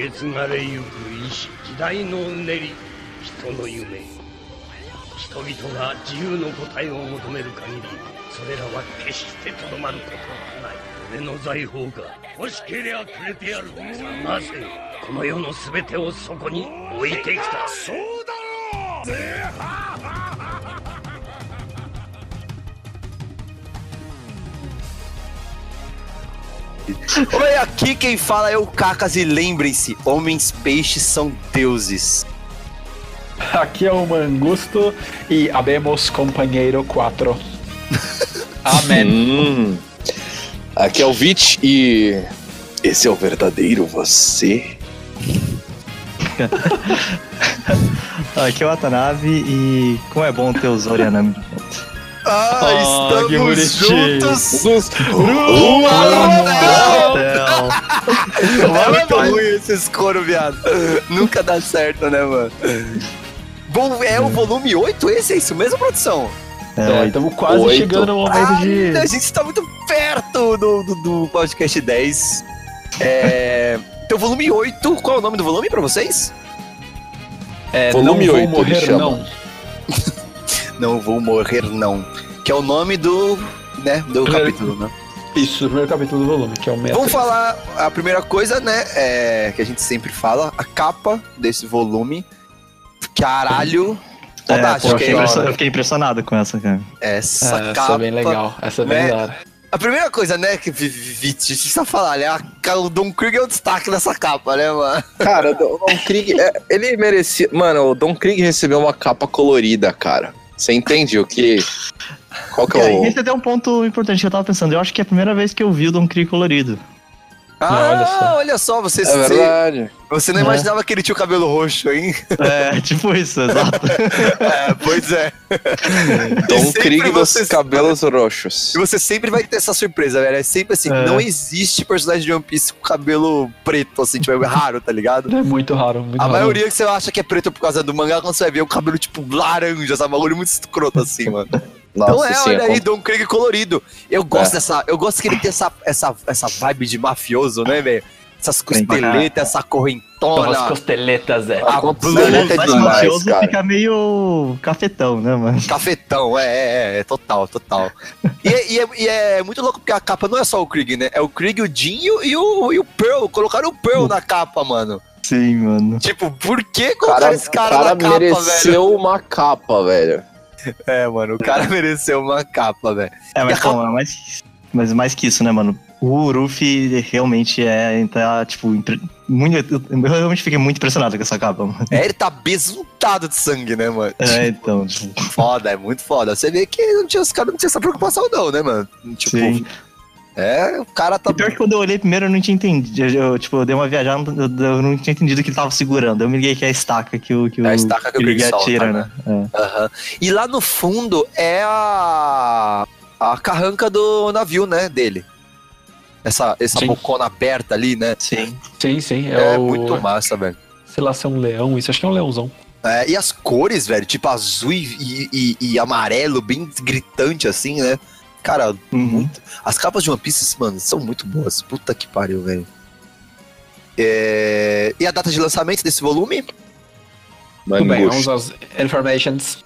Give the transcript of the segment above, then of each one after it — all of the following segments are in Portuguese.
受け継がれゆく意志時代のうねり。人の夢。人々が自由の答えを求める限り。それらは決してとどまることはない。俺の財宝が欲しけりゃくれてやるなぜこの世の全てをそこに置いてきた。そうだろう Oi, aqui quem fala é o Cacas e lembrem-se, homens peixes são deuses. Aqui é o Mangusto e habemos companheiro 4. Amém. Hum. Aqui é o Vit e. Esse é o verdadeiro você? Aqui é o Watanabe e como é bom ter os Orianami de volta. Ah, que estamos juntos! É muito ruim esses coros, viado. Nunca dá certo, né, mano? Bom, é o volume 8 esse? É isso mesmo, produção? É, estamos quase Oito. chegando no momento de. Ah, a gente tá muito perto do, do, do podcast 10. É... Então, volume 8, qual é o nome do volume pra vocês? É, Volume não vou 8 ele morrer, não. Não vou morrer, não. Que é o nome do, né, do Primeiro- capítulo, né? Isso, o primeiro capítulo do volume, que é o meta. Vamos falar a primeira coisa, né? É, que a gente sempre fala, a capa desse volume. Caralho. É, Fantástico, pô, eu, fiquei impressionado, eu fiquei impressionado com essa, cara. Essa Essa capa. é bem legal. Essa é bem né? da hora. A primeira coisa, né, que Vi- Vi- Vit, precisa falar, né? a O Don Krieg é o destaque dessa capa, né, mano? Cara, o Don Krieg, é, ele merecia. Mano, o Don Krieg recebeu uma capa colorida, cara. Você entende o que. Qual que é o. esse é até um ponto importante que eu tava pensando. Eu acho que é a primeira vez que eu vi o Don Krieg colorido. Ah, olha só. olha só, você, É você, verdade. você não É. imaginava que ele tinha o cabelo roxo, hein? É, tipo isso, exato. É, pois é. Don sempre Krieg dos você- cabelos roxos. E você sempre vai ter essa surpresa, velho. É sempre assim, É. não existe personagem de One Piece com cabelo preto, assim, tipo, é raro, tá ligado? É muito raro, muito A raro. maioria que você acha que é preto por causa do mangá, quando você vai ver, é o cabelo, tipo, laranja, sabe? Um bagulho muito escroto, assim, mano. Nossa, então é, sim, olha é aí, Don Krieg colorido. Eu gosto É. dessa. Eu gosto que ele tem essa, essa, essa vibe de mafioso, né, velho? Essas costeletas, essa Toma as correntona. costeletas, é. A Não, blusa, é demais, mafioso cara. fica meio cafetão, né, mano? Cafetão, é, é, é, total, total. e, é, e é- e é muito louco porque a capa não é só o Krieg, né? É o Krieg, o Jin e o, e o, o Pearl. Colocaram o Pearl na capa, mano. Sim, mano. Tipo, por que O colocaram cara, esse cara, cara na capa, mereceu uma capa, velho. É, mano, o cara mereceu uma capa, velho. É, mas calma, mais, mas mais que isso, né, mano? O Ruffy realmente é, tá, tipo, impre- muito, eu realmente fiquei muito impressionado com essa capa, mano. É, ele tá besuntado de sangue, né, mano? É, então, tipo, Foda, é muito foda. Você vê que não tinha, os caras não tinham essa preocupação, não, né, mano? Tipo, sim. É, o cara tá. E pior que quando eu olhei primeiro eu não tinha entendido. Eu, eu, tipo, eu dei uma viajada, eu, eu não tinha entendido que ele tava segurando. Eu me liguei que é a estaca que o, que o, É a estaca que o ele Krieg solta, atira, né? né? É. Aham. E lá no fundo é a. a carranca do navio, né, dele. Essa, essa Sim. bocona aberta ali, né? Sim. Sim, sim. É, É, o... muito massa, velho. Sei lá se é um leão, isso acho que é um leãozão. É, e as cores, velho, tipo azul e, e- e- e amarelo, bem gritante assim, né? Cara, Uhum. muito- as capas de One Piece, mano, são muito boas. Puta que pariu, velho. É, E a data de lançamento desse volume? Tudo bem, vamos às informations.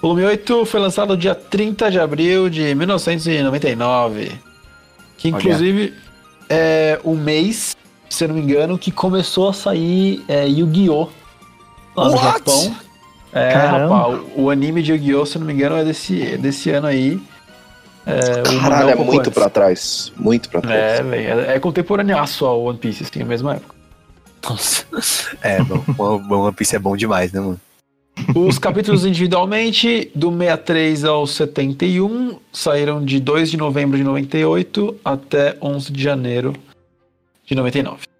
Volume 8 foi lançado dia 30 de abril de 1999. Que Olha. inclusive é o mês, se eu não me engano, que começou a sair é, Yu-Gi-Oh! lá no What? Japão. É, rapaz, o, o anime de Yu-Gi-Oh! se eu não me engano, é desse, desse ano aí. É, Caralho, é muito antes. pra trás. Muito pra trás. É, velho, é, é contemporâneaço ao One Piece, assim, a mesma época. Nossa. É, bom, o One Piece é bom demais, né, mano? Os capítulos individualmente, do 63 ao 71, saíram de 2 de novembro de 98 até 11 de janeiro de 99.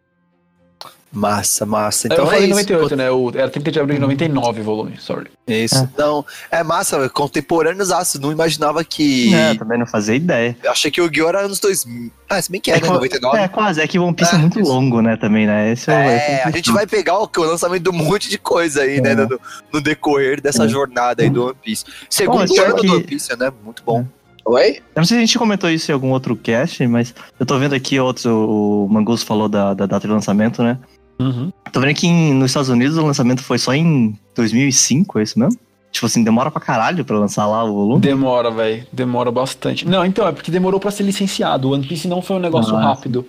Massa, massa. eu Então é falei isso. 98, né? O, era 30 de abril de 99 o volume, sorry. Isso. Não, é massa, contemporâneos aço. Não imaginava que. É, também não fazia ideia. Eu achei que o Yu-Gi-Oh! era anos 2000. Ah, se bem que é, né? qua- 99. é, quase. É que One Piece é, É, muito isso. longo, né, também, né? Esse é, esse É, a gente vai pegar o, o lançamento de um monte de coisa aí, né? É. No, no decorrer dessa É. jornada aí do One Piece. Segundo pior ano que- do One Piece, né? Muito bom. Oi? Eu não sei se a gente comentou isso em algum outro cast, mas eu tô vendo aqui outros, o, o Mangus falou da, da data de lançamento, né? Uhum. Tô vendo que em- nos Estados Unidos o lançamento foi só em 2005, é isso mesmo? Tipo assim, demora pra caralho pra lançar lá o volume. Demora, velho. Demora bastante. Não, então, é porque demorou pra ser licenciado. O One Piece não foi um negócio Ah. rápido.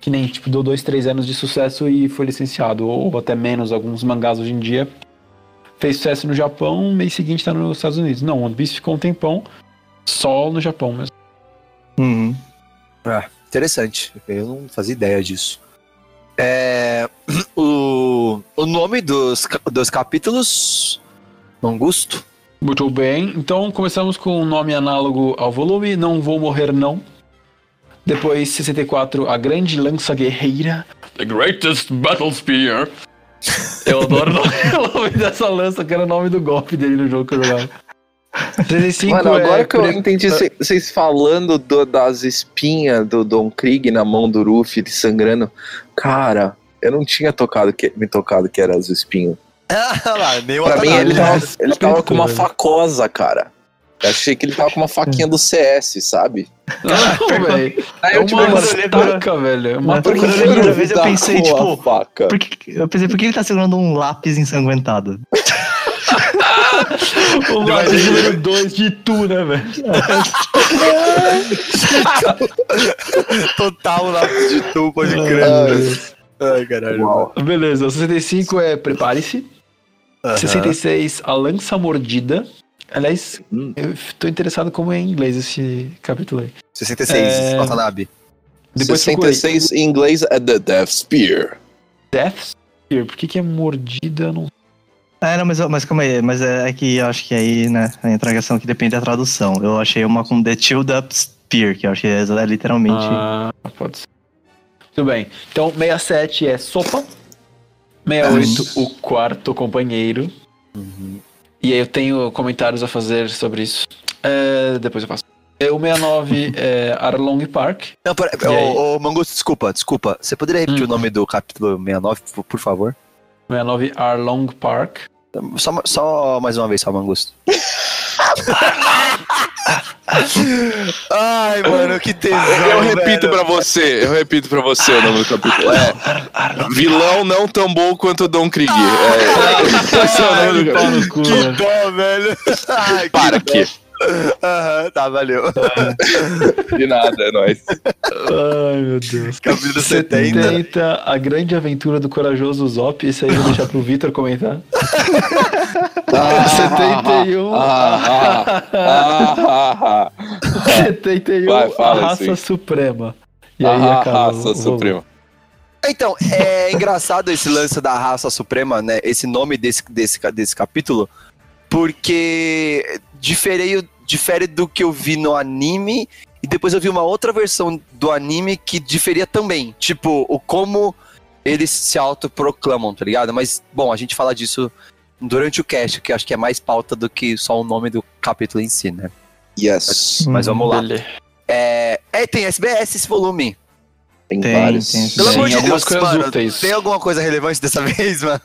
Que nem, tipo, deu dois, três anos de sucesso e foi licenciado. Ou até menos, alguns mangás hoje em dia. Fez sucesso no Japão, mês seguinte tá nos Estados Unidos. Não, One Piece ficou um tempão só no Japão mesmo. Uhum. Interessante. Eu não fazia ideia disso. É, o, o nome dos, dos capítulos. Mangusto? Muito bem. Então começamos com um nome análogo ao volume, Não Vou Morrer Não. Depois, 64, A Grande Lança Guerreira. The Greatest Battle Spear. Eu adoro o nome, o nome dessa lança, que era o nome do golpe dele no jogo que eu jogava. 65 Mano, agora é que eu pre- entendi cê- vocês falando do- das espinhas do Don Krieg na mão do Ruffy, sangrando. Cara, eu não tinha tocado que, me tocado que eram as espinhas. Ah lá, Pra mim, ele tava, ele tava com uma facosa, cara. Eu achei que ele tava com uma faquinha do CS, sabe? Não, velho. Aí É eu, uma estaca, velho. É Uma primeira vez eu pensei, tipo, faca. Por que, eu pensei, por que ele tá segurando um lápis ensanguentado? O lápis número 2 de tu, né, velho? Total lápis de tu, pode crer. Ai, caralho. Uau. Beleza, o 65 é Prepare-se. Aham. 66, A Lança Mordida. Aliás, Hum. eu tô interessado como é em inglês esse capítulo aí. 66, É. Watanabe. Depois procurei. 66 em inglês é The Death Spear. Death Spear. Por que, que é mordida? Eu Não... É, não, mas, mas calma aí, mas é, é que eu acho que aí, né, entra a questão que depende da tradução. Eu achei uma com The Chilled Up Spear, que eu acho que é, é literalmente. Ah, pode ser. Tudo bem. Então, 67 é Sopa. 68, o quarto companheiro. E aí eu tenho comentários a fazer sobre isso. É, depois eu faço. É, O 69 é Arlong Park. Não, pera, aí? ô, ô, Mangusto, desculpa, desculpa. Você poderia repetir Hum. o nome do capítulo 69, por, por favor? 69 Arlong Park. Só, só mais uma vez, só, Mangusto. Ai, mano, que tesão. Eu repito velho. pra você, eu repito pra você o nome do capítulo. É Vilão não tão bom quanto o Don Krieg. É, esse é o nome do Pau capítulo. no cu, Que né? dó, velho. Ai, que Para dó. aqui. Aham, tá, valeu. De nada, é nóis. Ai, meu Deus. Capítulo 70. 70, A Grande Aventura do Corajoso Zop. Esse aí eu vou deixar pro Vitor comentar. 71. Ah, ah, ah, ah, 71, Vai, a raça assim. suprema. E ah. aí Ah, acaba. raça volume. suprema. Então, é engraçado esse lance da raça suprema, né? Esse nome desse, desse, desse capítulo, porque difere, difere do que eu vi no anime, e depois eu vi uma outra versão do anime que diferia também. Tipo, o como eles se autoproclamam, tá ligado? Mas, bom, a gente fala disso durante o cast, que eu acho que é mais pauta do que só o nome do capítulo em si, né? Yes. Mas vamos lá. É, é tem SBS esse volume. Tem, Tem, vários. tem. Pelo Tem amor de algumas Deus, coisas mano, úteis. tem alguma coisa relevante dessa vez, mano?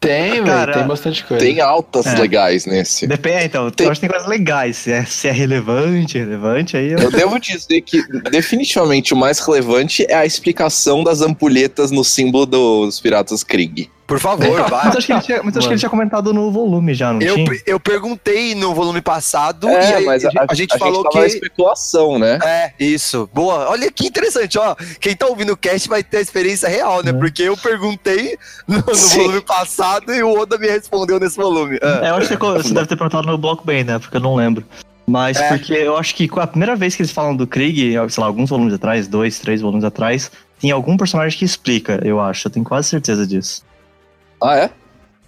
Tem, velho. Tem bastante coisa. Tem altas É. legais nesse. Depende, então, Tem- eu acho que tem coisas legais. Se é, se é relevante, relevante, aí eu. Eu devo dizer que definitivamente o mais relevante é a explicação das ampulhetas no símbolo dos Piratas Krieg. Por favor, Mas vai. acho que ele tinha, mas acho que ele tinha comentado no volume já, não Eu, tinha? eu perguntei no volume passado É, e aí mas a, a gente falou tava na que. especulação, né? É, isso. Boa. Olha que interessante, ó. Quem tá ouvindo o cast vai ter a experiência real, né? É. Porque eu perguntei no, no volume passado e o Oda me respondeu nesse volume. Ah. É, eu acho que você- deve ter perguntado no Block Bem, né? Porque eu não lembro. Mas É. porque eu acho que a primeira vez que eles falam do Krieg, sei lá, alguns volumes atrás, dois, três volumes atrás, tem algum personagem que explica, eu acho. Eu tenho quase certeza disso. Ah, é?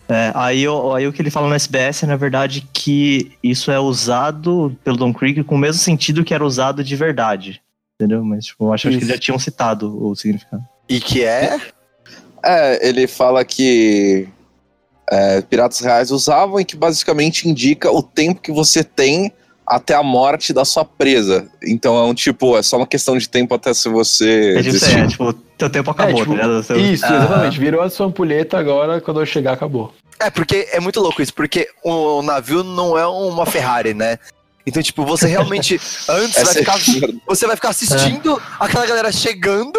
É, aí, o- aí o que ele fala no SBS é, na verdade, que isso é usado pelo Don Krieg com o mesmo sentido que era usado de verdade. Entendeu? Mas, tipo, eu acho, acho que eles já tinham citado o significado. E que é. É, ele fala que é, piratas reais usavam e que basicamente indica o tempo que você tem até a morte da sua presa. Então é um tipo, é só uma questão de tempo até se você É, tipo, desistir. é, tipo, teu tempo acabou, tipo, tá ligado? Seu- Isso, Ah. exatamente. Virou a sua ampulheta agora, quando eu chegar, acabou. É, porque é muito louco isso, porque o navio não é uma Ferrari, né? Então, tipo, você realmente antes vai Essa é ficar, você vai ficar assistindo aquela galera chegando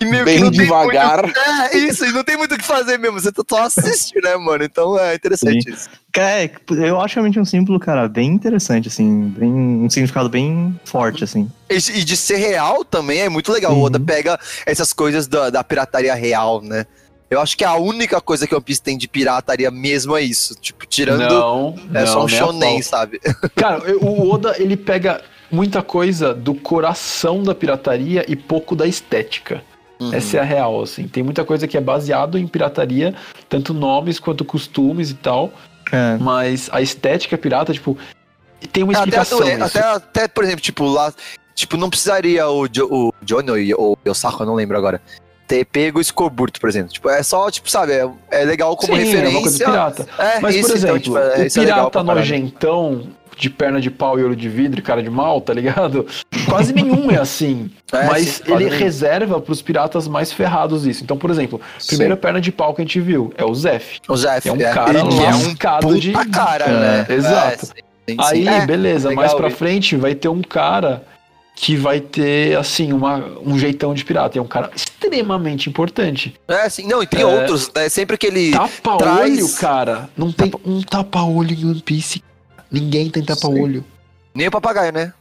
e meio que Bem não tem devagar. muito- é, isso, e não tem muito o que fazer mesmo, você só assiste, né, mano? Então é interessante isso. É, eu acho realmente um símbolo, cara, bem interessante, assim, bem, um significado bem forte, assim. E, e de ser real também é muito legal. O Uhum. Oda pega essas coisas da, da pirataria real, né? Eu acho que a única coisa que One Piece tem de pirataria mesmo é isso. Tipo, tirando. Não, é não, só um shonen, sabe? Cara, o Oda, ele pega muita coisa do coração da pirataria e pouco da estética. Uhum. Essa é a real, assim. Tem muita coisa que é baseado em pirataria, tanto nomes quanto costumes e tal. É. Mas a estética pirata, tipo, tem uma É, até, explicação. até, até, até, por exemplo, tipo, lá. Tipo, não precisaria o, Jo- o Johnny ou o- ou o Yosako, eu não lembro agora. Ter pego o Scorburto, por exemplo. Tipo, é só, tipo, sabe, é, é legal como Sim, referência. é uma coisa pirata. É, Mas, isso, por exemplo, então, tipo, é- o é pirata caralho. nojentão, de perna de pau e olho de vidro e cara de mal, tá ligado? Quase nenhum é assim. É, mas sim, ele nenhum. reserva pros piratas mais ferrados isso. Então, por exemplo, primeira perna de pau que a gente viu é o Zef. O Jeff É um cara ele que é um lascado de- cara, É, né? exato. sim, sim, Aí. É, beleza, legal mais pra frente vai ter um cara que vai ter, assim, uma, um jeitão de pirata. É um cara extremamente importante. É, sim. Não, e tem É. outros, né? Sempre que ele. Tapa-olho, traz- cara. Não tem um tapa-olho em One Piece. Ninguém tem tapa-olho. Nem o papagaio, né?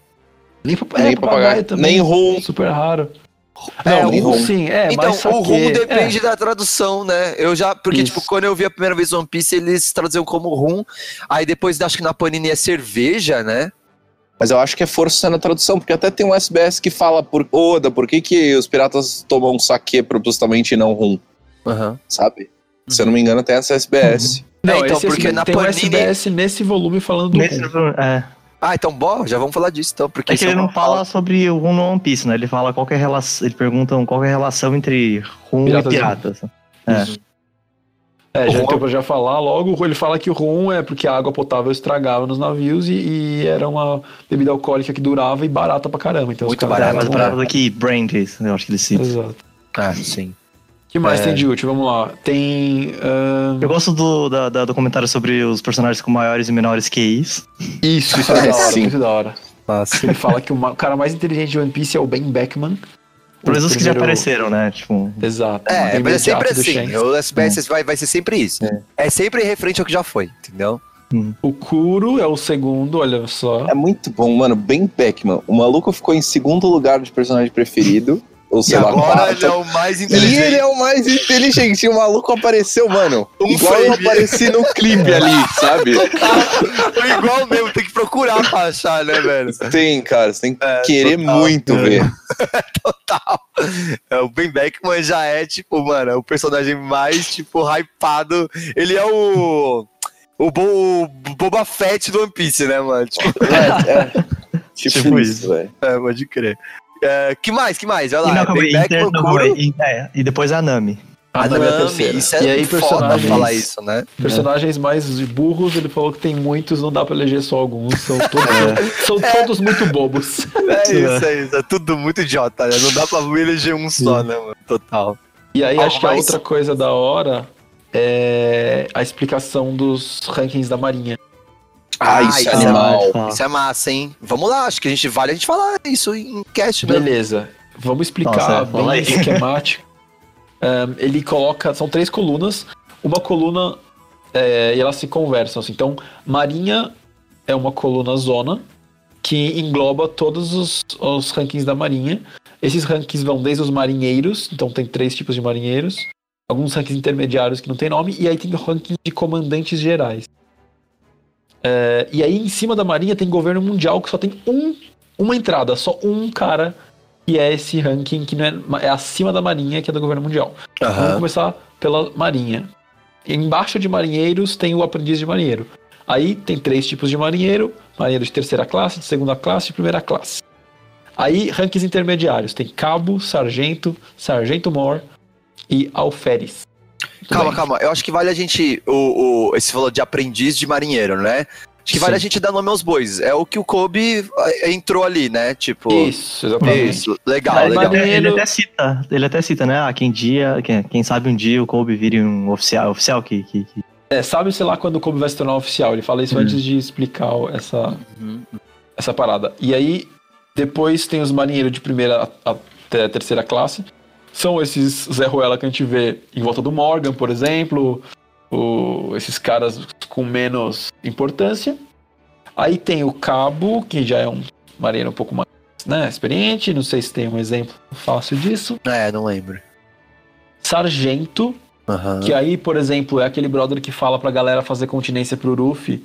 Nem, pa- Nem é, papagaio papagaio. também. Nem rum. Super raro. Não, é, o rum sim, é, então, o rum depende é. da tradução, né? Eu já. Porque, Isso. tipo, quando eu vi a primeira vez One Piece, eles traduziam como rum. Aí depois acho que na Panini é cerveja, né? Mas eu acho que é forçando a tradução, porque até tem um SBS que fala por Oda, por que, que os piratas tomam saque propositalmente e não rum, Aham. sabe? Se eu não me engano, tem essa SBS. Não, É, então, esse, porque na tem um Panini- SBS nesse volume falando do Nesse, rum. é, Ah, então, bom, já vamos falar disso, então. Porque é que isso ele não fala sobre o Rum no One Piece, né? Ele fala qual que é a relação. Ele pergunta qual que é a relação entre Rum Piratas e e piratas. É. É, já então pra já falar logo, ele fala que o rum é porque a água potável estragava nos navios e, e era uma bebida alcoólica que durava e barata pra caramba. Então, os Muito caras É, barato, mas davam- parada daqui, Brandes, eu acho que ele cita. Exato. Ah, sim. O que mais É. tem de útil? Vamos lá. Tem. ahn, Eu gosto do, da, da- do comentário sobre os personagens com maiores e menores QIs. Isso, isso é da hora, Sim. muito da hora. Nossa. Ele fala que o cara mais inteligente de One Piece é o Ben Beckman. Pelo menos O os que já apareceram, né? Tipo, Exato. É, mas é sempre assim. O SBS vai, vai ser sempre isso. É. É. sempre referente ao que já foi, entendeu? O Kuro é o segundo, olha só. É muito bom, mano. Ben Beckman. O maluco ficou em segundo lugar de personagem preferido. Ou E sei lá, agora quarto. ele é o mais E inteligente. ele é o mais inteligente. E o maluco apareceu, mano. Um igual eu frame. apareci no clipe ali, sabe? Foi igual mesmo, tem que procurar pra achar, né, velho? Tem, cara. Você tem que É, querer total. muito É. ver. Total. É, o Ben Beckman já é, tipo, mano, é o personagem mais, tipo, hypado. Ele é o. O, Bo, o Boba Fett do One Piece, né, mano? Tipo, É, é. Tipo, Tipo isso. velho. é, pode crer. É, que mais, que mais? E, lá, não, calma aí, Inter- não, e, é, e depois a Nami. A A Nami é a Nami, terceira. isso é e aí, foda personagens, falar isso, né? personagens mais burros, ele falou que tem muitos, não dá pra eleger só alguns. São todos, são todos muito bobos. É isso, é isso. É tudo muito idiota, né? Não dá pra eleger um só, né, mano? Total. E aí, Algo acho que a outra coisa da hora é a explicação dos rankings da Marinha. Ah, isso é animal. Ah. Isso é massa, hein? Vamos lá, acho que a gente vale a gente falar isso em cast, né? Beleza. Vamos explicar Nossa, bem aí. esquemático. Ahn, ele coloca. São três colunas. Uma coluna. é, e elas se conversam. assim. Então, Marinha é uma coluna zona que engloba todos os, os rankings da Marinha. Esses rankings vão desde os marinheiros, então tem três tipos de marinheiros. Alguns rankings intermediários que não tem nome, e aí tem o ranking de comandantes gerais. É, e aí em cima da Marinha tem governo mundial que só tem um, uma entrada, só um cara que é esse ranking que não é, é acima da Marinha, que é do governo mundial. Vamos Aham. começar pela Marinha. Embaixo de marinheiros tem o aprendiz de marinheiro. Aí tem três tipos de marinheiro: marinheiro de terceira classe, de segunda classe e de primeira classe. Aí, rankings intermediários: tem cabo, sargento, sargento-mor e alferes. Calma, bem. calma. Eu acho que vale a gente. O, o, esse falou de aprendiz de marinheiro, né? Acho que vale Sim. a gente dar nome aos bois. É o que o Kobe eh, entrou ali, né? Tipo. Isso, exatamente. Isso. Legal, Aí, legal. marinheiro- Ele até cita, ele até cita, né? Ah, quem dia, quem, quem sabe um dia o Kobe vire um oficial, oficial que, que, que- É, sabe, sei lá, quando o Kobe vai se tornar oficial. Ele fala isso Hum. antes de explicar essa, Uhum. essa parada. E aí, depois tem os marinheiros de primeira até a terceira classe. São esses Zé Ruela que a gente vê em volta do Morgan, por exemplo. o- esses caras com menos importância. Aí tem o Cabo, que já é um marinheiro um pouco mais né, experiente. Não sei se tem um exemplo fácil disso. É, não lembro. Sargento, Aham. que aí, por exemplo, é aquele brother que fala pra galera fazer continência pro Ruffy.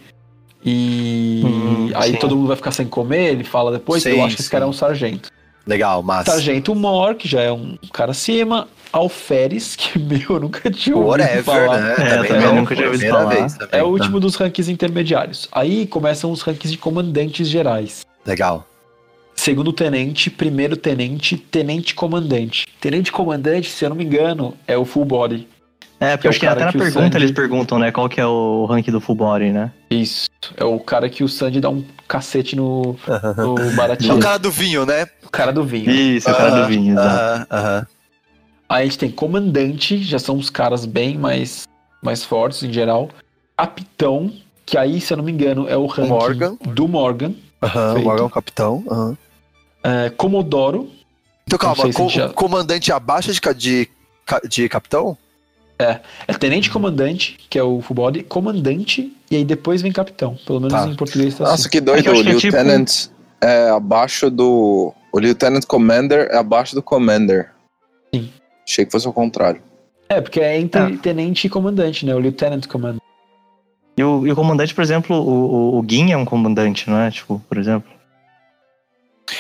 E Hum, aí sim. todo mundo vai ficar sem comer, ele fala depois. Sim, eu acho que esse cara é um sargento. Legal, massa. Sargento Mor, que já é um cara acima. Alferes, que meu, eu nunca tinha ouvido Whatever, falar. né? É, também nunca tinha ouvido falar. vez também. É o último dos rankings intermediários. Aí começam os rankings de comandantes gerais. Legal. Segundo tenente, primeiro tenente, tenente comandante. Tenente comandante, se eu não me engano, é o full body. É, Que porque é o acho que cara até na que o pergunta Sandy- eles perguntam, né, qual que é o rank do full body, né? Isso. É o cara que o Sandy dá um cacete no, no É baratinho. o cara do vinho, né? O cara do vinho. Isso, o cara Aham, do vinho, exato. Aham, aham. Aí a gente tem comandante, já são os caras bem mais, mais fortes em geral. Capitão, que aí, se eu não me engano, é o ranking Morgan. do Morgan. Aham, Feito. Morgan Capitão. aham. É, Comodoro, Então calma, co- já- comandante abaixo de, de, de capitão? É tenente comandante, que é o full body, comandante, e aí depois vem capitão. Pelo menos Tá. em português tá Nossa, assim. que doido. É que o é tipo- Lieutenant é abaixo do. O Lieutenant Commander é abaixo do Commander. Sim. Achei que fosse o contrário. É, porque é entre É. tenente e comandante, né? O lieutenant commander. E o, e o comandante, por exemplo, o, o, o Gin é um comandante, não é? Tipo, por exemplo.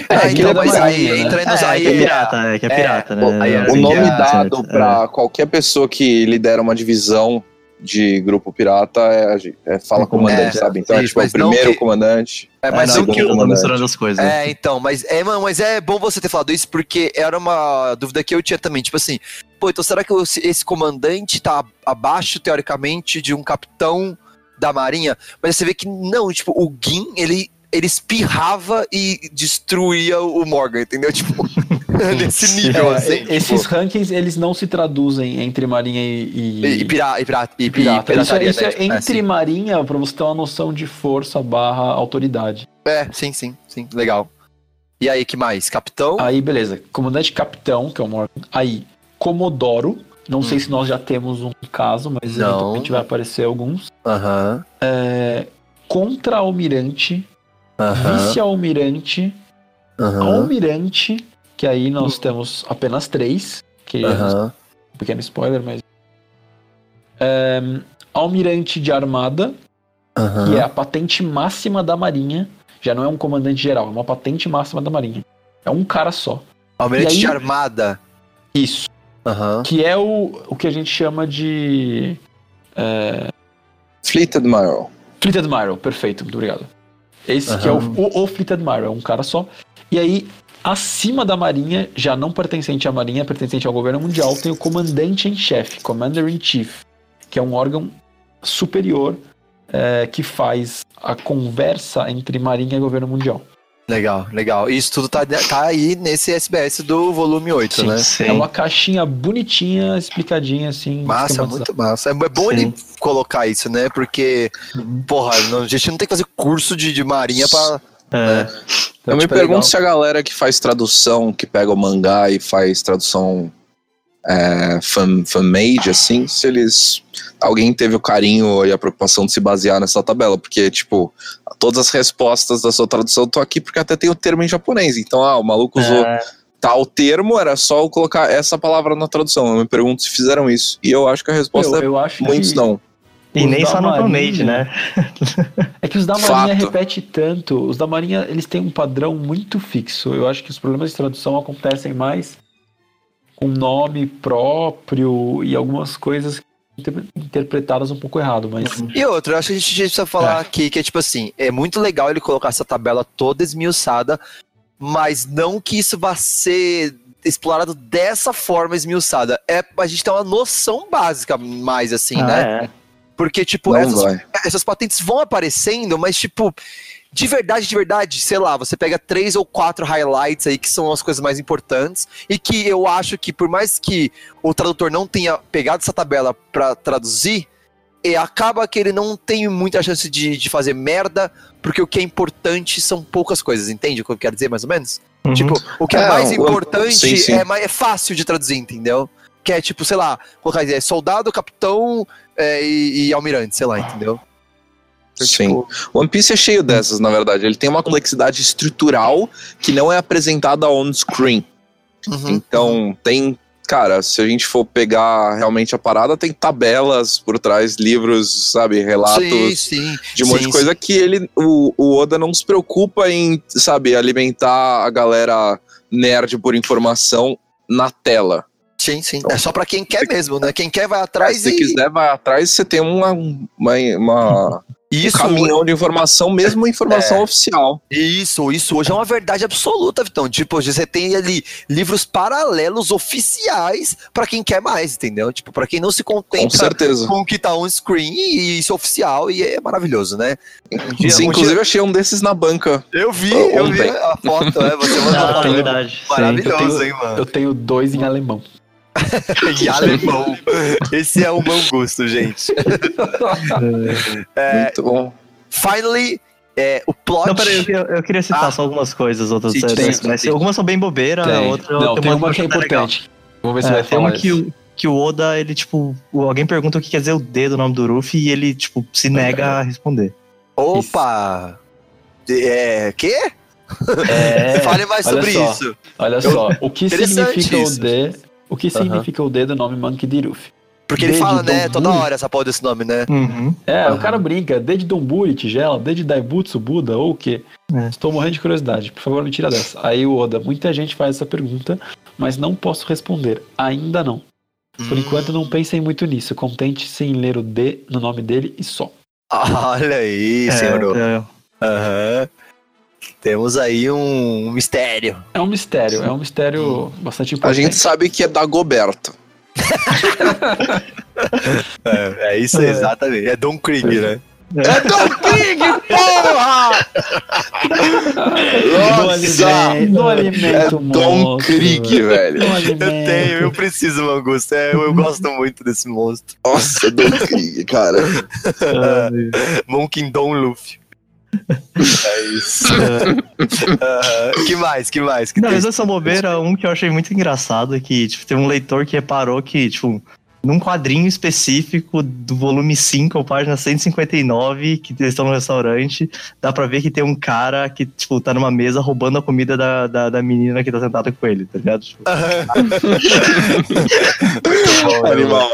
É, então, então, mas aí né? entra nos. é, aí que é pirata, é, que é é, pirata, o- né? aí é É, O nome é, dado pra qualquer pessoa que lidera uma divisão de grupo pirata é, é fala É, comandante, é, sabe? Então é tipo o primeiro que- comandante. É, É, mas não, não que eu o. tô misturando as coisas. É, então, mas é, mano, mas é bom você ter falado isso porque era uma dúvida que eu tinha também. Tipo assim, pô, então será que esse comandante tá abaixo, teoricamente, de um capitão da marinha? Mas você vê que não, tipo, o Gin, ele, ele espirrava e destruía o Morgan, entendeu? Tipo, nesse nível, É, assim. esses tipo, rankings, eles não se traduzem entre marinha e... e, e, pira, e, pirata, e, pirata. Isso, é- pirataria, isso né? é Tipo, entre sim. marinha, pra você ter uma noção de força barra autoridade. É, sim, sim, sim, legal. E aí, que mais? Capitão? Aí, beleza. Comandante capitão, que é o Morgan. Aí, Comodoro. Não sei se nós já temos um caso, mas Hum. Não. eventualmente vai aparecer alguns. Aham, É, Contra-almirante, aham, vice-almirante, aham, almirante, que aí nós temos apenas três, que é aham. um pequeno spoiler, mas... É, almirante de armada, que é a patente máxima da marinha. Já não é um comandante geral, é uma patente máxima da marinha. É um cara só. Almirante aí- de armada. Isso. Que é o, o que a gente chama de. É, Fleet Admiral. Fleet Admiral, perfeito, muito obrigado. Esse que é o, o, o Fleet Admiral, é um cara só. E aí, acima da Marinha, já não pertencente à Marinha, pertencente ao governo mundial, tem o comandante em chefe, Commander in Chief, que é um órgão superior é, que faz a conversa entre Marinha e governo mundial. Legal, legal. Isso tudo tá, tá aí nesse SBS do volume 8, Sim, né? sim. É uma caixinha bonitinha, explicadinha assim. Massa, muito massa. É bom Sim. ele colocar isso, né? Porque, porra, não- a gente não tem que fazer curso de, de marinha pra. É. Então, Eu me tipo, é pergunto legal. se a galera que faz tradução, que pega o mangá e faz tradução fan, fan-made, assim, se eles. Alguém teve o carinho e a preocupação de se basear nessa tabela, porque, tipo, todas as respostas da sua tradução estão aqui porque até tem o termo em japonês. Então, ah, o maluco usou É, tal termo, era só eu colocar essa palavra na tradução. Eu me pergunto se fizeram isso. E eu acho que a resposta Eu, é eu acho muitos que não. e os nem só no fan-made, né? É que os da Marinha Fato. repete tanto. Os da Marinha, eles têm um padrão muito fixo. Eu acho que os problemas de tradução acontecem mais com nome próprio e algumas coisas inter- interpretadas um pouco errado, mas E outra, eu acho que a gente precisa falar É. aqui que é tipo assim: é muito legal ele colocar essa tabela toda esmiuçada, mas não que isso vá ser explorado dessa forma esmiuçada. É a gente ter uma noção básica mais assim, Ah, né? é. Porque, tipo, essas, essas patentes vão aparecendo, mas, tipo, de verdade, de verdade, sei lá, você pega três ou quatro highlights aí que são as coisas mais importantes e que eu acho que, por mais que o tradutor não tenha pegado essa tabela pra traduzir, e acaba que ele não tem muita chance de, de fazer merda, porque o que é importante são poucas coisas, entende o que eu quero dizer, mais ou menos? Uhum. Tipo, o que é, É, mais importante sim, sim. É, mais, é fácil de traduzir, entendeu? Que é tipo, sei lá, colocar é, soldado, capitão é, e, e almirante, sei lá, entendeu? Então, Sim. tipo, One Piece é cheio dessas, na verdade. Ele tem uma complexidade estrutural que não é apresentada on screen. uhum. Então, tem. Cara, se a gente for pegar realmente a parada, tem tabelas por trás, livros, sabe, relatos Sim, sim. de um monte sim, de coisa que ele, o, o Oda não se preocupa em, sabe, alimentar a galera nerd por informação na tela. Sim, sim. É só pra quem quer mesmo, né? Quem quer vai atrás Se e... quiser, vai atrás, você tem uma, uma, uma- Isso, um caminhão de informação, mesmo informação É. oficial. Isso, isso hoje é uma verdade absoluta, Vitão. Tipo, hoje você tem ali livros paralelos oficiais pra quem quer mais, entendeu? Tipo, pra quem não se Com contenta certeza. com o que tá on screen e isso é oficial e é maravilhoso, né? Um dia- Sim, um inclusive dia- eu achei um desses na banca. eu vi, eu vi ontem. a foto, é, você mandou Ah, é verdade. sim. Maravilhoso, eu hein, mano? Eu tenho dois em alemão. em alemão. Esse é o mau gosto, gente. É, Muito bom. finally, é, o plot. Não, peraí, eu, queria- eu queria citar Ah. só algumas coisas, outras Sim, tem, SBS. tem. Algumas são bem bobeira, Tem. outras Não, tem uma que é importante. Vou ver se É, vai tem falar uma que, isso. o- que o Oda, ele, tipo, alguém pergunta o que quer dizer o D do nome do Ruffy e ele, tipo, se nega a responder. Opa! É. Quê? É, Fale mais sobre só. isso. Olha só, o que significa isso. o D? O que significa o D do nome Monkey D. Luffy? Porque ele fala, né, toda hora essa porra desse nome, né? Uhum. É, Aham. o cara brinca, D de Donburi, tigela, D de Daibutsu, Buda, ou o quê? É. Estou morrendo de curiosidade, por favor, me tira dessa. Aí o Oda, muita gente faz essa pergunta, mas não posso responder, ainda não. Por Hum. enquanto não pensem muito nisso, contente-se em ler o D no nome dele e só. Olha aí, É, senhor. é, Aham. Temos aí um mistério. É um mistério, é um mistério bastante A importante. gente sabe que é da Goberto. É, é isso, É. exatamente. É Don Krieg, né? É Don Krieg, porra! Do alimento, do É alimento Don. Krieg, velho. Eu alimento. tenho, eu preciso, Mangusto. É, eu, eu gosto muito desse monstro. Nossa, Don Krieg, cara. é, Monkey Don Luffy. É isso. Aham. que mais? Que mais? Que Não, tem? mas essa bobeira, um que eu achei muito engraçado é que, tipo, teve um leitor que reparou que, tipo, num quadrinho específico do volume 5, página 159, que eles estão no restaurante, dá pra ver que tem um cara que, tipo, tá numa mesa roubando a comida da, da, da menina que tá sentada com ele, tá ligado? Tipo, Animal.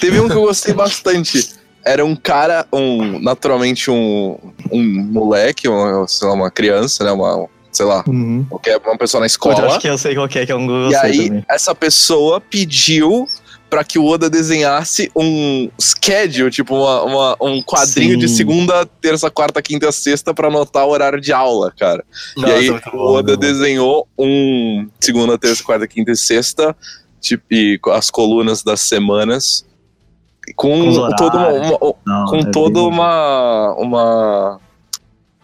Teve um que eu gostei bastante. Era um cara, um, naturalmente um, um moleque, uma, sei lá, uma criança, né? Uma, sei lá, uhum. qualquer uma pessoa na Puta, eu escola. acho que eu sei qual que é, que é um eu E aí, também. essa pessoa pediu pra que o Oda desenhasse um schedule, tipo uma, uma- um quadrinho Sim. de segunda, terça, quarta, quinta, sexta pra anotar o horário de aula, cara. Nossa, e aí o Oda bom. desenhou um segunda, terça, quarta, quinta e sexta, tipo, e as colunas das semanas, com, Com os todo uma- uma- Não, com é toda uma uma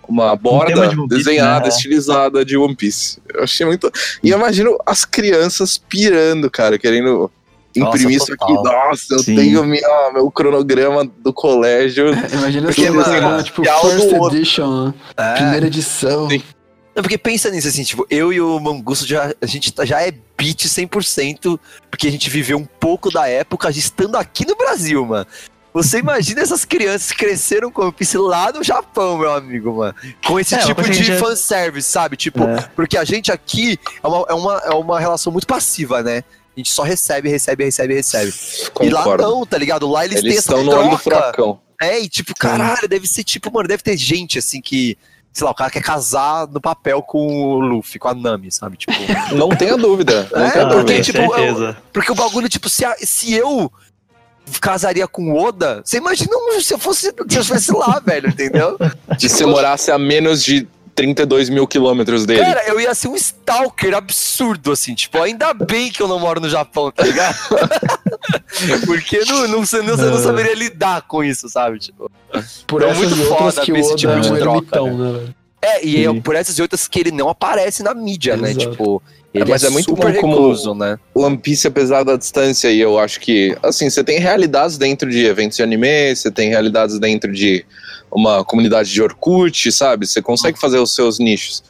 uma borda de Piece, desenhada, né? estilizada de One Piece. Eu achei muito. E eu imagino as crianças pirando, cara, querendo imprimir isso aqui. total. Nossa, eu Sim. tenho minha, meu cronograma do colégio. Mano, desenhando, tipo, é first edition, né? É. primeira edição. Sim. Não, porque pensa nisso, assim, tipo, eu e o Mangusto já, a gente tá- já é beat 100%, porque a gente viveu um pouco da época estando aqui no Brasil, mano. Você imagina essas crianças que cresceram com o Piece lá no Japão, meu amigo, mano. Com esse É, tipo de gente- fanservice, sabe? Tipo, É. porque a gente aqui é uma, é, uma, é uma relação muito passiva, né? A gente só recebe, recebe, recebe, recebe. E lá Concordo. não, tá ligado? Lá eles, têm Eles essa estão no olho do troca. furacão. É, e tipo, caralho, deve ser tipo, mano, deve ter gente assim que. Sei lá, o cara quer casar no papel com o Luffy, com a Nami, sabe? Tipo. Não tenha dúvida. Não É, tenha porque, dúvida. tipo, certeza. Porque o bagulho, tipo, se, a- se eu casaria com o Oda, você imagina um- se eu fosse. Se eu estivesse lá, velho, entendeu? Se você morasse a menos de 32 mil quilômetros dele. Cara, eu ia ser um stalker absurdo, assim, tipo, ainda bem que eu não moro no Japão, tá ligado? Porque não, não, você não, você não saberia lidar com isso, sabe? Tipo. Por essas muito foda ver esse tipo é de um troca, ermitão, né, velho? É, e é por essas e outras que ele não aparece na mídia, né? Exato. Tipo, Ele mas é muito super bom como- recluso, né? One Piece, apesar da distância, e eu acho que, assim, você tem realidades dentro de eventos de anime, você tem realidades dentro de uma comunidade de Orkut, sabe? Você consegue fazer os seus nichos.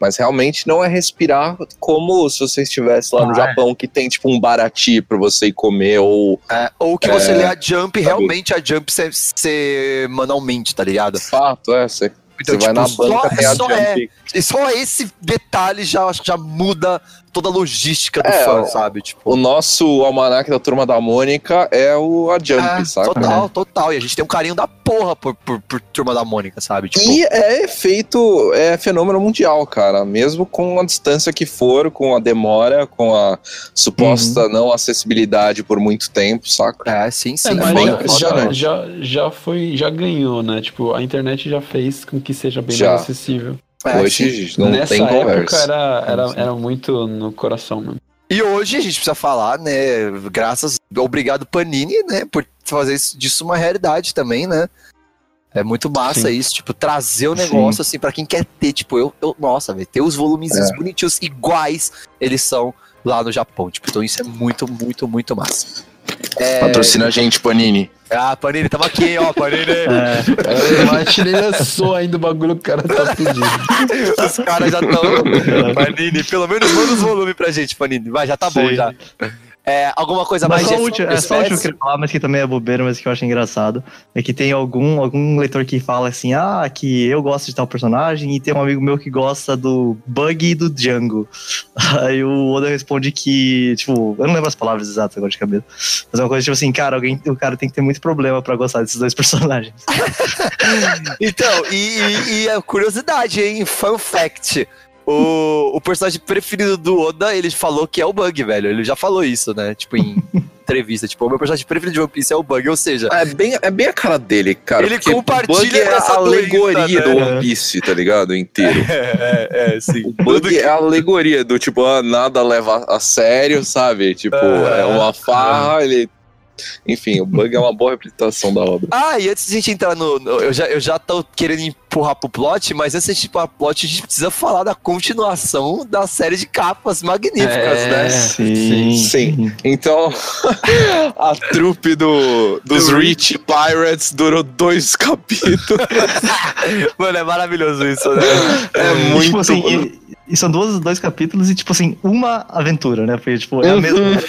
Mas realmente não é respirar como se você estivesse lá no Ah, Japão, que tem tipo um barati pra você ir comer, ou É, ou que É, você lê a Jump, realmente a Jump manualmente, tá ligado? fato, é, você, Então, você vai na tipo, banca, só- só é. E só esse detalhe já, acho que já muda toda a logística do É, fã, o- sabe? Tipo, O nosso almanac da Turma da Mônica é o a Jump, é, saca? total, total. E a gente tem um carinho da porra por, por, por Turma da Mônica, sabe? Tipo, E é efeito, é fenômeno mundial, cara. Mesmo com a distância que for, com a demora, com a suposta não acessibilidade por muito tempo, saca? é, sim, sim. É, mas bem já, impressionante. já, já, já foi, já ganhou, né? Tipo, a internet já fez com que seja bem Já. mais acessível. É, sim. Hoje não Nessa tem época conversa. era, era, Sim. era muito no coração, mano. E hoje a gente precisa falar, né? Graças, obrigado Panini, né? Por fazer isso- disso uma realidade também, né? É muito massa Sim. isso, tipo, trazer o Sim. negócio assim pra quem quer ter, tipo, eu, eu nossa, velho, ter os volumes É. bonitinhos iguais eles são lá no Japão, tipo, então isso é muito, muito, muito massa. É, Patrocina a gente, Panini. Ah, Panini, tamo aqui, ó, Panini. É, O Martin nem lançou ainda o bagulho, o cara tá fudido. Os caras já estão. Panini, pelo menos manda os volumes pra gente, Panini. Vai, já tá bom Sim. já. É, alguma coisa Mas mais só último, é só o último que eu falar, mas que também é bobeira, mas que eu acho engraçado. É que tem algum, algum leitor que fala assim: ah, que eu gosto de tal personagem, e tem um amigo meu que gosta do Bug e do Django. Aí o Oda responde que, tipo, eu não lembro as palavras exatas agora de cabeça. Mas é uma coisa tipo assim, cara, alguém, o cara tem que ter muito problema pra gostar desses dois personagens. Então, e, e, e a curiosidade, hein? Fun fact. O, o personagem preferido do Oda, ele falou que é o Bug, velho. Ele já falou isso, né? Tipo, em entrevista. Tipo, o meu personagem preferido de One Piece é o Bug. Ou seja, É bem, é bem a cara dele, cara. Ele compartilha Bug é dessa a alegoria doença, do né? One Piece, tá ligado? Inteiro. é, é, é, sim. O Bug é a alegoria do tipo, ah, nada leva a sério, sabe? Tipo, é uma farra, ele. Enfim, o Bug é uma boa representação da obra. Ah, e antes de a gente entrar no. no- eu, já, eu já tô querendo empurrar pro plot, mas antes de empurrar pro plot, a gente precisa falar da continuação da série de capas magníficas, É. né? sim. Sim. Então, a trupe do, dos Do Rich Pirates durou dois capítulos. Mano, é maravilhoso isso, né? É E, muito tipo assim, bom. e, são duas, dois capítulos e, tipo assim, uma aventura, né? Porque, tipo, é a Uhum. mesma.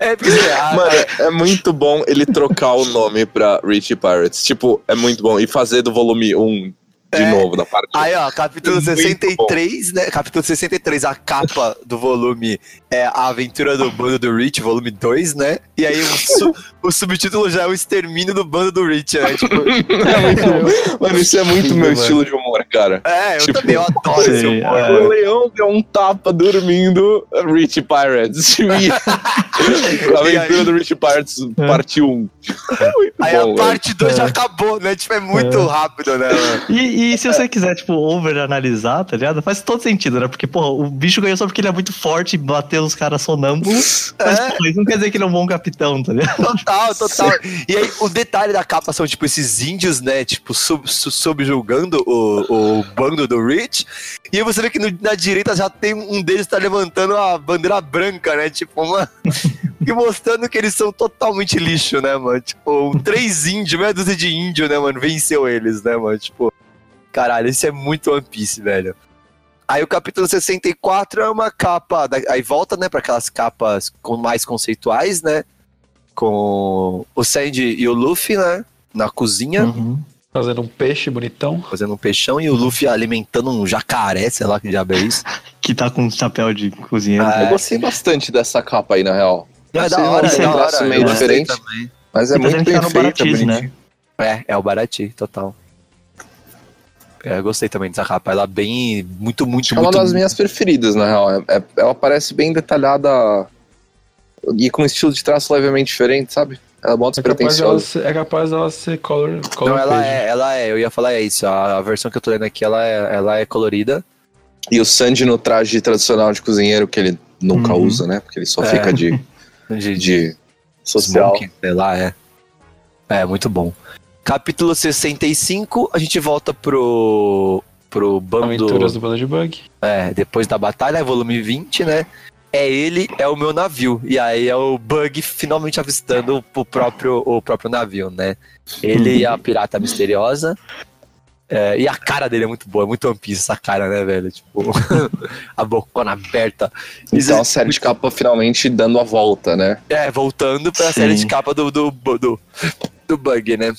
É, é ah, Mano, é muito bom ele trocar o nome pra Rich Pirates. Tipo, é muito bom. E fazer do volume 1 de É. novo, da parte. Aí, ó, capítulo Muito 63, né? Capítulo 63, a capa do volume é A Aventura do Bando do Rich, volume 2, né? E aí o, su- o subtítulo já é o Extermínio do Bando do Rich, né? Tipo, É muito. Mano, isso é muito Sim, meu mano. estilo de humor, cara. é, eu Tipo, também, eu adoro esse sim, humor. é. O leão deu um tapa dormindo, Rich Pirates. A aventura do Rich Pirates, parte 1. Muito Aí bom, a parte 2 já acabou, né? Tipo, é muito rápido, né? E, e se você quiser, tipo, over-analisar, tá ligado? Faz todo sentido, né? Porque, porra, o bicho ganhou só porque ele é muito forte e bateu os caras sonâmbulos. Mas, É. pô, isso não quer dizer que ele é um bom capitão, tá ligado? Total, total. E aí, o detalhe da capa são, tipo, esses índios, né? Tipo, sub, su- subjugando o, o bando do Rich. E aí você vê que no- na direita já tem um deles tá levantando a bandeira branca, né? Tipo, uma. e mostrando que eles são totalmente lixo, né, mano? Tipo, três índios, meia dúzia de índio, né, mano? Venceu eles, né, mano? Tipo, caralho, isso é muito One Piece, velho. Aí o capítulo 64 é uma capa. da- Aí volta, né, para aquelas capas com mais conceituais, né? Com o Sandy e o Luffy, né? Na cozinha, Uhum. Fazendo um peixe bonitão. fazendo um peixão, e o Luffy alimentando um jacaré, sei lá que diabo é isso. Que tá com um chapéu de cozinheiro. Ah, Eu gostei bastante dessa capa aí, na real. Não, é da hora, é da traço hora. meio diferente. também. Mas é E tá muito que bem tá é né? É, é o Barati, total. É, eu gostei também dessa capa. Ela é bem. Muito, muito, É uma muito. das minhas preferidas, na real. É- é- ela parece bem detalhada e com um estilo de traço levemente diferente, sabe? Ela é mó É capaz, ser, é capaz dela ser color, color Não, ela page. é, ela é, eu ia falar é isso. A, a versão que eu tô lendo aqui, ela é, ela é colorida. E o Sandy no traje tradicional de cozinheiro, que ele nunca Uhum. usa, né? Porque ele só É. fica de, De, de social. Smoking, sei lá, é. É, muito bom. Capítulo 65, a gente volta pro pro bando. Aventuras do Bando de Bug. É, depois da batalha, volume 20, né? É ele, é o meu navio. E aí é o Bug finalmente avistando o próprio, o próprio navio, né? Ele e a pirata misteriosa. É, e a cara dele é muito boa, é muito One Piece essa cara, né, velho? Tipo, a bocona aberta. Então a série de capa finalmente dando a volta, né? É, voltando pra Sim. série de capa do, do, do, do Bug, né?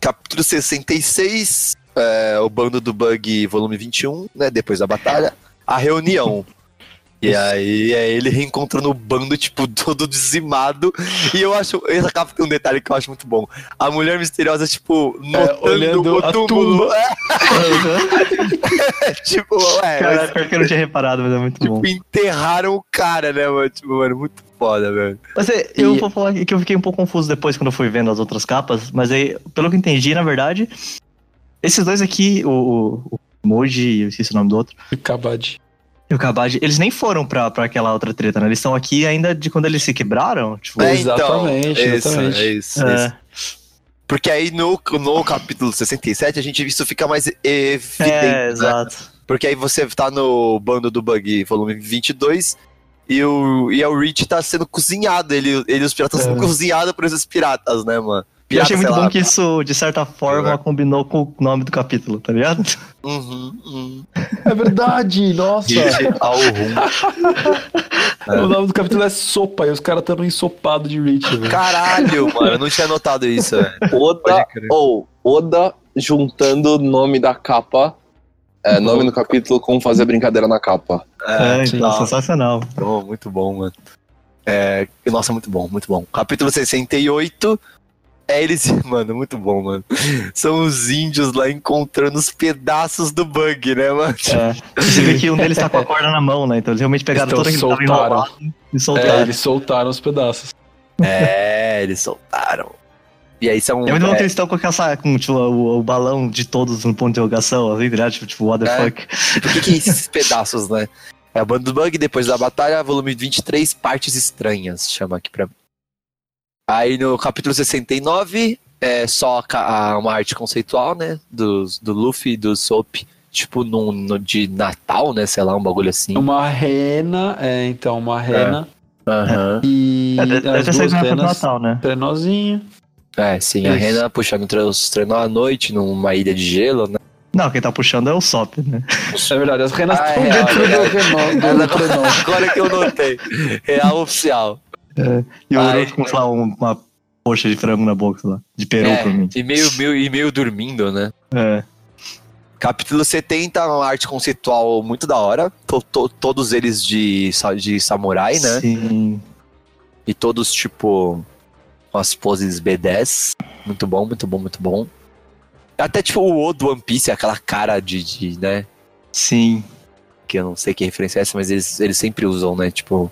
Capítulo 66, é, o bando do Bug, volume 21, né? Depois da batalha. A reunião. E aí é ele reencontrando o bando, tipo, todo dizimado. E eu acho. Essa capa tem um detalhe que eu acho muito bom. A mulher misteriosa, tipo, notando olhando o túmulo. É, tipo, é, Caraca, pior que eu não tinha reparado, mas é muito bom. tipo, enterraram o cara, né, mano? Tipo, mano, muito foda, velho. Mas é, eu E- vou falar que eu fiquei um pouco confuso depois quando eu fui vendo as outras capas, mas aí, pelo que eu entendi, na verdade, esses dois aqui, o, o, o Moji, eu esqueci o nome do outro, Kabad. E o Kabad, eles nem foram pra, pra aquela outra treta, né? Eles estão aqui ainda de quando eles se quebraram, tipo... É, Exatamente, então, exatamente. Isso, é isso, é, isso. Porque aí no, no capítulo 67 a gente isso fica mais evidente. é, né? exato. Porque aí você tá no bando do Bug, volume 22, e o, e o Rich tá sendo cozinhado. Ele, ele e os piratas É. sendo cozinhados por esses piratas, né, mano? E eu achei muito bom lá, que isso, de certa forma, combinou com o nome do capítulo, tá ligado? Uhum, uhum. É verdade, nossa. Rum. O nome do capítulo é Sopa e os caras estão ensopado de Rich, velho. Caralho, mano, eu não tinha notado isso. Oda, ou Oda juntando o nome da capa, é, nome do capítulo com fazer brincadeira na capa. É, então, nossa. sensacional. Oh, muito bom, mano. É, nossa, muito bom, muito bom. Capítulo 68. É eles, mano, muito bom, mano. São os índios lá encontrando os pedaços do bug, né, mano? É. Você vê que um deles tá com a corda na mão, né? Então eles realmente pegaram Então todo aquele soltaram. e É, soltaram. eles soltaram os pedaços. É, eles soltaram. E aí são. É muito bom que é, eles estão com, essa, com tipo, o, o balão de todos no ponto de interrogação, assim, ligado? Tipo, tipo, what the É. fuck. o que, que é esses pedaços, né? É a banda do bug, depois da batalha, volume 23, partes estranhas, chama aqui pra mim. Aí no capítulo 69, é só ca- a- uma arte conceitual, né? Dos, do Luffy e do Soap, tipo no, no- de Natal, né? Sei lá, um bagulho assim. Uma rena, é, então, uma rena. Aham. E É, deve as ter saído duas do renas, Natal, né? trenozinho. É, sim, a Isso. Rena puxando os treinos à noite numa ilha de gelo, né? Não, quem tá puxando é o Sop, né? É verdade, as renas Ah, estão é, dentro é do Do trenó. Agora que eu notei. Real oficial. E o Orochi com, sei lá, um- uma coxa de frango na boca, lá. De peru É, pra mim. e meio, meio, e meio dormindo, né? É. Capítulo 70, uma arte conceitual muito da hora. To- to- todos eles de, de samurai, né? Sim. E todos, tipo, com as poses B10. Muito bom, muito bom, muito bom. Até, tipo, o O do One Piece, aquela cara de, de, né? Sim. Que eu não sei que referência é essa, mas eles, eles sempre usam, né? Tipo,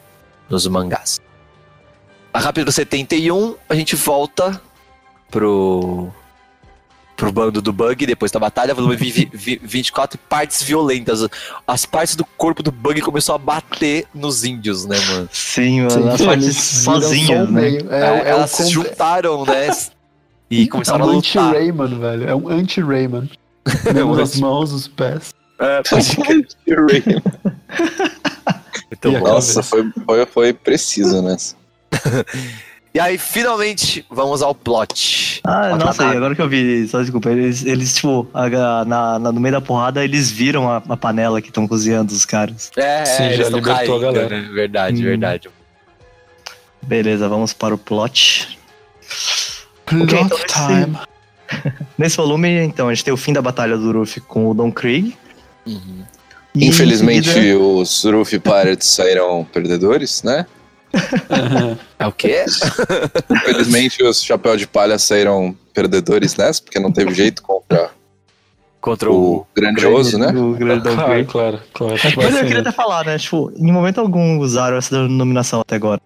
nos mangás. A capítulo 71, a gente volta pro. pro bando do Bug, depois da batalha, volume vi- vi- 24, partes violentas. As partes do corpo do Bug começou a bater nos índios, né, mano? Sim, mano. Sim, as partes sozinhas, o né? meio. É, É, é, elas o se juntaram, né? E é começaram um a lutar. anti-Rayman, velho. É um anti-Rayman. Mesmo as mãos, os pés. É, pode crer. E bom. Nossa, foi, foi, foi preciso nessa. E aí, finalmente, vamos ao plot. Ah, Ó, nossa, agora que eu vi, só desculpa, eles, eles tipo, a- na, na- no meio da porrada, eles viram a, a panela que estão cozinhando os caras. É, Sim, é, já libertou a caindo, galera. né? Verdade, Hum. verdade. Beleza, vamos para o plot. Plot então esse- time. Nesse volume, então, a gente tem o fim da batalha do Ruffy com o Don Krieg. Uhum. Infelizmente, seguida- os Ruffy Pirates saíram perdedores, né? É o quê? Infelizmente, os Chapéu de Palha saíram perdedores nessa, porque não teve jeito contra Contra o o. grandioso, né? O grande Don Claro, claro, claro. Mas eu queria até falar, né? Tipo, em momento algum usaram essa denominação até agora.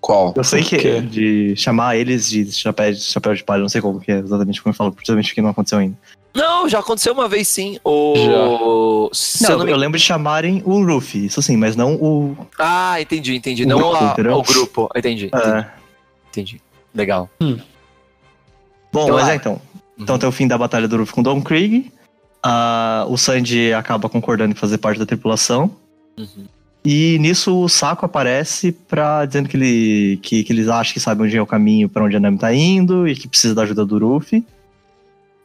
Qual? Eu sei que quê? de chamar eles de chapéu, de chapéu de palha, não sei como que é exatamente como eu falo, principalmente porque não aconteceu ainda. Não, já aconteceu uma vez sim. O. Se eu Não, não me- eu lembro de chamarem o Ruffy, isso sim, mas não o. Ah, entendi, entendi. O Não grupo, a- o grupo. Entendi, entendi, É. entendi. Legal. Bom, Então, mas ah, é então. Então tem o fim da batalha do Ruffy com Don Krieg. ah, o Sanji acaba concordando em fazer parte da tripulação. E nisso o Saco aparece pra, dizendo que, ele, que, que eles acham que sabem onde é o caminho pra onde a Nami tá indo e que precisa da ajuda do Ruffy.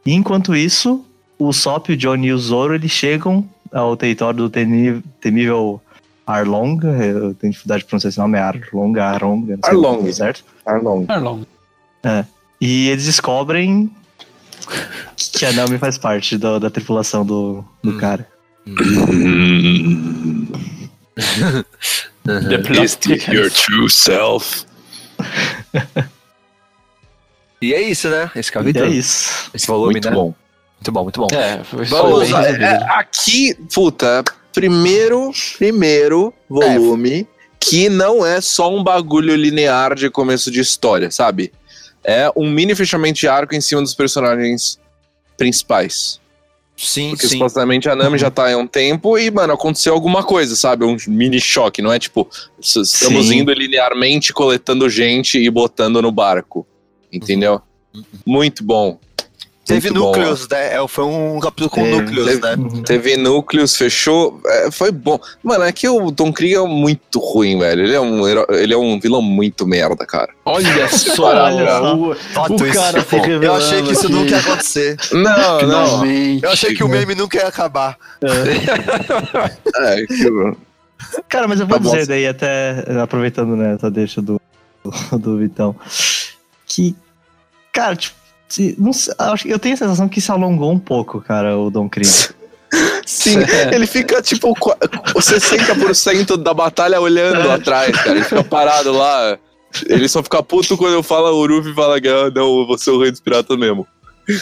E enquanto isso, o Sop, o Johnny e o Zoro eles chegam ao território do temível Arlong. Eu tenho dificuldade de pronunciar esse nome, é Arlong, Arlong, não sei Arlong. certo. Arlong. Arlong. E eles descobrem que a Nami faz parte do- da tripulação do, do cara. The plot thickens. true self? E é isso, né? Esse E capítulo. é isso. Esse volume, Muito né? bom. Muito bom, muito bom. É, foi Vamos É, é, aqui, puta, primeiro, primeiro volume que não é só um bagulho linear de começo de história, sabe? É um mini fechamento de arco em cima dos personagens principais. Sim, Porque sim. supostamente a Nami já tá há um tempo e, mano, aconteceu alguma coisa, sabe? Um mini choque, não é tipo, estamos Sim. indo linearmente coletando gente e botando no barco. Entendeu? Muito bom. Teve Muito bom. núcleos, né? É, Foi um capítulo com Teve, núcleos, teve. né? Teve núcleos, fechou. é, foi bom. Mano, é que o Tom Krieg é muito ruim, velho. Ele é um, ele é um vilão muito merda, cara. Olha só, Olha só. o, o cara se Eu revelando achei que isso aqui. nunca ia acontecer. Não, não. Finalmente. Eu achei que o meme nunca ia acabar. É, que- Cara, mas eu vou Tá bom. dizer daí, até aproveitando né, essa deixa do, do, do Vitão, que, cara, tipo, não eu tenho a sensação que se alongou um pouco, cara, o Don Krieg. Sim, É. ele fica tipo qua- 60% da batalha olhando atrás, cara. Ele fica parado lá. Ele só fica puto quando eu falo o Ruffy e fala que ah, não, eu vou ser o rei dos piratas mesmo.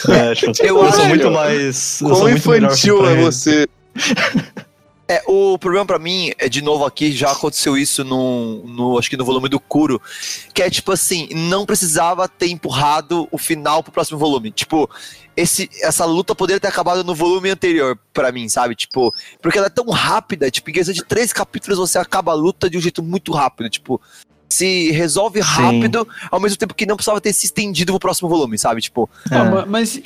É, tipo, Eu eu, sou muito mais. Quão infantil é você? É, o problema pra mim é, de novo aqui, já aconteceu isso no, no, acho que no volume do Kuro, que é tipo assim, não precisava ter empurrado o final pro próximo volume. Tipo, esse, essa luta poderia ter acabado no volume anterior pra mim, sabe? Tipo, porque ela é tão rápida, tipo, em questão de três capítulos você acaba a luta de um jeito muito rápido, tipo, se resolve rápido, ao mesmo tempo que não precisava ter se estendido pro próximo volume, sabe? Tipo, Ah, É. ma- mas,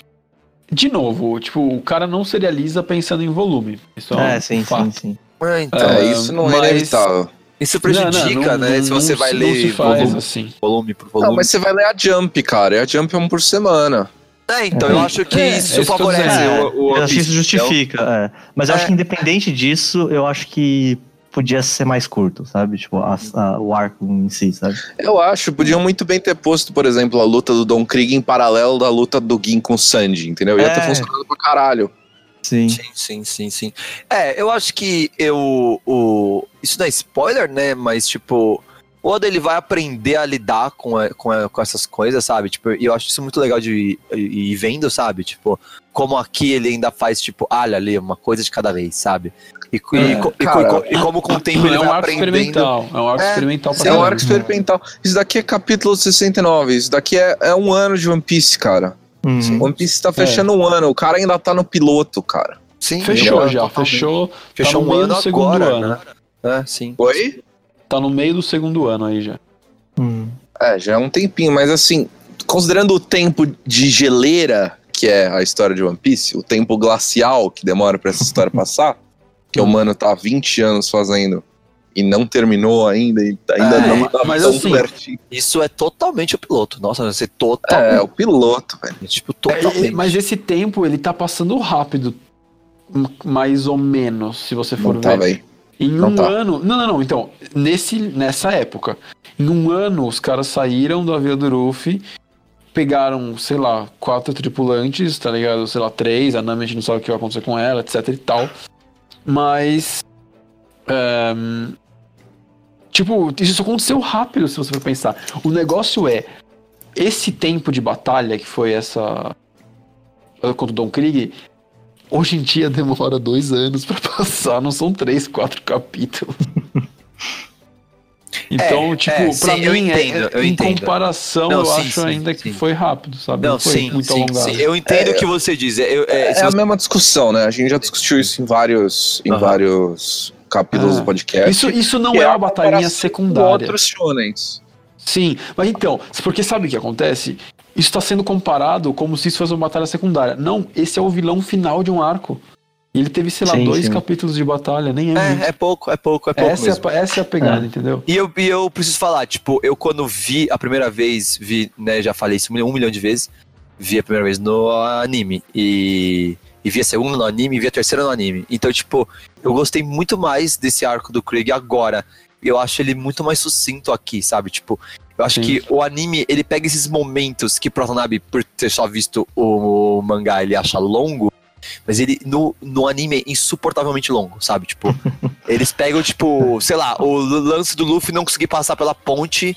de novo, tipo, o cara não serializa pensando em volume. Isso é, É, um sim, fato. sim, sim. é, então, É, Ah, isso não mas- é inevitável. isso prejudica, Não, não, né? não- se você não vai ler volume, assim. volume por volume. Não, mas você vai ler a Jump, cara. E a Jump é um por semana. É, então eu acho que É, isso tô favorece o, o eu acho que isso então. justifica, é. Mas eu É. acho que independente disso, eu acho que podia ser mais curto, sabe? Tipo, a- a- o arco em si, sabe? Eu acho, podiam muito bem ter posto, por exemplo, a luta do Don Krieg em paralelo da luta do Gin com o Sanji, entendeu? Ia ter É. funcionado pra caralho. Sim. Sim, sim, sim, sim. É, eu acho que eu. O, isso não é spoiler, né? Mas, tipo, Oda ele vai aprender a lidar com, a- com, a- com essas coisas, sabe? Tipo, e eu acho isso muito legal de ir, ir vendo, sabe? Tipo, como aqui ele ainda faz, tipo, olha ali, uma coisa de cada vez, sabe? E, e- É, e, cara, co- e como com o tempo ele é um vai arco aprendendo. experimental. É um arco É, experimental pra É um arco experimental. Isso daqui é capítulo 69. Isso daqui é, é um ano de One Piece, cara. Uhum. One Piece tá fechando um ano. O cara ainda tá no piloto, cara. Sim, Fechou é já, fechou. Fechou no um ano agora, ano. né? É, sim. Oi? Tá no meio do segundo ano aí já. Uhum. É, já é um tempinho, mas assim, considerando o tempo de geleira, que é a história de One Piece, o tempo glacial que demora pra essa história passar, que o mano tá há 20 anos fazendo e não terminou ainda, e ainda É, não tá mas tão assim, pertinho. Isso é totalmente o piloto. Nossa, você É, totalmente. o piloto, velho. Tipo, É, totalmente. mas esse tempo, ele tá passando rápido. Mais ou menos, se você for Não tá, ver. Em Não um tá. ano. Não, não, não. Então, nesse, nessa época. Em um ano, os caras saíram do avião do Ruffy, pegaram, sei lá, quatro tripulantes, tá ligado? Sei lá, três, a Nami a gente não sabe o que vai acontecer com ela, etc e tal. Mas. ehm, tipo, isso aconteceu rápido, se você for pensar. O negócio é. Esse tempo de batalha, que foi essa. Contra o Don Krieg, hoje em dia demora dois anos pra passar, não são três, quatro capítulos. Então, É, tipo, é, pra sim, eu mim, é- entendo, é- eu em entendo. comparação, Não, eu sim, acho sim, ainda sim. que foi rápido, sabe? Não, foi sim, muito sim, alongado. sim. Eu entendo o que você diz. Eu, é, É se a você- mesma discussão, né? A gente já discutiu isso em vários, em Aham. vários capítulos Ah. do podcast. Isso, isso não é a uma batalhinha comparação com secundária. Outros shonens. Sim, mas então, porque sabe o que acontece? Isso está sendo comparado como se isso fosse uma batalha secundária. Não, esse é o vilão final de um arco. E ele teve, sei lá, Sim, dois sim. capítulos de batalha, nem é. muito. É, é pouco, é pouco, é pouco essa, é mesmo. a, essa é a pegada, É. entendeu? E eu, e eu preciso falar, tipo, eu quando vi a primeira vez, vi, né, já falei isso um milhão, um milhão de vezes, vi a primeira vez no anime. E, e vi a segunda no anime e vi a terceira no anime. Então, tipo, eu gostei muito mais desse arco do Krieg agora. Eu acho ele muito mais sucinto aqui, sabe? Tipo, eu acho Sim. que o anime, ele pega esses momentos que Protonabe, por ter só visto o mangá, ele acha longo, mas ele, no, no anime, é insuportavelmente longo, sabe? Tipo, eles pegam, tipo, sei lá, o lance do Luffy não conseguir passar pela ponte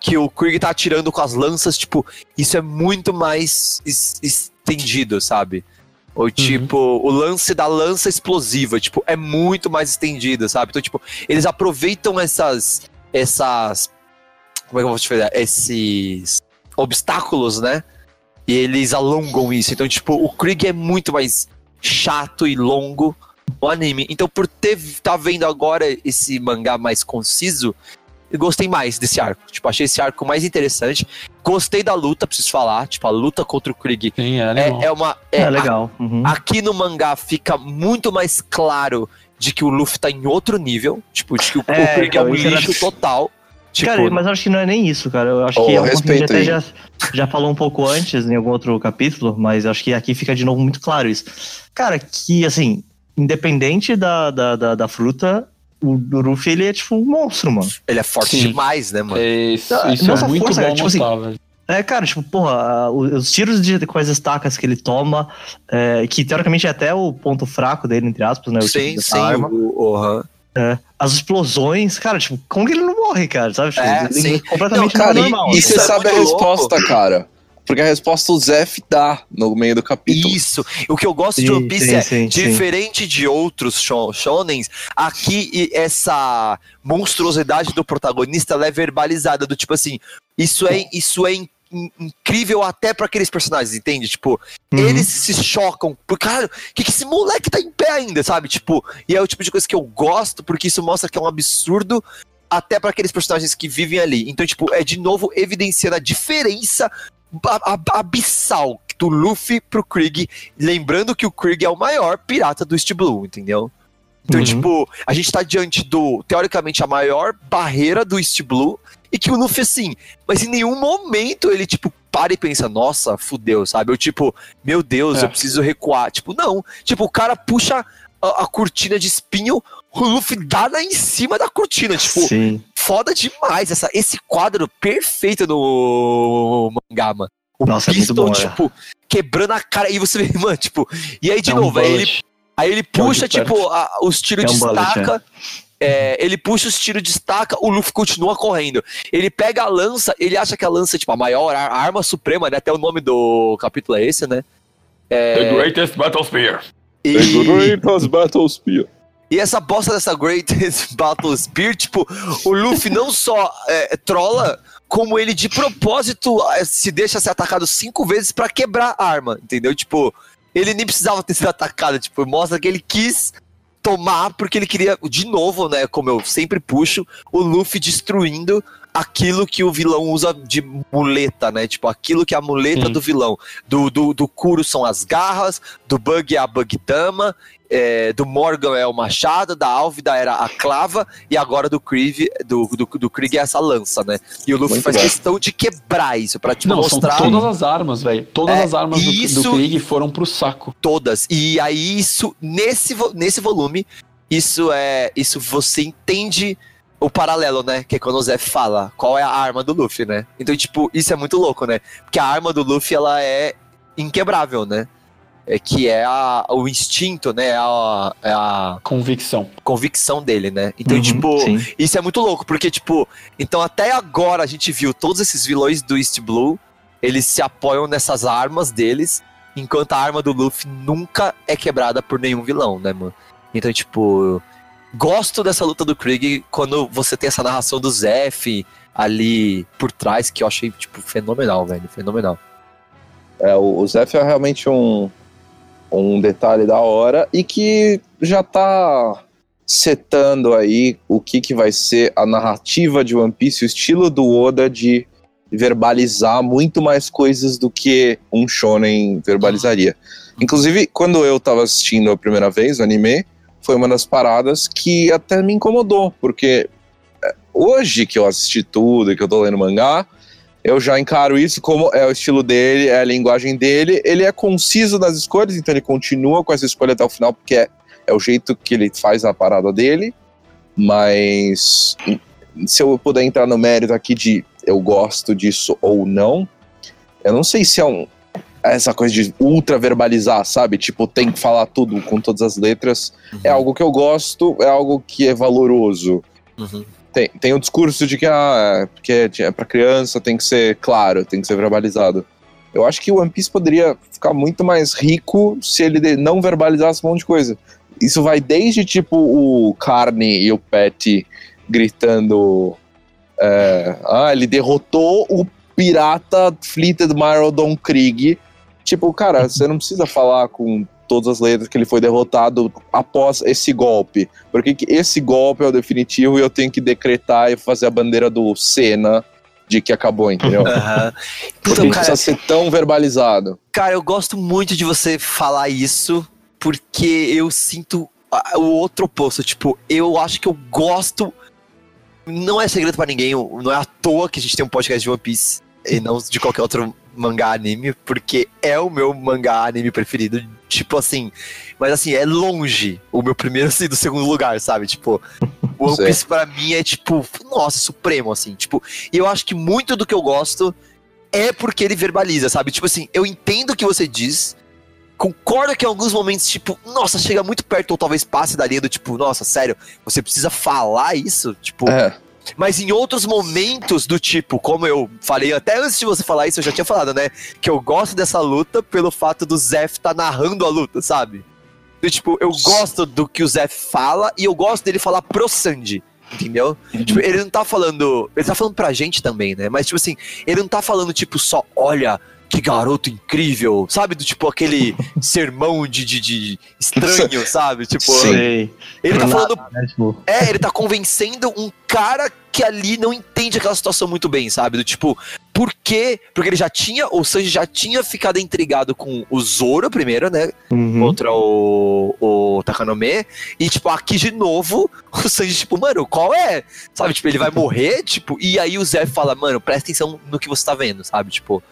que o Krieg tá atirando com as lanças, tipo, isso é muito mais es- estendido, sabe? Ou tipo, o lance da lança explosiva, tipo, é muito mais estendido, sabe? Então, tipo, eles aproveitam essas. essas. Como é que eu vou te falar? Esses obstáculos, né? E eles alongam isso. Então, tipo, o Krieg é muito mais chato e longo no anime. Então, por ter tá vendo agora esse mangá mais conciso, eu gostei mais desse arco. Tipo, achei esse arco mais interessante. Gostei da luta, preciso falar. Tipo, a luta contra o Krieg Sim, é é, é uma. É, É, legal. Uhum. Aqui no mangá fica muito mais claro de que o Luffy tá em outro nível. Tipo, de que o, É, o Krieg é um então, era- lixo total. Tipo, Cara, mas eu acho que não é nem isso, cara. Eu acho Oh, que é um ponto que a gente respeito até já, já falou um pouco antes, em algum outro capítulo, mas eu acho que aqui fica de novo muito claro isso. Cara, que assim, independente da, da, da, da fruta, o Luffy ele é tipo um monstro, mano. ele é forte Sim. demais, né, mano? É, isso isso é só muito força, bom cara, tipo assim, velho. É, cara, tipo, porra, os tiros de, com as estacas que ele toma, é, que teoricamente é até o ponto fraco dele, entre aspas, né? O tipo sim, dessa sim. arma. O, o, aham. As explosões, cara, tipo, como que ele não morre, cara? Sabe? Tipo, É, ele sim. é completamente Não, cara, normal. E Isso você é sabe a louco. resposta, cara. Porque a resposta o Zef dá no meio do capítulo. Isso. O que eu gosto de Sim, One Piece sim, é, sim, sim. diferente de outros shon- shonens, aqui e- essa monstruosidade do protagonista ela é verbalizada, do tipo assim, isso é, isso é in- in- incrível até pra aqueles personagens, entende? Tipo, Uhum. eles se chocam, por cara, que, que esse moleque tá em pé ainda, sabe? Tipo, e é o tipo de coisa que eu gosto, porque isso mostra que é um absurdo até pra aqueles personagens que vivem ali. Então, tipo, é de novo evidenciando a diferença abissal do Luffy pro Krieg, lembrando que o Krieg é o maior pirata do East Blue, entendeu? Então, Uhum. tipo, a gente tá diante do, teoricamente, a maior barreira do East Blue, e que o Luffy, assim, mas em nenhum momento ele, tipo, para e pensa, nossa, fudeu, sabe? Eu, tipo, meu Deus, É. eu preciso recuar. Tipo, não. Tipo, o cara puxa a, a cortina de espinho, o Luffy dá lá em cima da cortina, tipo, Sim. foda demais essa, esse quadro perfeito no mangá, mano. O Nossa, é muito Pistol, bom, é. tipo, quebrando a cara. E você vê, mano, tipo. E aí, de É um novo, aí ele, aí ele É um puxa, de perto. tipo, a- os tiros É um de bullet, estaca. é, ele puxa os tiros de estaca, o Luffy continua correndo. Ele pega a lança, ele acha que a lança é tipo a maior a arma suprema, né? Até o nome do capítulo é esse, né? The Greatest Battle Spear. E, Battle Spear. E essa bosta dessa Greatest Battle Spear, tipo, o Luffy não só é, trola, como ele de propósito é, se deixa ser atacado cinco vezes pra quebrar a arma, entendeu? Tipo, ele nem precisava ter sido atacado, tipo, mostra que ele quis tomar porque ele queria, de novo, né, como eu sempre puxo, o Luffy destruindo aquilo que o vilão usa de muleta, né? Tipo, aquilo que é a muleta Sim. do vilão. Do, do, do Kuro são as garras, do Bug é a Bugtama, é, do Morgan é o machado, da Álvida era a clava, e agora do Krieg, do, do, do Krieg é essa lança, né? E o Luffy Muito faz bom. questão de quebrar isso, pra tipo, Não, mostrar são todas as armas, velho. Todas É, as armas do, isso- do Krieg foram pro saco. todas. E aí, isso, nesse, nesse volume, isso é. Isso você entende o paralelo, né? Que é quando o Zé fala qual é a arma do Luffy, né? Então, tipo, isso é muito louco, né? Porque a arma do Luffy, ela é inquebrável, né? É que é a, o instinto, né? É a, é a Convicção. convicção dele, né? Então, Uhum, tipo, sim. isso é muito louco, porque, tipo, então até agora a gente viu todos esses vilões do East Blue, eles se apoiam nessas armas deles, enquanto a arma do Luffy nunca é quebrada por nenhum vilão, né, mano? Então, tipo, gosto dessa luta do Krieg quando você tem essa narração do Zef ali por trás, que eu achei, tipo, fenomenal, velho, fenomenal. É, o, Zef é realmente um, um detalhe da hora e que já tá setando aí o que, que vai ser a narrativa de One Piece, o estilo do Oda de verbalizar muito mais coisas do que um shonen verbalizaria. Inclusive, quando eu tava assistindo a primeira vez o anime, foi uma das paradas que até me incomodou, porque é, hoje que eu assisti tudo e que eu tô lendo mangá, eu já encaro isso como é o estilo dele, é a linguagem dele. Ele é conciso nas escolhas, então ele continua com essa escolha até o final, porque é, é o jeito que ele faz a parada dele. Mas se eu puder entrar no mérito aqui de eu gosto disso ou não, eu não sei se é um, essa coisa de ultra verbalizar, sabe? Tipo, tem que falar tudo com todas as letras. Uhum. É algo que eu gosto, é algo que é valoroso. Uhum. Tem, tem o discurso de que ah, é, porque é pra criança tem que ser claro, tem que ser verbalizado. Eu acho que o One Piece poderia ficar muito mais rico se ele não verbalizasse um monte de coisa. Isso vai desde tipo o Carne e o Pet gritando. é, ah, ele derrotou o pirata Fleeted Myrodon Krieg. Tipo, cara, você não precisa falar com todas as letras que ele foi derrotado após esse golpe. Porque que esse golpe é o definitivo e eu tenho que decretar e fazer a bandeira do Senna de que acabou, entendeu? Aham. Porque Então, cara, precisa ser tão verbalizado. Cara, eu gosto muito de você falar isso, porque eu sinto o outro oposto. Tipo, eu acho que eu gosto. Não é segredo pra ninguém, não é à toa que a gente tem um podcast de One Piece e não de qualquer outro mangá anime, porque é o meu mangá anime preferido. Tipo assim, mas assim, é longe o meu primeiro e do segundo lugar, sabe? Tipo, o One. Piece pra mim é tipo, nossa, supremo, assim. Tipo, e eu acho que muito do que eu gosto é porque ele verbaliza, sabe? Tipo assim, eu entendo o que você diz, concordo que em alguns momentos, tipo, nossa, chega muito perto, ou talvez passe da linha do tipo, nossa, sério, você precisa falar isso? Tipo, É. mas em outros momentos do tipo, como eu falei até antes de você falar isso, eu já tinha falado, né? Que eu gosto dessa luta pelo fato do Zef tá narrando a luta, sabe? Tipo, eu gosto do que o Zef fala e eu gosto dele falar pro Sandy. Entendeu? Tipo, ele não tá falando. Ele tá falando pra gente também, né? Mas, tipo assim, ele não tá falando, tipo, só, olha, que garoto incrível, sabe? Do tipo aquele sermão de, de, de estranho, sabe? Tipo, Sim. Ele tá Do falando tipo, é, ele tá convencendo um cara que ali não entende aquela situação muito bem, sabe? Do tipo, por quê? Porque ele já tinha, o Sanji já tinha ficado intrigado com o Zoro primeiro, né? uhum. Contra o, o Takanome. E, tipo, aqui de novo, o Sanji, tipo, mano, qual é? Sabe, tipo, ele vai morrer, tipo, e aí o Zé fala, mano, presta atenção no que você tá vendo, sabe? Tipo,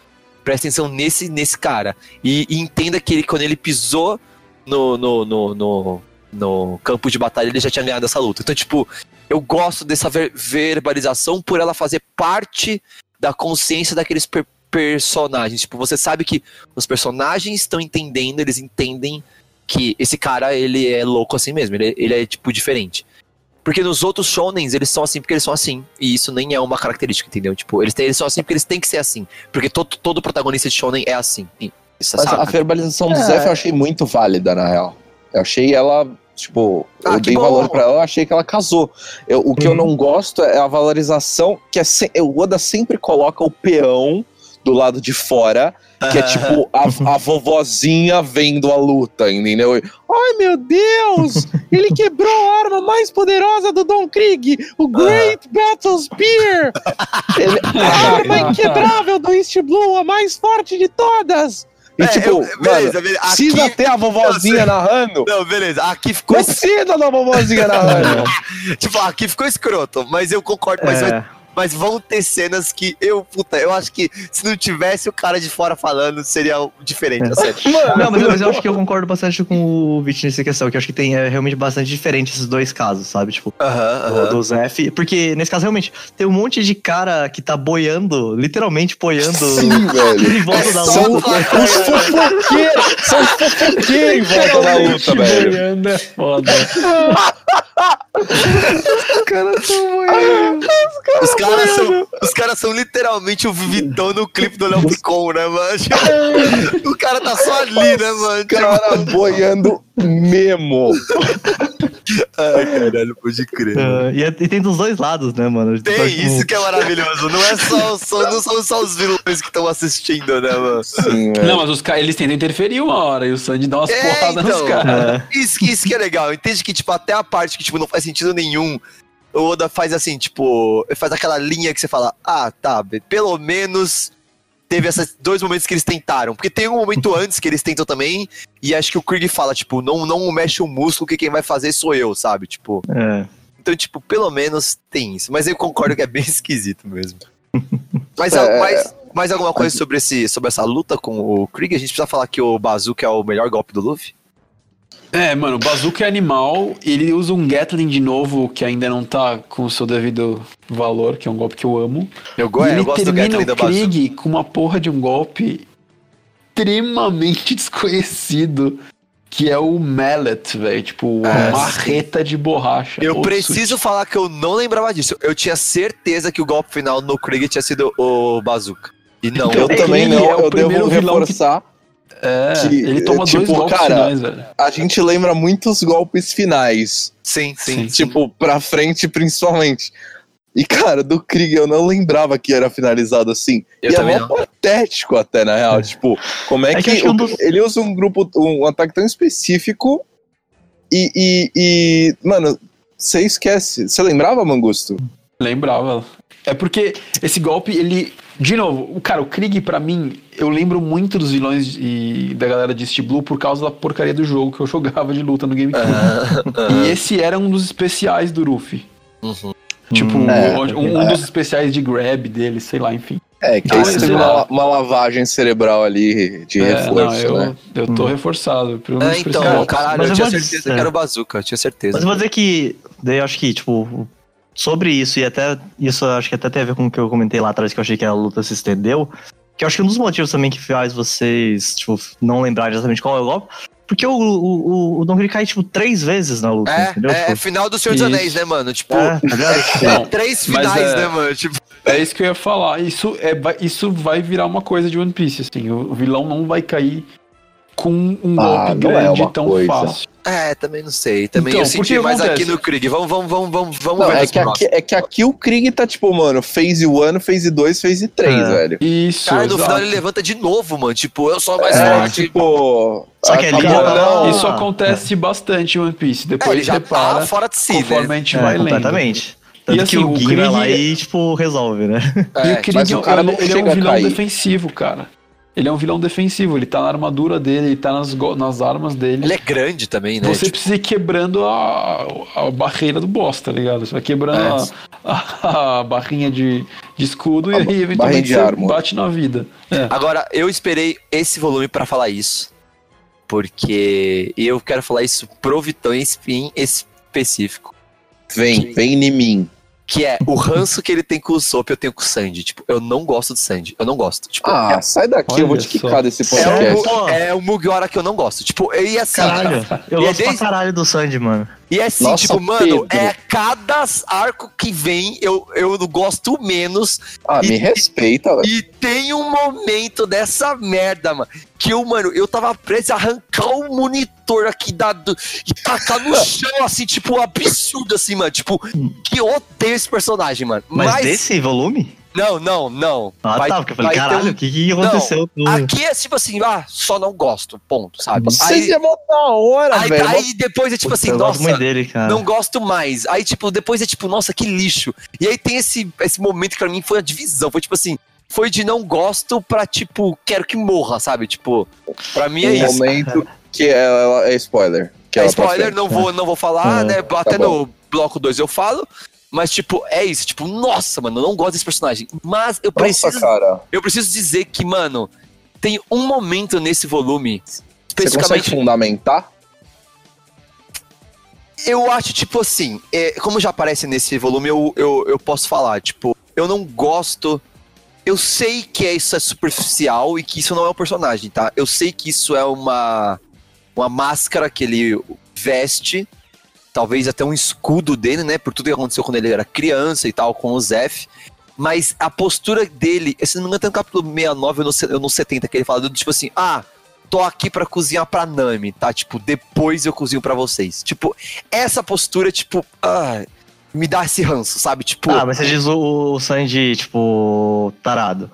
presta atenção nesse, nesse cara. E, e entenda que ele, quando ele pisou no, no, no, no, no campo de batalha, ele já tinha ganhado essa luta. Então, tipo, eu gosto dessa ver- verbalização por ela fazer parte da consciência daqueles per- personagens. Tipo, você sabe que os personagens estão entendendo, eles entendem que esse cara, ele é louco assim mesmo, ele, ele é, tipo, diferente. Porque nos outros shonens, eles são assim porque eles são assim. E isso nem é uma característica, entendeu? Tipo, eles, têm, eles são assim porque eles têm que ser assim. Porque todo, todo protagonista de shonen é assim. E, isso, Mas a verbalização do É. Zef eu achei muito válida, na real. Eu achei ela, tipo, Ah, eu que dei bom. valor pra ela, eu achei que ela casou. Eu- o que eu Uhum. não gosto é a valorização, que é se, o Oda sempre coloca o peão do lado de fora, que é tipo a, a vovozinha vendo a luta, entendeu? Ai meu Deus! Ele quebrou a arma mais poderosa do Don Krieg, o Great Battle Spear! Ele- a arma inquebrável do East Blue, a mais forte de todas! E É, tipo, eu- mano, beleza, beleza. precisa Aqui- ter a vovozinha narrando? Não, beleza. Aqui ficou, Precisa da vovozinha narrando! tipo, aqui ficou escroto, mas eu concordo. Mas, vai- É, mas vão ter cenas que eu, puta, eu acho que se não tivesse o cara de fora falando, seria diferente a série. Não, mas, mas eu acho que eu concordo bastante com o Vit nessa questão, que eu acho que tem é, realmente bastante diferente esses dois casos, sabe? Tipo, Aham, do, do Zef. Porque nesse caso, realmente, tem um monte de cara que tá boiando, literalmente boiando Sim, velho. em volta da São luta. os fofoqueiros! São os fofoqueiros em volta da luta, velho. Boiando é foda. caras. Os caras são, os caras são literalmente o Vitão no clipe do Léo Picon, né, mano? Tipo, o cara tá só ali, né, mano? Tipo, Cara boiando mesmo. Ai, caralho, pode crer. Ah, e, é- e tem dos dois lados, né, mano? Tem, Tipo, isso que é maravilhoso. Não é só, só- não são só os vilões que estão assistindo, né, mano? Sim, velho. Não, mas os caras, eles tentam interferir uma hora e o Sandy dá umas É, porradas então. nos caras. É. Isso, isso que é legal. Entende que, tipo, até a parte que, tipo, não faz sentido nenhum. O Oda faz assim, tipo, faz aquela linha que você fala, ah, tá, pelo menos teve esses dois momentos que eles tentaram. Porque tem um momento antes que eles tentam também, e acho que o Krieg fala, tipo, não, não mexe o músculo que quem vai fazer sou eu, sabe? Tipo, É. então, tipo, pelo menos tem isso. Mas eu concordo que é bem esquisito mesmo. Mas, É, mais, mais alguma coisa sobre, esse, sobre essa luta com o Krieg? A gente precisa falar que o Bazooka é o melhor golpe do Luffy? É, mano, o Bazooka é animal, ele usa um Gatling de novo, que ainda não tá com o seu devido valor, que é um golpe que eu amo. Eu, go e é, ele eu gosto do termina Gatling o da Bazooka. Krieg com uma porra de um golpe extremamente desconhecido, que é o Mallet, velho. Tipo, Ah, uma marreta de borracha. Eu preciso falar que eu não lembrava disso. Eu tinha certeza que o golpe final no Krieg tinha sido o Bazooka. E não, Então, Eu É, também ele não, é o eu devo vilão que- reforçar. É, que, ele toma tipo, dois golpes cara, finais, velho. A gente lembra muitos golpes finais. sim, sim. Sim. Tipo, pra frente principalmente. E, cara, do Krieg eu não lembrava que era finalizado assim. Eu e também é não. mó patético até, na real. Tipo, como é, É que que, que o- ele usa um grupo, um ataque tão específico e, e, e, mano, você esquece. Você lembrava, Mangusto? Lembrava. É porque esse golpe, ele. De novo, o cara, o Krieg, pra mim, eu lembro muito dos vilões e da galera de East Blue por causa da porcaria do jogo que eu jogava de luta no GameCube. E esse era um dos especiais do Luffy. uhum. Tipo, Hum, é, um, um dos especiais de grab dele, sei lá, enfim. É, que Ah, aí você teve uma, uma lavagem cerebral ali de É, reforço, não, eu, né? eu tô reforçado. Por um dos Ah, então, caralho, Mas eu eu tinha certeza dizer- que era o Bazooka, eu tinha certeza. Mas eu vou dizer que, daí eu acho que, tipo, sobre isso, e até isso eu acho que até tem a ver com o que eu comentei lá atrás, que eu achei que a luta se estendeu, que eu acho que um dos motivos também que faz vocês, tipo, não lembrarem exatamente qual é o golpe, porque o, o, o, o Don Krieg cai, tipo, três vezes na luta, É, entendeu? é Tipo, final do Senhor dos. Anéis, né, mano? Tipo, é, tá é três finais, é- né, mano? Tipo, É isso que eu ia falar. Isso, é, vai- isso vai virar uma coisa de One Piece, assim. O, vilão não vai cair com um Ah, golpe é grande uma tão coisa. fácil. É, também não sei. Também Então, eu senti mais acontece? aqui no Krieg. Vamos, vamos, vamos, vamos, vamos Não, ver é que, aqui, é que aqui o Krieg tá tipo, mano, phase 1, phase 2, phase 3, É. velho. Isso, Cara, no exato. final ele levanta de novo, mano. Tipo, eu sou mais É, forte. tipo. Só que já tava- não. Isso acontece bastante em One Piece. É, Depois ele ele já repara tá fora de si, conforme né? a gente É, vai lendo. completamente. Tanto E que assim, o o Gui vai lá Krieg- e, tipo, resolve, né? E É, o Krieg mas o cara ele, ele é chega um vilão defensivo, cara. Ele é um vilão defensivo, ele tá na armadura dele, ele tá nas, nas armas dele. Ele é grande também, né? Você Tipo, precisa ir quebrando a, a barreira do boss, tá ligado? Você vai quebrando É. a, a, a barrinha de, de escudo A e aí, eventualmente, você arma. bate na vida. É. Agora, eu esperei esse volume pra falar isso. Porque eu quero falar isso pro Vitão em específico. Vem, vem em mim. Que é o ranço que ele tem com o Sop, eu tenho com o Sandy. Tipo, eu não gosto do Sandy. Eu não gosto. Tipo, Ah, sai daqui, eu vou te só. quicar desse é, podcast. o, Pô. é o Mugiwara que eu não gosto. Tipo, e assim. Caralho, eu E é gosto desde- pra caralho do Sandy, mano. E é assim, Nossa, tipo, mano, Pedro. é cada arco que vem, eu, eu não gosto menos. Ah, me E- respeita, velho. E tem um momento dessa merda, mano, que eu, mano, eu tava preso a arrancar o monitor aqui da, do, e tacar no chão, assim, tipo, um absurdo, assim, mano. Tipo, que eu odeio esse personagem, mano. Mas, desse volume? Não, não, não. Ah, Vai- tá, porque eu falei, caralho, um- o que, que aconteceu? com- Aqui é tipo assim, ah, só não gosto, ponto, sabe? Vocês Aí, é mó da hora, aí, velho. aí depois é tipo Putz, assim, gosto nossa, dele, cara. não gosto mais. Aí, tipo, depois é tipo, nossa, que lixo. E aí tem esse, esse momento que pra mim foi a divisão. Foi tipo assim, foi de não gosto pra, tipo, quero que morra, sabe? Tipo, pra mim é um isso. momento que é, é spoiler. Que É tá spoiler, não vou, não vou falar, É, né? Até tá no bloco 2 eu falo. Mas, tipo, é isso. Tipo, nossa, mano, eu não gosto desse personagem. Mas eu Nossa, preciso, cara. eu preciso dizer que, mano, tem um momento nesse volume, Você consegue especificamente. fundamentar? Eu acho, tipo assim, é, como já aparece nesse volume, eu, eu, eu posso falar, tipo, eu não gosto. Eu sei que é- isso é superficial e que isso não é um personagem, tá? Eu sei que isso é uma, uma máscara que ele veste talvez até um escudo dele, né? Por tudo que aconteceu quando ele era criança e tal, com o Zef. Mas a postura dele, se não me engano, tem no capítulo 69 ou no, no 70, que ele fala tipo assim, ah, tô aqui pra cozinhar pra Nami, tá? Tipo, depois eu cozinho pra vocês. Tipo, essa postura, tipo, ah, me dá esse ranço, sabe? Tipo, Ah, mas você diz o, o Sanji, tipo, tarado.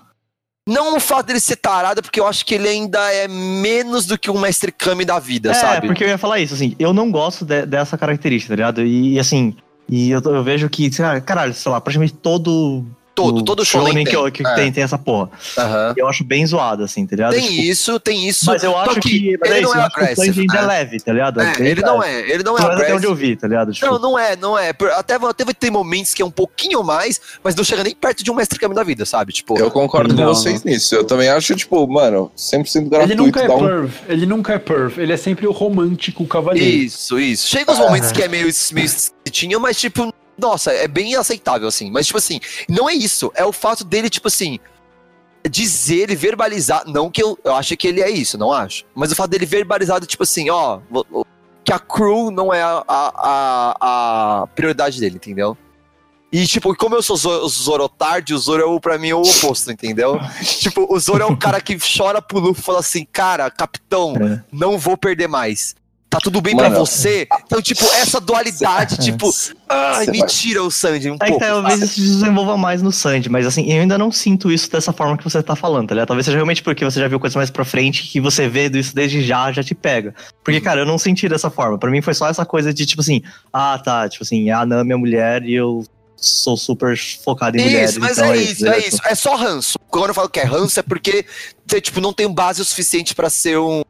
Não o fato dele ser tarado, porque eu acho que ele ainda é menos do que um mestre Kami da vida, É, sabe? porque eu ia falar isso, assim, eu não gosto de- dessa característica, tá ligado? E, assim, e eu, eu vejo que, sei lá, caralho, sei lá, praticamente todo. Todo, o todo shonen que, tem. que É. tem, tem essa porra. Aham. Eu acho bem zoado, assim, tá ligado? Tem Tipo, isso, tem isso. Mas eu acho que, mas ele é isso, não é eu acho que o aggressive. Sanji ainda é é. leve, tá ligado? É, Bem ele não leve. é, ele não é menos até onde eu vi, tá ligado? Tipo, Não, não é, não é. Até, até vai ter momentos que é um pouquinho mais, mas não chega nem perto de um mestre Kami da vida, sabe? Tipo, Eu concordo Não, com vocês nisso. Eu também acho, tipo, mano, 100% Ele gratuito. nunca é um- perv, ele nunca é perv, ele é sempre o romântico cavaleiro. Isso, isso. Chega uns momentos que é meio, meio esquisitinho, mas tipo, nossa, é bem aceitável, assim. Mas, tipo assim, não é isso. É o fato dele, tipo assim, dizer e verbalizar. Não que eu, eu acho que ele é isso, não acho. Mas o fato dele verbalizado, tipo assim, ó, que a crew não é a, a, a, prioridade dele, entendeu? E, tipo, como eu sou Zo- Zorotardi, o Zoro é, o, pra mim, é o oposto, entendeu? tipo, o Zoro é o cara que chora pro Luffy e fala assim, cara, capitão, É. não vou perder mais. Tá tudo bem pra Mano, você? Então, tipo, essa dualidade, tipo, ai, me tira o Sanji um É que pouco. talvez sabe? isso se desenvolva mais no Sandy, mas assim, eu ainda não sinto isso dessa forma que você tá falando, tá ligado? Talvez seja realmente porque você já viu coisas mais pra frente que você vê isso desde já, já te pega. Porque, Uhum. cara, eu não senti dessa forma. Pra mim foi só essa coisa de, tipo assim, ah, tá, tipo assim, a Nami é mulher e eu sou super focado em mulheres. Isso, mas então é isso, é isso. É só ranço. Quando eu falo que é ranço, é porque, você, tipo, não tem base o suficiente pra ser um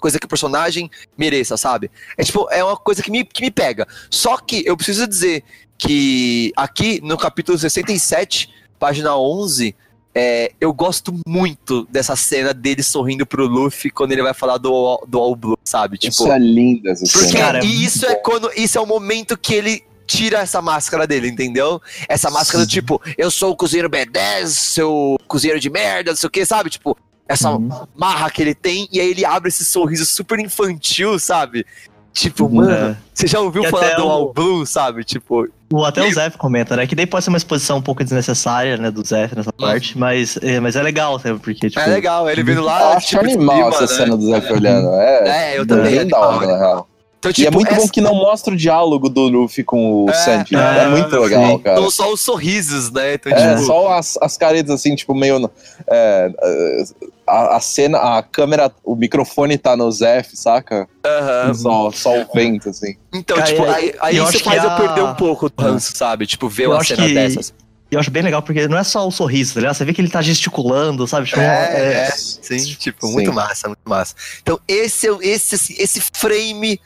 coisa que o personagem mereça, sabe? É tipo, é uma coisa que me, que me pega. Só que eu preciso dizer que aqui no capítulo 67, página 11, é, eu gosto muito dessa cena dele sorrindo pro Luffy quando ele vai falar do, do All Blue, sabe? Tipo, Isso é lindo, essa porque cena. Cara, é e isso é quando. Isso é o momento que ele tira essa máscara dele, entendeu? Essa máscara do tipo, eu sou o cozinheiro B10, seu cozinheiro de merda, não sei o que, sabe? Tipo, essa Uhum. marra que ele tem, e aí ele abre esse sorriso super infantil, sabe? Tipo, Uhum. mano, É. você já ouviu E falar do o- All Blue, sabe? Tipo, O, até o Zef comenta, né? Que daí pode ser uma exposição um pouco desnecessária, né, do Zef nessa parte, mas, é, mas é legal, sabe? Porque, tipo. é legal, ele vendo Eu lá. acho tipo, animal cima, essa né? cena do Zé olhando. É, É, eu é também. da hora, na real. Então, e tipo, é muito essa- bom que não mostra o diálogo do Luffy com o É, Sanji. é, É, muito sim. legal, cara. São só os sorrisos, né? Então, É, tipo, só as, as caretas assim, tipo, meio. é, é, a, a cena, a câmera, o microfone tá no Zef, saca? aham. Só, só o vento, assim. Então, Cara, tipo, e- aí, aí eu isso acho que faz eu a- perder um pouco do ranço, sabe? Tipo, ver Eu uma cena que- dessas. E eu acho bem legal, porque não é só o sorriso, tá ligado? Você vê que ele tá gesticulando, sabe? Tipo, É, é- é. Sim, tipo, Sim. muito massa, muito massa. Então, esse, é esse, esse frame.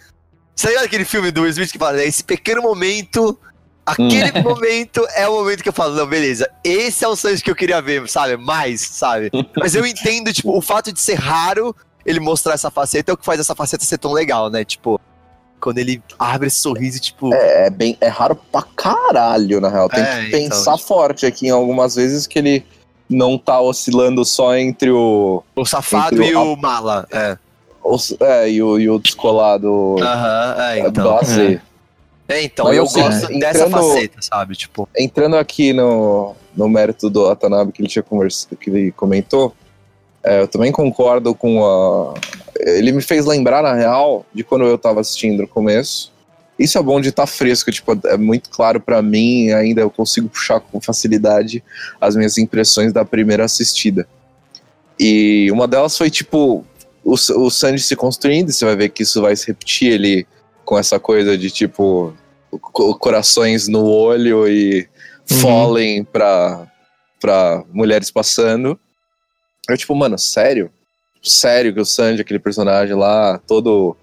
Você lembra aquele filme do Will Smith que fala, né? Esse pequeno momento. Aquele momento é o momento que eu falo, não, beleza, esse é o Sanji que eu queria ver, sabe? Mais, sabe? Mas eu entendo, tipo, o fato de ser raro ele mostrar essa faceta é o que faz essa faceta ser tão legal, né? Tipo, quando ele abre esse sorriso e, tipo. É, bem, é raro pra caralho, na real. Tem É, que então, pensar forte aqui em algumas vezes que ele não tá oscilando só entre o. o safado entre e o- o mala. É. os- é, e o, e o descolado. Aham, é, é, então. blasé. É, então, Mas eu assim, gosto é, dessa entrando- faceta, sabe? Tipo. entrando aqui no, no mérito do Watanabe que ele tinha conversado, que ele comentou, é, eu também concordo com a. Ele me fez lembrar, na real, de quando eu tava assistindo no começo. Isso é bom de estar fresco, tipo, é muito claro pra mim, ainda eu consigo puxar com facilidade as minhas impressões da primeira assistida. E uma delas foi, tipo, o, o Sanji se construindo, você vai ver que isso vai se repetir ele com essa coisa de, tipo, co- corações no olho e Uhum. Fallen pra, pra mulheres passando. Eu, tipo, mano, sério? Sério que o Sanji, aquele personagem lá, todo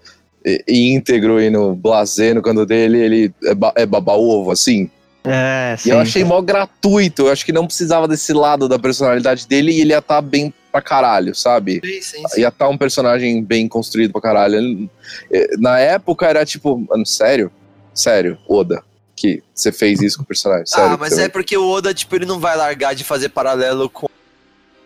íntegro e no blazer no canto dele, ele é, ba é baba-ovo, assim? É, E sim. eu achei mó gratuito, eu acho que não precisava desse lado da personalidade dele e ele ia estar bem pra caralho, sabe? Sim, sim, Ia estar um personagem bem construído pra caralho. Eh, Na época era tipo, mano, sério? Sério, Oda, que você fez isso com o personagem, sério. Ah, mas é porque o Oda, tipo, ele não vai largar de fazer paralelo com,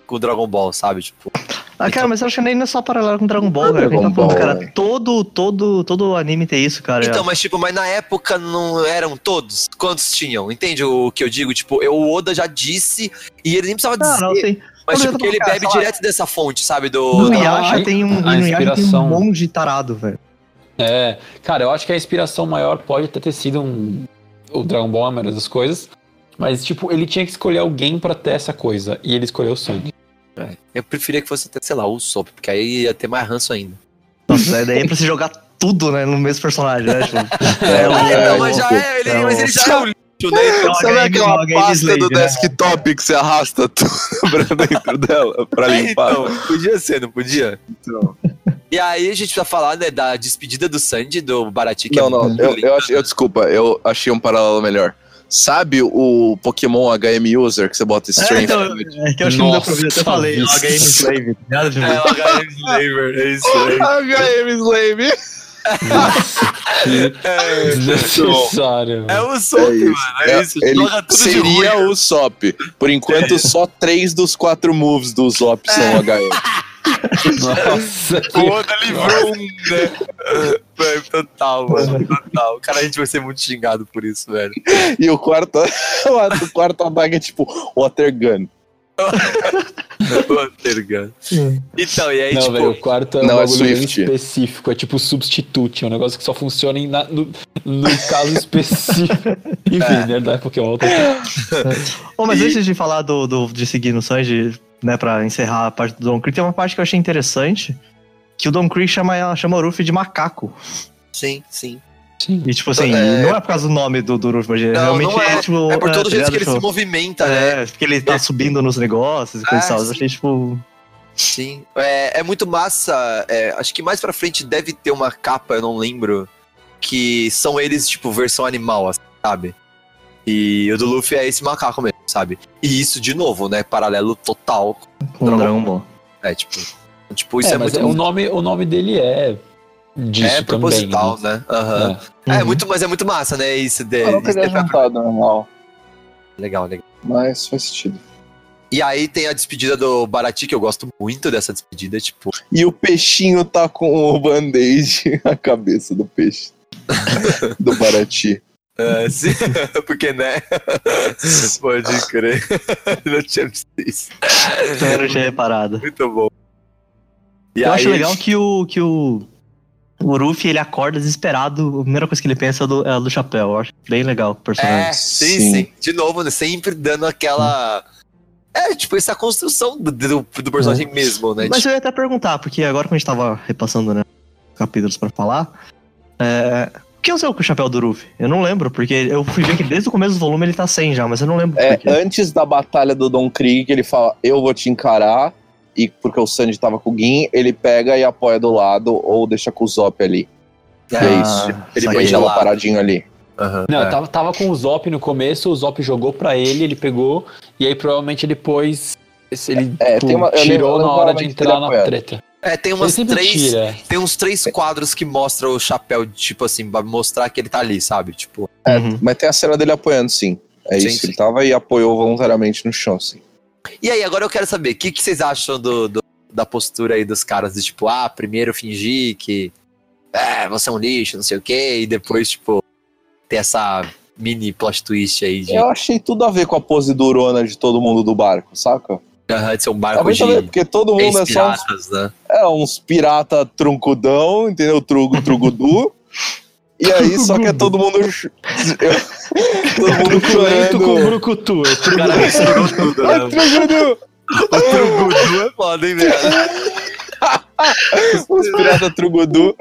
com o Dragon Ball, sabe? Tipo, Ah, cara, mas eu acho que nem é só paralelo com Dragon Ball, é cara. que a gente Dragon tá Ball, cara, velho. todo, todo, todo anime tem isso, cara. Então, mas tipo, mas na época não eram todos? Quantos tinham? Entende o que eu digo? Tipo, eu- o Oda já disse e ele nem precisava não, dizer. não, tem. Mas tipo, que ele falando, bebe cara, direto dessa fonte, sabe? Do. No Não, Yasha tem um, a no Yasha tem um inspiração- monte tarado, velho. É, cara, eu acho que a inspiração maior pode até ter sido um, o Dragon Ball, a maioria das coisas. Mas, tipo, ele tinha que escolher alguém pra ter essa coisa. E ele escolheu o Sanji. Eu preferia que fosse até, sei lá, o Sop, porque aí ia ter mais ranço ainda. Nossa, daí é pra você jogar tudo, né, no mesmo personagem, né? Tipo, É, o- Ah, é, então, mas já é, ele, é mas ele já é o né? Então, Sabe aquela pasta do né? desktop que você arrasta tudo pra dentro dela pra É, limpar? então, podia ser, não podia? E aí a gente vai falar, né, da despedida do Sandy, do Barati, Não, é não, eu, eu, eu desculpa, eu achei um paralelo melhor. Sabe o Pokémon HM User que você bota É, Strength? então, é que eu acho que não deu pra eu até Nossa, falei, isso. HM Slave. Nada de É, o HM Slaver, é isso aí. HM Slave! É, Desnecessário. é o Sop, É mano, é, É, isso. ele Joga tudo de seria ruim. o Sop. Por enquanto, só três dos quatro moves do Sop são HM. Nossa, que... O Oda livrou um, né? Velho, total, mano, total. Cara, a gente vai ser muito xingado por isso, velho. E o quarto, o quarto ataque é tipo Water Gun. Watergun. Então, e aí, Não, tipo... velho, o quarto é um Não, é bagulho bem Swift. específico. É tipo substitute. É um negócio que só funciona em na- no, no caso específico. Enfim, né? Da Pokémon. coisa. Ô, mas E- antes de falar do, do- de seguir no Sanji, né, pra encerrar a parte do Don Krieg, tem uma parte que eu achei interessante, que o Don Krieg chama, chama o Ruffy de macaco. Sim, sim. Sim. E tipo assim, É. não é por causa do nome do, do Ruffy, mas Não, realmente não é. é tipo... É por todo tá jeito ligado? que ele se Tipo, movimenta, né? É, porque ele tá subindo nos negócios e coisa e Ah, tal. Eu sim. achei, tipo... Sim. É, é muito massa. é, acho que mais pra frente deve ter uma capa, eu não lembro, que são eles, tipo, versão animal, assim, sabe? E o do Luffy é esse macaco mesmo, sabe? E isso, de novo, né? Paralelo total. Com o Dragon Ball. É, tipo... Tipo, isso é, é, muito... o, nome, o nome dele é disso é proposital, também. né? Aham. né? É. Uhum. muito, mas é muito massa, né? Isso de, Eu teria de- juntado normal, Legal, legal. mas faz sentido. E aí tem a despedida do Barati, que eu gosto muito dessa despedida, tipo... E o peixinho tá com o band-aid na cabeça do peixe. do Barati. É, sim, porque, né? Pode crer. não tinha visto isso. Eu não tinha reparado. Muito bom. E Eu aí, acho legal que o, que o, o Ruffy, ele acorda desesperado. A primeira coisa que ele pensa é do, é do chapéu. Eu acho bem legal o personagem. É, sim, Sim. sim, De novo, né? Sempre dando aquela. É, tipo, essa construção do, do, do personagem mesmo, né? Mas Tipo, eu ia até perguntar, porque agora que a gente tava repassando, né, capítulos pra falar, é, o que é o seu chapéu do Ruffy? Eu não lembro, porque eu fui ver que desde o começo do volume ele tá sem já, mas eu não lembro É, antes da batalha do Don Krieg, ele fala, eu vou te encarar, e porque o Sanji tava com o Gin, ele pega e apoia do lado, ou deixa com o Zop ali. E é Ah, isso. Ele põe ela paradinho ali. aham, Não, é. tava, tava com o Zop no começo, o Zop jogou pra ele, ele pegou, e aí provavelmente ele depois. Ele É, tem uma- tirou lembro- na hora de entrar na apoiado. treta. É, tem umas três. tira. Tem uns três quadros que mostram o chapéu, tipo assim, pra mostrar que ele tá ali, sabe? Tipo. Uhum. Mas tem a cena dele apoiando, sim. É Sim, isso, sim. ele tava e apoiou voluntariamente no chão, sim. E aí, agora eu quero saber, o que, que vocês acham do, do- da postura aí dos caras de tipo, ah, primeiro fingir que. É, você é um lixo, não sei o quê, e depois, tipo, ter essa mini plot twist aí de, Eu achei tudo a ver com a pose durona de todo mundo do barco, saca? aham, de ser um barco Talvez de também, porque todo mundo é só uns, né? é, uns pirata truncudão, entendeu? Trugo, trugudu. E aí, só que é todo mundo. todo mundo Truculento com chorando. brucutu. cara misturou tudo, né? trugudu! O Trugudu é foda, hein, velho? Os pirata trugudu.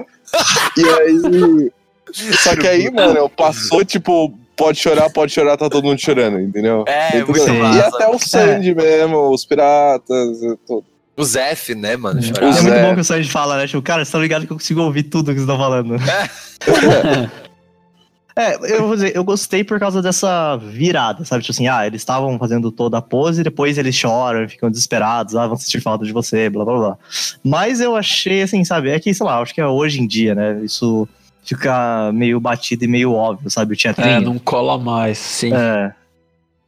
E aí. Só que aí, mano, passou, tipo, pode chorar, pode chorar, tá todo mundo chorando, entendeu? É, tudo muito a ver. massa. E até o Sandy mesmo, os piratas, e tudo. O Zef, né, mano? É Chorar. Os- muito é. bom que o Sanji fala, né? Tipo, cara, vocês estão ligados que eu consigo ouvir tudo que vocês estão falando. É, eu vou dizer, eu gostei por causa dessa virada, sabe? Tipo assim, ah, eles estavam fazendo toda a pose, depois eles choram, ficam desesperados, ah, vão sentir falta de você, blá blá blá. Mas eu achei, assim, sabe? É que, sei lá, acho que é hoje em dia, né? Isso fica meio batido e meio óbvio, sabe? O É, teatrinho. não cola mais, sim. É,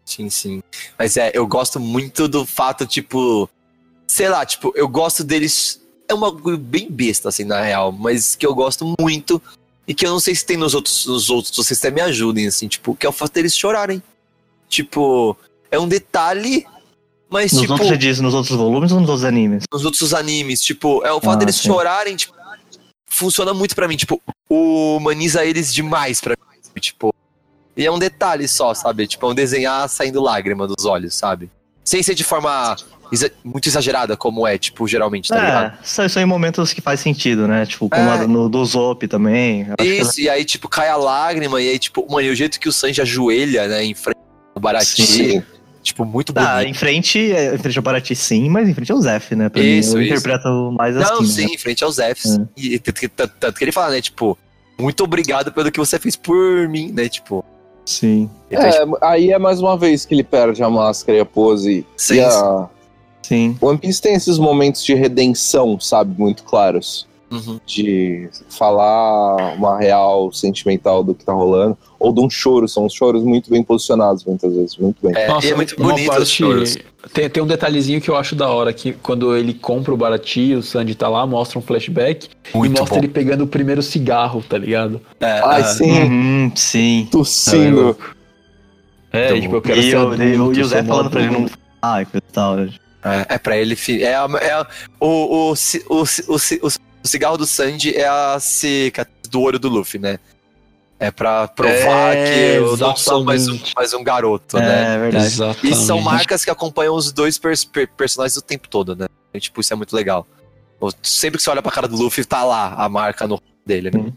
Sim, sim. Mas é, eu gosto muito do fato, tipo. Sei lá, tipo, eu gosto deles. É uma bem besta, assim, na real, mas que eu gosto muito e que eu não sei se tem nos outros, nos outros, vocês até me ajudem, assim, tipo, que é o fato deles chorarem. Tipo, é um detalhe, mas Nos tipo, outros você diz, nos outros volumes ou nos outros animes? nos outros animes, tipo, é o fato Ah, deles sim. chorarem, tipo, funciona muito pra mim, tipo, humaniza eles demais pra mim, tipo. E é um detalhe só, sabe? Tipo, é um desenhar saindo lágrima dos olhos, sabe? Sem ser de forma exa- muito exagerada, como é, tipo, geralmente, tá ligado? É, são, são em momentos que faz sentido, né? Tipo, como É. a no, do Zop também. Que Isso, e aí, tipo, cai a lágrima, e aí, tipo, mano, e o jeito que o Sanji ajoelha, né, em frente ao Baratie, Sim. tipo, muito Tá, bonito. em frente, é, em frente ao Paraty sim, mas em frente ao Zef, né? Pra Isso, mim, eu isso. interpreto mais Não, assim. sim, né? em frente aos Fs. É. E tanto que- tanto tanto que ele fala, né, tipo, muito obrigado pelo que você fez por mim, né, tipo. Sim, É, aí é mais uma vez que ele perde a máscara e a pose. Sim, e a... sim. One Piece tem esses momentos de redenção, sabe, muito claros. Uhum. De falar uma real sentimental do que tá rolando. Ou de um choro. São choros muito bem posicionados, muitas vezes. Muito bem. É, e é muito bonito os parte- choros. Tem, tem um detalhezinho que eu acho da hora, que quando ele compra o Barati, o Sandy tá lá, mostra um flashback e Muito mostra bom. ele pegando o primeiro cigarro, tá ligado? É, Ai, é, sim, Uhum, sim. tossindo. É, Então, tipo, eu quero E, ser o- adulto, e o- e Zé falando pra ele não. adulto. Ai, coisa e tal. né? É, é pra ele. fi- É, a- é a- o, o, o, o, o, o cigarro do Sandy é a cicatriz do olho do Luffy, né? É pra provar É, que eu não sou mais um, mais um garoto, né? É verdade. Exatamente. E são marcas que acompanham os dois pers- per- personagens o tempo todo, né? E, tipo, isso é muito legal. Sempre que você olha pra cara do Luffy, tá lá a marca no dele, né?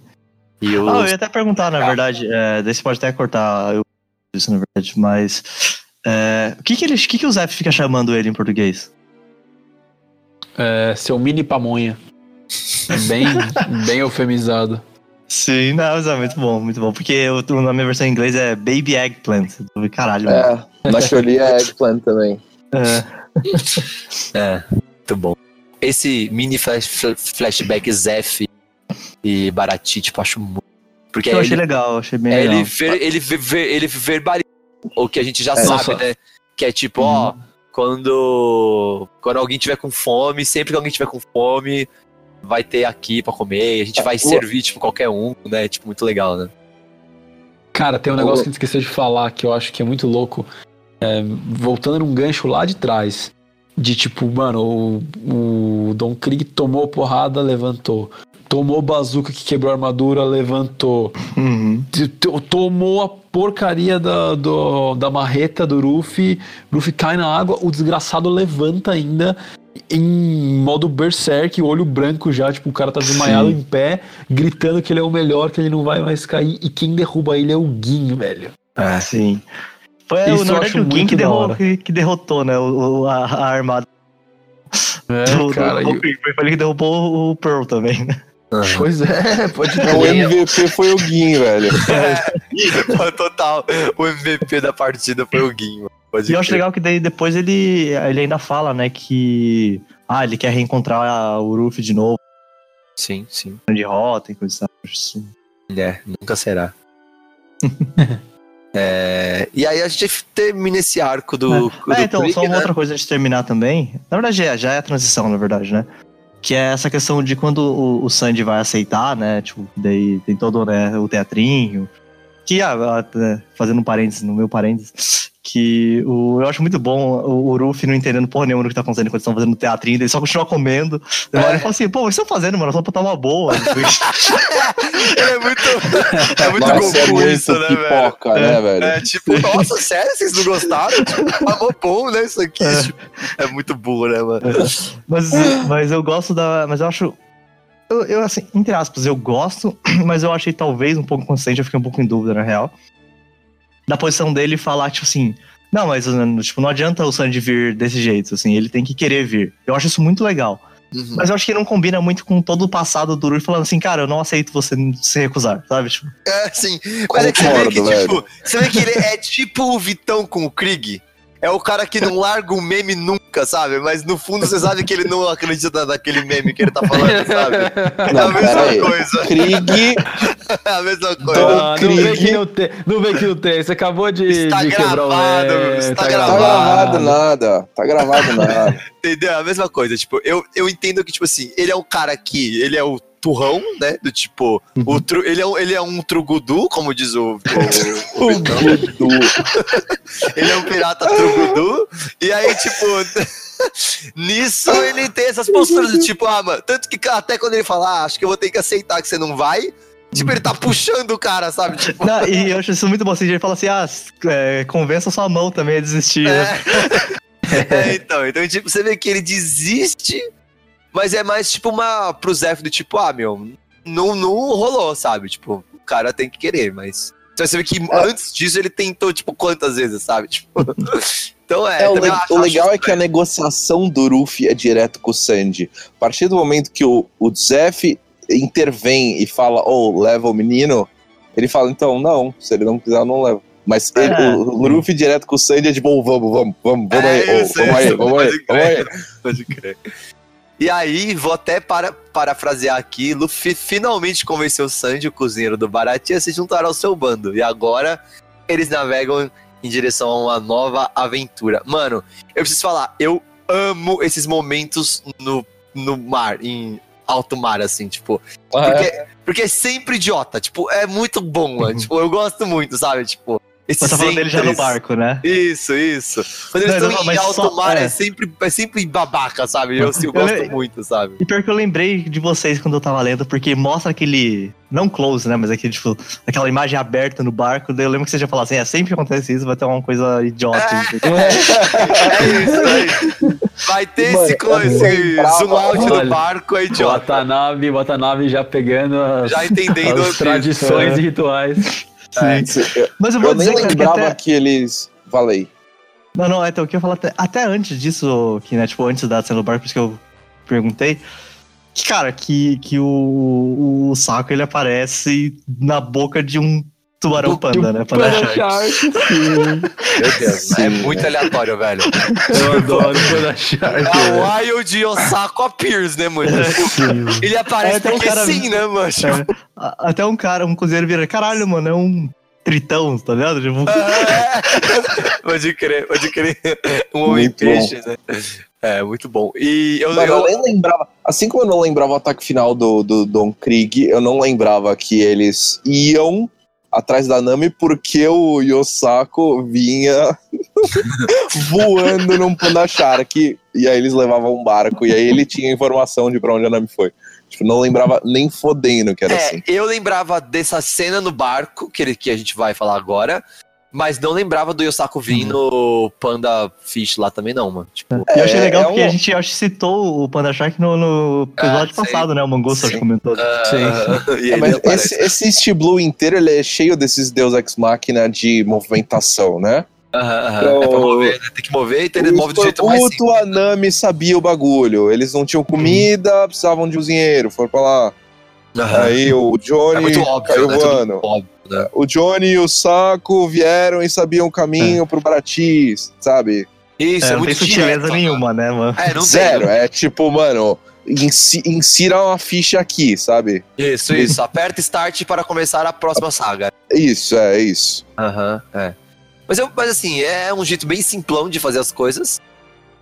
E o. Ah, eu ia até perguntar, na verdade, é, daí você pode até cortar eu, isso, na verdade, mas. É, o que que, ele, o que que o Zé fica chamando ele em português? É, seu mini pamonha. É bem, bem eufemizado. Sim, não, mas é muito bom, muito bom. Porque eu, na minha versão em inglês é Baby Eggplant. Caralho. É, na Choli é Eggplant também. É. É, muito bom. Esse mini flash, fl- flashback Zef e Barati, tipo, acho muito. Porque eu ele, achei legal, achei bem é, legal. ele, ver, ele, ver- ele verbaliza o que a gente já É. sabe, Nossa. né? Que é tipo, ó, quando, quando alguém tiver com fome, sempre que alguém tiver com fome, vai ter aqui pra comer, a gente vai o- servir, tipo, qualquer um, né? Tipo, muito legal, né? Cara, tem um negócio que a gente esqueceu de falar que eu acho que é muito louco. É, voltando num gancho lá de trás. De tipo, mano, o, o Don Krieg tomou porrada, levantou. Tomou bazuca que quebrou a armadura, levantou. Uhum. Tomou a porcaria da, do- da marreta do Luffy. Luffy cai na água, o desgraçado levanta ainda em modo berserk, o olho branco já, tipo, o cara tá desmaiado Sim. em pé, gritando que ele é o melhor, que ele não vai mais cair. E quem derruba ele é o Guin, velho. É. Sim. Foi, Isso na eu verdade, o Gin que, derro- que, derrotou, né? O, a, a armada É, do, cara. do, do Foi ele que derrubou o Pearl também, né? Aham. Pois é, pode É, o. MVP foi o Gin, velho. Total, o MVP da partida foi o Guinho. E eu acho legal que daí depois ele, ele ainda fala, né, que. Ah, ele quer reencontrar o Ruffy de novo, Sim, sim. de rota e coisa e tal. Isso- É, nunca será. É, e aí a gente termina esse arco do. do É, então, Krieg, só uma né? outra coisa antes de terminar também. Na verdade, é, já é a transição, na verdade, né? Que é essa questão de quando o, o Sandy vai aceitar, né? Tipo, daí tem todo né, o teatrinho. Que, ah, ah, é, fazendo um parênteses, no meu parênteses, que o, eu acho muito bom o, o Ruffy não entendendo porra nenhuma do que tá acontecendo quando eles estão fazendo teatrinho, ele só continua comendo. Daí Ele fala assim, pô, o que vocês estão fazendo, mano? Só pra botar uma boa. é muito, é muito Nossa, é Goku muito isso, né, velho? pipoca, né, velho? É tipo, nossa, sério, vocês não gostaram? Tipo, ah, bom, né, isso aqui. É. Tipo, É muito burro, né, mano? Mas, mas eu gosto da. Mas eu acho. Eu, eu, assim, entre aspas, eu gosto, mas eu achei talvez um pouco consistente, eu fiquei um pouco em dúvida, na real. Da posição dele falar, tipo assim. Não, mas tipo, não adianta o Sandy vir desse jeito, assim, ele tem que querer vir. Eu acho isso muito legal. Uhum. Mas eu acho que não combina muito com todo o passado do Rui falando assim, cara, eu não aceito você se recusar, sabe? Tipo, É, sim. Mas é que você vê que, tipo, você vê que ele é tipo o Vitão com o Krieg. É o cara que não larga o meme nunca, sabe? Mas no fundo você sabe que ele não acredita naquele meme que ele tá falando, sabe? É a Não, mesma pera aí. coisa. Krieg, É a mesma coisa. Ah, não vê Krieg. que não tem. Não vê que não tem. Você acabou de, Está de quebrar o gravado, meme, está tá gravado. gravado nada. Tá gravado nada. Entendeu? É a mesma coisa. Tipo, eu, eu entendo que, tipo assim, ele é um cara que. Ele é o turrão, né? Do tipo. O tru, ele, é, um- ele é um trugudu, como diz o. o, o Vitão. Ele é um pirata trugudu. E aí, tipo. Nisso ele tem essas posturas do tipo, ah, mano. Tanto que até quando ele fala, ah, acho que eu vou ter que aceitar que você não vai. Tipo, ele tá puxando o cara, sabe? Tipo, Não, e eu acho isso muito bom. Assim, ele fala assim: ah, é, convença sua mão também a desistir. né? É, então, então, tipo, você vê que ele desiste, mas é mais tipo uma pro Zef do tipo, ah, meu, não, não rolou, sabe? Tipo, o cara tem que querer, mas. Então você vê que antes disso ele tentou, tipo, quantas vezes, sabe? Tipo. Então é. É, o, le- acho- o legal acho é que a negociação do Ruffy é direto com o Sandy. A partir do momento que o, o Zef intervém e fala, oh, leva o menino, ele fala, então, não, se ele não quiser, eu não levo. Mas ele- É. o, o Ruffy direto com o Sandy é de bom, vamos, vamos, vamos, vamos É aí, oh, isso, vamos aí, isso, vamos aí, vamos aí. Pode crer. E aí, vou até para, parafrasear aqui, Luffy finalmente convenceu o Sanji, o cozinheiro do Baratie, a se juntar ao seu bando. E agora eles navegam em direção a uma nova aventura. Mano, eu preciso falar, eu amo esses momentos no, no mar, em alto mar, assim, tipo. Porque, porque é sempre idiota, tipo, é muito bom, mano. Tipo, eu gosto muito, sabe? Tipo, esses Você tá falando dele já no barco, né? Isso, isso. Quando eles Não, estão não, em alto só- mar, é. é. sempre, é sempre babaca, sabe? Eu, assim, eu Eu gosto le- muito, sabe? E pior que eu lembrei de vocês quando eu tava lendo, porque mostra aquele. Não close, né? Mas aquele, tipo, aquela imagem aberta no barco. Daí eu lembro que você já falou assim: é sempre que acontece isso, vai ter uma coisa idiota. É isso, é isso. Vai ter Mano, esse, clo- eu esse lembrava- zoom out do barco, é idiota. Bota a nave, bota a nave já pegando as, Já entendendo as tradições É. e rituais. É. Eu, Mas eu vou eu nem dizer cara, que lembrava até... que eles... Falei. Não, não, então, o que eu falar até, até antes disso, que, né, tipo, antes da cena do barco, por isso que eu perguntei. Que, cara, que, que o, o saco ele aparece na boca de um tubarão panda, né? Panda Panda Shark. Shark, sim. Meu Deus, é muito aleatório, velho. Eu adoro Panda Shark. É a Wild Osako Pierce, né, mano? Tipo, Ele aparece É, tem um cara- sim, né, mano? É, a- até um cara, um cozinheiro vira, caralho, mano, é um tritão, tá ligado? Tipo, É. Pode crer, pode crer. Um homem Muito peixe, né? É, muito bom. E eu, Mano, eu eu, nem lembrava. Assim como eu não lembrava o ataque final do, do Don Krieg, eu não lembrava que eles iam atrás da Nami porque o Yosako vinha voando num Panda Shark e aí eles levavam um barco e aí ele tinha informação de pra onde a Nami foi. Tipo, não lembrava nem fodendo que era é, assim. eu lembrava dessa cena no barco, que, ele, que a gente vai falar agora, mas não lembrava do Yosako vir no Panda Fish lá também, não, mano. Tipo, E eu achei É, legal é porque um- a gente acho, que citou o Panda Shark no, no episódio Ah, sim. passado, né? O Mangosto acho que comentou. ah, e É, mas esse, esse East Blue inteiro ele é cheio desses Deus Ex Machina de movimentação, né? Aham, aham. Então, É pra mover, né? Tem que mover, então ele move do jeito mais simples. Puto, a Nami sabia o bagulho. Eles não tinham comida, precisavam de um dinheiro, foram pra lá. Aham. Aí o Johnny É muito óbvio, caiu né? Tudo voando. óbvio, né? O Johnny e o Saco vieram e sabiam o caminho pro Baratis, sabe? Isso, É, é, não muito tem sutileza direto, nenhuma, né, mano? É, não Zero, tem. é tipo, mano, insi insira uma ficha aqui, sabe? Isso, isso. Aperta start para começar a próxima saga. Isso, é isso. Aham, é. Mas, eu, mas assim, é um jeito bem simplão de fazer as coisas.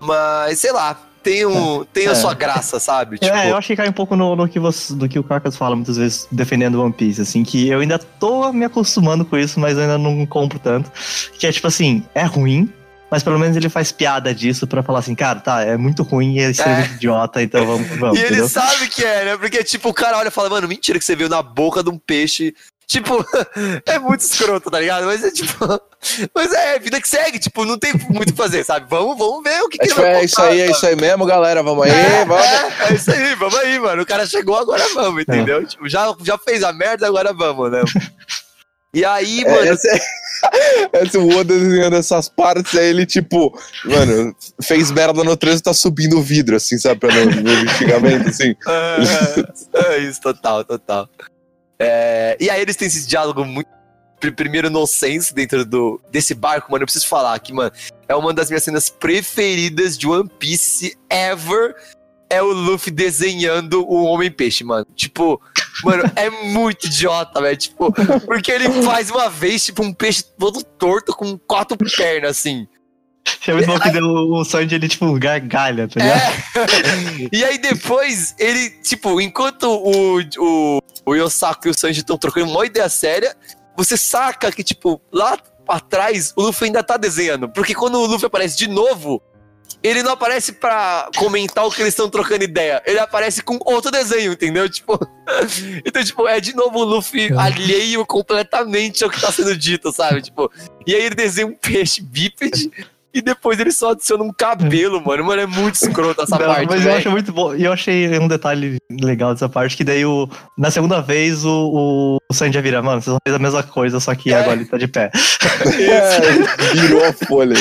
Mas, sei lá, tem, um, tem a É. sua graça, sabe? Tipo, É, eu acho que cai um pouco no, no que, você, do que o Carcas fala muitas vezes defendendo One Piece, assim, que eu ainda tô me acostumando com isso, mas eu ainda não compro tanto. Que é tipo assim, é ruim, mas pelo menos ele faz piada disso pra falar assim, cara, tá, é muito ruim e é extremamente idiota, então vamos, vamos, E ele entendeu? sabe que é, né? Porque, tipo, o cara olha e fala, mano, mentira que você viu na boca de um peixe. Tipo, é muito escroto, tá ligado? Mas é tipo. Mas é, vida que segue, tipo, não tem muito o que fazer, sabe? Vamos, vamos ver o que, É, que tipo, vai é isso aí, é sabe? isso aí mesmo, galera. Vamos aí, É, vamos. é, é isso aí, vamos aí, mano. O cara chegou, agora vamos, entendeu? Tipo, já, já fez a merda, agora vamos, né? E aí, É, mano, esse, esse o Oda desenhando essas partes, aí ele, tipo, mano, fez merda no trânsito tá subindo o vidro, assim, sabe? Pra não ver o xingamento, assim. É, é isso, total, total. É, e aí eles têm esse diálogo muito pr- primeiro nonsense dentro do, desse barco, mano. Eu preciso falar aqui, mano. É uma das minhas cenas preferidas de One Piece ever. É o Luffy desenhando o Homem-Peixe, mano. Tipo, mano, é muito idiota, velho. Tipo, porque ele faz uma vez, tipo, um peixe todo torto com quatro pernas, assim. Muito bom que deu o Sanji, ele, tipo, gargalha, tá ligado? É. e aí depois, ele, tipo, enquanto o, o, o Yosaku e o Sanji estão trocando uma ideia séria, você saca que, tipo, lá atrás, o Luffy ainda tá desenhando. Porque quando o Luffy aparece de novo, ele não aparece pra comentar o que eles estão trocando ideia. Ele aparece com outro desenho, entendeu? Tipo. então, tipo, é de novo o Luffy alheio completamente ao que tá sendo dito, sabe? Tipo. E aí ele desenha um peixe bípede. E depois ele só adiciona um cabelo, mano. Mano, é muito escroto essa Não, parte. mas eu velho. acho muito bom. E eu achei um detalhe legal dessa parte, que daí o, na segunda vez o, o, o Sanji já vira, mano, vocês fez a mesma coisa, só que É. agora ele tá de pé. É, virou fôlego.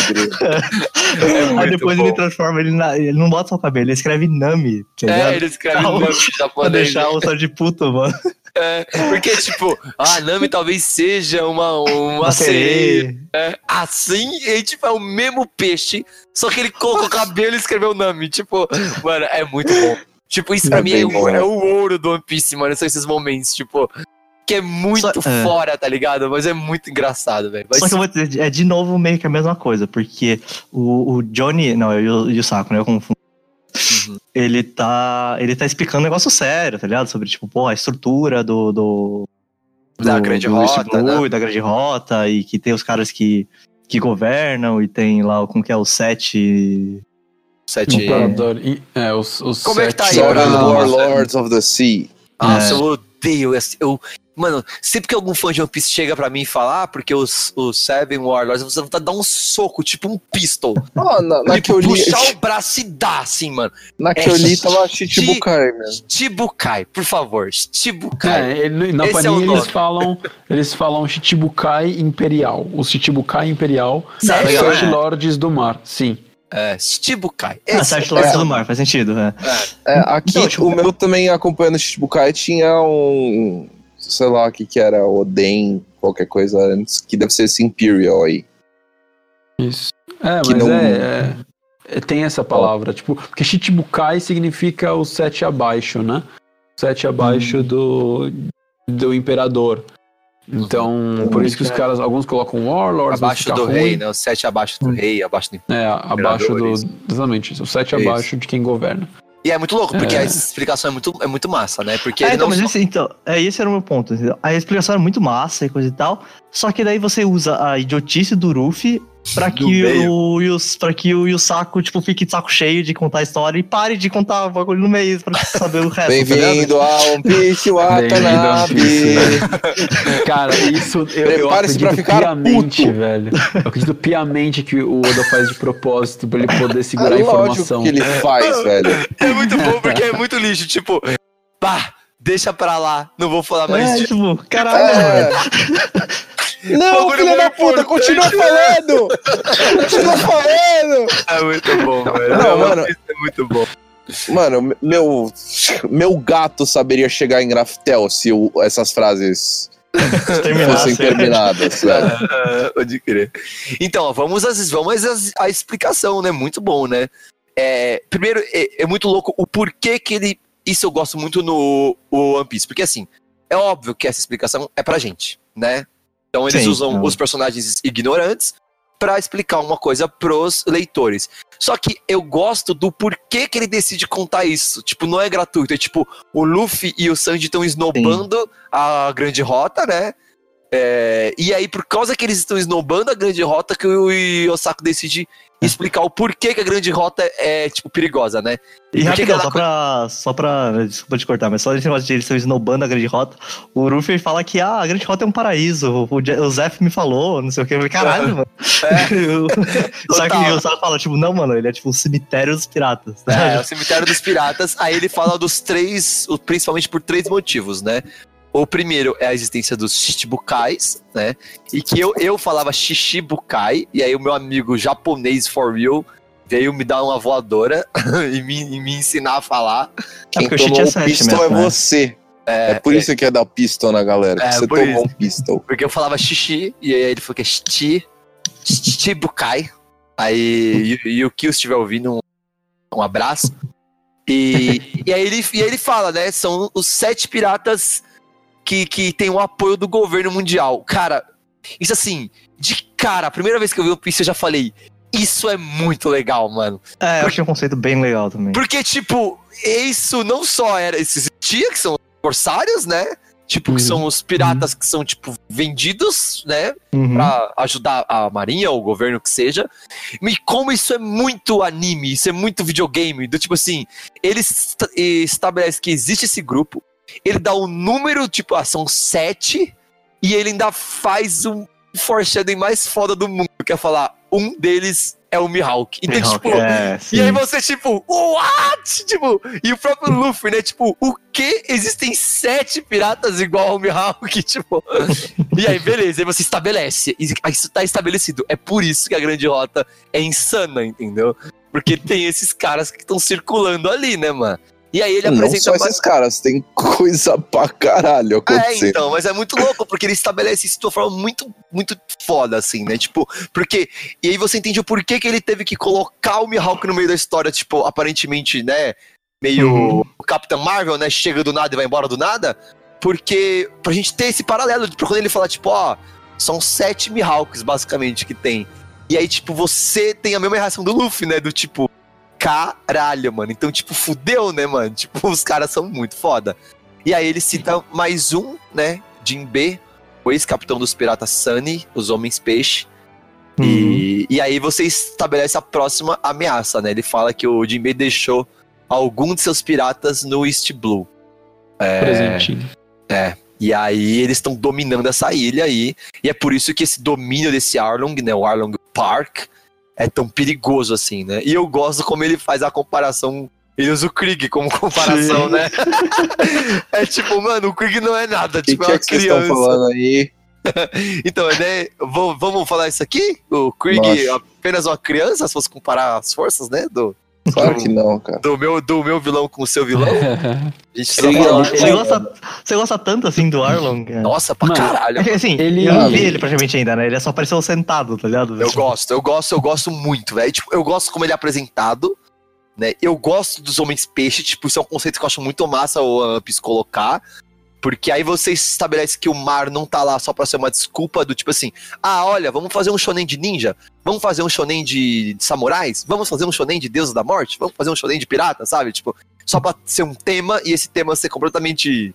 É Aí depois bom. ele transforma ele na. Ele não bota só o cabelo, ele escreve Nami, tá É, ele escreve no nome pra japonês. deixar o Sanji puto, mano. É, porque, tipo, a Nami talvez seja uma, uma sereia. É, assim, e tipo, é o mesmo peixe, só que ele colocou o cabelo e escreveu Nami. Tipo, mano, é muito bom. Tipo, isso pra É mim é, bom, o, né? é o ouro do One Piece, mano. São esses momentos, tipo, que é muito Só- é. fora, tá ligado? Mas é muito engraçado, velho. Mas Só que eu vou dizer, é de novo meio que a mesma coisa, porque o, o Johnny. Não, é o Yusaku, né? Eu confundo. Uhum. Ele tá. Ele tá explicando um negócio sério, tá ligado? Sobre, tipo, pô, a estrutura do. do Da do- grande do rota, Blue, né? Da grande rota, e que tem os caras que, que governam, e tem lá o- como que é o sete. sete. Imperador. É, os, os Como é que tá aí, sete Warlords. Warlords of the Sea. Nossa, É. eu odeio esse. Eu, mano, sempre que algum fã de One Piece chega pra mim e fala, ah, porque os, os Seven Warlords, você vai dar um soco, tipo um pistol. Ah, na, na que tipo, eu li, puxar o braço e dar, assim, mano. na que eu É li tava Chichibukai mesmo. Chichibukai, por favor, Chichibukai. É, ele- na Esse é o Panini eles falam, eles falam Chichibukai Imperial. Os Chichibukai Imperial Sério? são É. os Lords do Mar, sim. É, Chichibukai. Ah, Esse Sete é- Lords do Mar, faz sentido, né? É, aqui, Então, tipo, o meu também acompanhando Chichibukai tinha um. Sei lá o que que era, Oden, qualquer coisa antes, que deve ser esse Imperial aí. Isso. É, Que mas não- é, é- é- Tem essa palavra, tipo, porque Chichibukai significa o sete abaixo, né? Sete abaixo do, do imperador. Então, por isso que os caras, alguns colocam Warlords, Abaixo do ruim. rei, né? O sete abaixo do rei, abaixo do... É, abaixo do. Exatamente, o sete Isso. abaixo de quem governa. E é muito louco, porque É. a explicação é muito, é muito massa, né? Porque É, ele então, não mas só- esse, então, é, esse era o meu ponto. A explicação era muito massa e coisa e tal. Só que daí você usa a idiotice do Ruffy pra que, o, Yus, pra que o Yusaku, tipo, fique de saco cheio de contar a história e pare de contar o bagulho no meio pra saber o resto. tá? Bem-vindo a One Piece a Watanabe! Piece, Cara, isso eu, eu acredito ficar piamente, puto. velho. Eu acredito piamente que o Oda faz de propósito pra ele poder segurar a É lógico informação. que ele faz, velho. É muito bom, porque é muito lixo. Tipo, pá, deixa pra lá, não vou falar mais É, disso. tipo, caralho, mano. É. Não, filho da puta, continua falando! Continua falando! É muito bom, velho. Não, mano. Isso é muito bom. Mano, meu, meu gato saberia chegar em Graftel se o- essas frases fossem terminadas, velho. É, pode crer. Então, ó, vamos, às, vamos às, à explicação, né? Muito bom, né? É, primeiro, é, é muito louco o porquê que ele. Isso eu gosto muito no o One Piece. Porque, assim, é óbvio que essa explicação é pra gente, né? Então, eles Sim, usam não. os personagens ignorantes pra explicar uma coisa pros leitores. Só que eu gosto do porquê que ele decide contar isso. Tipo, não é gratuito. É tipo, o Luffy e o Sanji estão esnobando a grande rota, né? É, e aí, por causa que eles estão esnobando a grande rota, que o Yosaku decide explicar o porquê que a grande rota é, tipo, perigosa, né? E que rapidão, só pra, só pra. Desculpa te cortar, mas só esse negócio de eles estão esnobando a grande rota. O Ruffy fala que ah, a grande rota é um paraíso. O, o Zef me falou, não sei o que. Eu falei, caralho, mano. só que o Sara fala, tipo, não, mano, ele é tipo o cemitério dos piratas. É, é o cemitério dos piratas. Aí ele fala dos três, principalmente por três motivos, né? O primeiro é a existência dos Shichibukais, né? E que eu, eu falava Shishibukai, e aí o meu amigo japonês for real veio me dar uma voadora e me, e me ensinar a falar. Quem porque o Shit tomou é o sete pistol mesmo, é né? você. É, É por isso que é dar pistol na galera. É, que você por tomou isso. um pistol. Porque eu falava xixi, e aí ele falou que é xixi, Chichibukai. Aí, e, e o Kill estiver ouvindo, um, um abraço. E, e, aí ele, e aí ele fala, né? São os sete piratas que, que tem o apoio do governo mundial. Cara, isso assim, de cara, a primeira vez que eu vi o Piece eu já falei. Isso é muito legal, mano. É, eu achei um conceito bem legal também. Porque, tipo, isso não só era. Isso existia, que são os corsários, né? Tipo, que Uhum. são os piratas que são, tipo, vendidos, né? Uhum. Pra ajudar a marinha ou o governo que seja. E como isso é muito anime, isso é muito videogame. Do tipo assim, ele esta- estabelece que existe esse grupo, ele dá um número, tipo, ah, são sete, e ele ainda faz um foreshadowing mais foda do mundo, que é falar, um deles é o Mihawk. Então, Mihawk, tipo, é, e aí você, tipo, what? Tipo, e o próprio Luffy, né? Tipo, o que? Existem sete piratas igual ao Mihawk, tipo. E aí, beleza, aí você estabelece. Isso tá estabelecido. É por isso que a grande rota é insana, entendeu? Porque tem esses caras que estão circulando ali, né, mano? E aí ele Não apresenta só esses caras, tem coisa pra caralho é, acontecendo. então, mas é muito louco, porque ele estabelece isso de uma forma muito, muito foda, assim, né? Tipo, porque. E aí você entende o porquê que ele teve que colocar o Mihawk no meio da história, tipo, aparentemente, né? Meio Uhum. o Capitão Marvel, né? Chega do nada e vai embora do nada. Porque. Pra gente ter esse paralelo, pra quando ele fala, tipo, ó, são sete Mihawks, basicamente, que tem. E aí, tipo, você tem a mesma reação do Luffy, né? Do tipo, caralho, mano. Então, tipo, fudeu, né, mano? Tipo, os caras são muito foda. E aí ele cita mais um, né? Jinbe, o ex-capitão dos piratas Sunny, os Homens Peixe. Uhum. E, e aí você estabelece a próxima ameaça, né? Ele fala que o Jinbe deixou algum de seus piratas no East Blue. É, Presentinho. e aí eles estão dominando essa ilha aí. E é por isso que esse domínio desse Arlong, né? O Arlong Park, é tão perigoso assim, né? E eu gosto como ele faz a comparação. Ele usa o Krieg como comparação, Sim. né? é tipo, mano, o Krieg não é nada, que, tipo, que é é uma que vocês estão criança. falando aí? Então, né? v- Vamos falar isso aqui? O Krieg Nossa. apenas uma criança, se fosse comparar as forças, né? Do, Claro que não, cara. do, meu, do meu vilão com o seu vilão. Ele- Você, ele- gosta, você gosta tanto assim do Arlong? cara? Nossa, pra Mano, caralho. É assim, Ele- eu não vi ele praticamente ainda, né? Ele só apareceu sentado, tá ligado? Eu gosto, eu gosto, eu gosto muito, velho. Tipo, eu gosto como ele é apresentado, né? Eu gosto dos homens peixe, tipo, isso é um conceito que eu acho muito massa o Piece colocar. Porque aí você estabelece que o mar não tá lá só pra ser uma desculpa do tipo assim, ah, olha, vamos fazer um shonen de ninja, vamos fazer um shonen de, de samurais, vamos fazer um shonen de deuses da morte, vamos fazer um shonen de pirata, sabe? Tipo, só pra ser um tema e esse tema ser completamente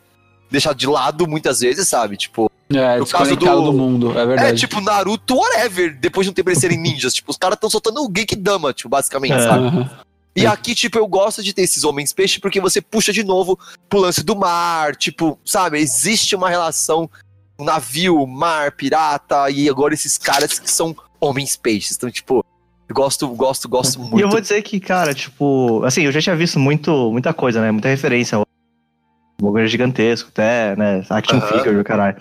deixado de lado muitas vezes, sabe? Tipo, É, No caso do- do... mundo, é verdade. é tipo Naruto, whatever, depois de um tempo eles serem ninjas. tipo, os caras estão soltando o Genkidama, tipo, basicamente, É. sabe? E aqui, tipo, eu gosto de ter esses homens peixe porque você puxa de novo pro lance do mar, tipo, sabe? Existe uma relação um navio, mar, pirata, e agora esses caras que são homens peixes. Então, tipo, gosto, gosto, gosto muito. E eu vou dizer que, cara, tipo, assim, eu já tinha visto muito, muita coisa, né? Muita referência ao Moguri gigantesco, até, né? Action Aham. figure, caralho.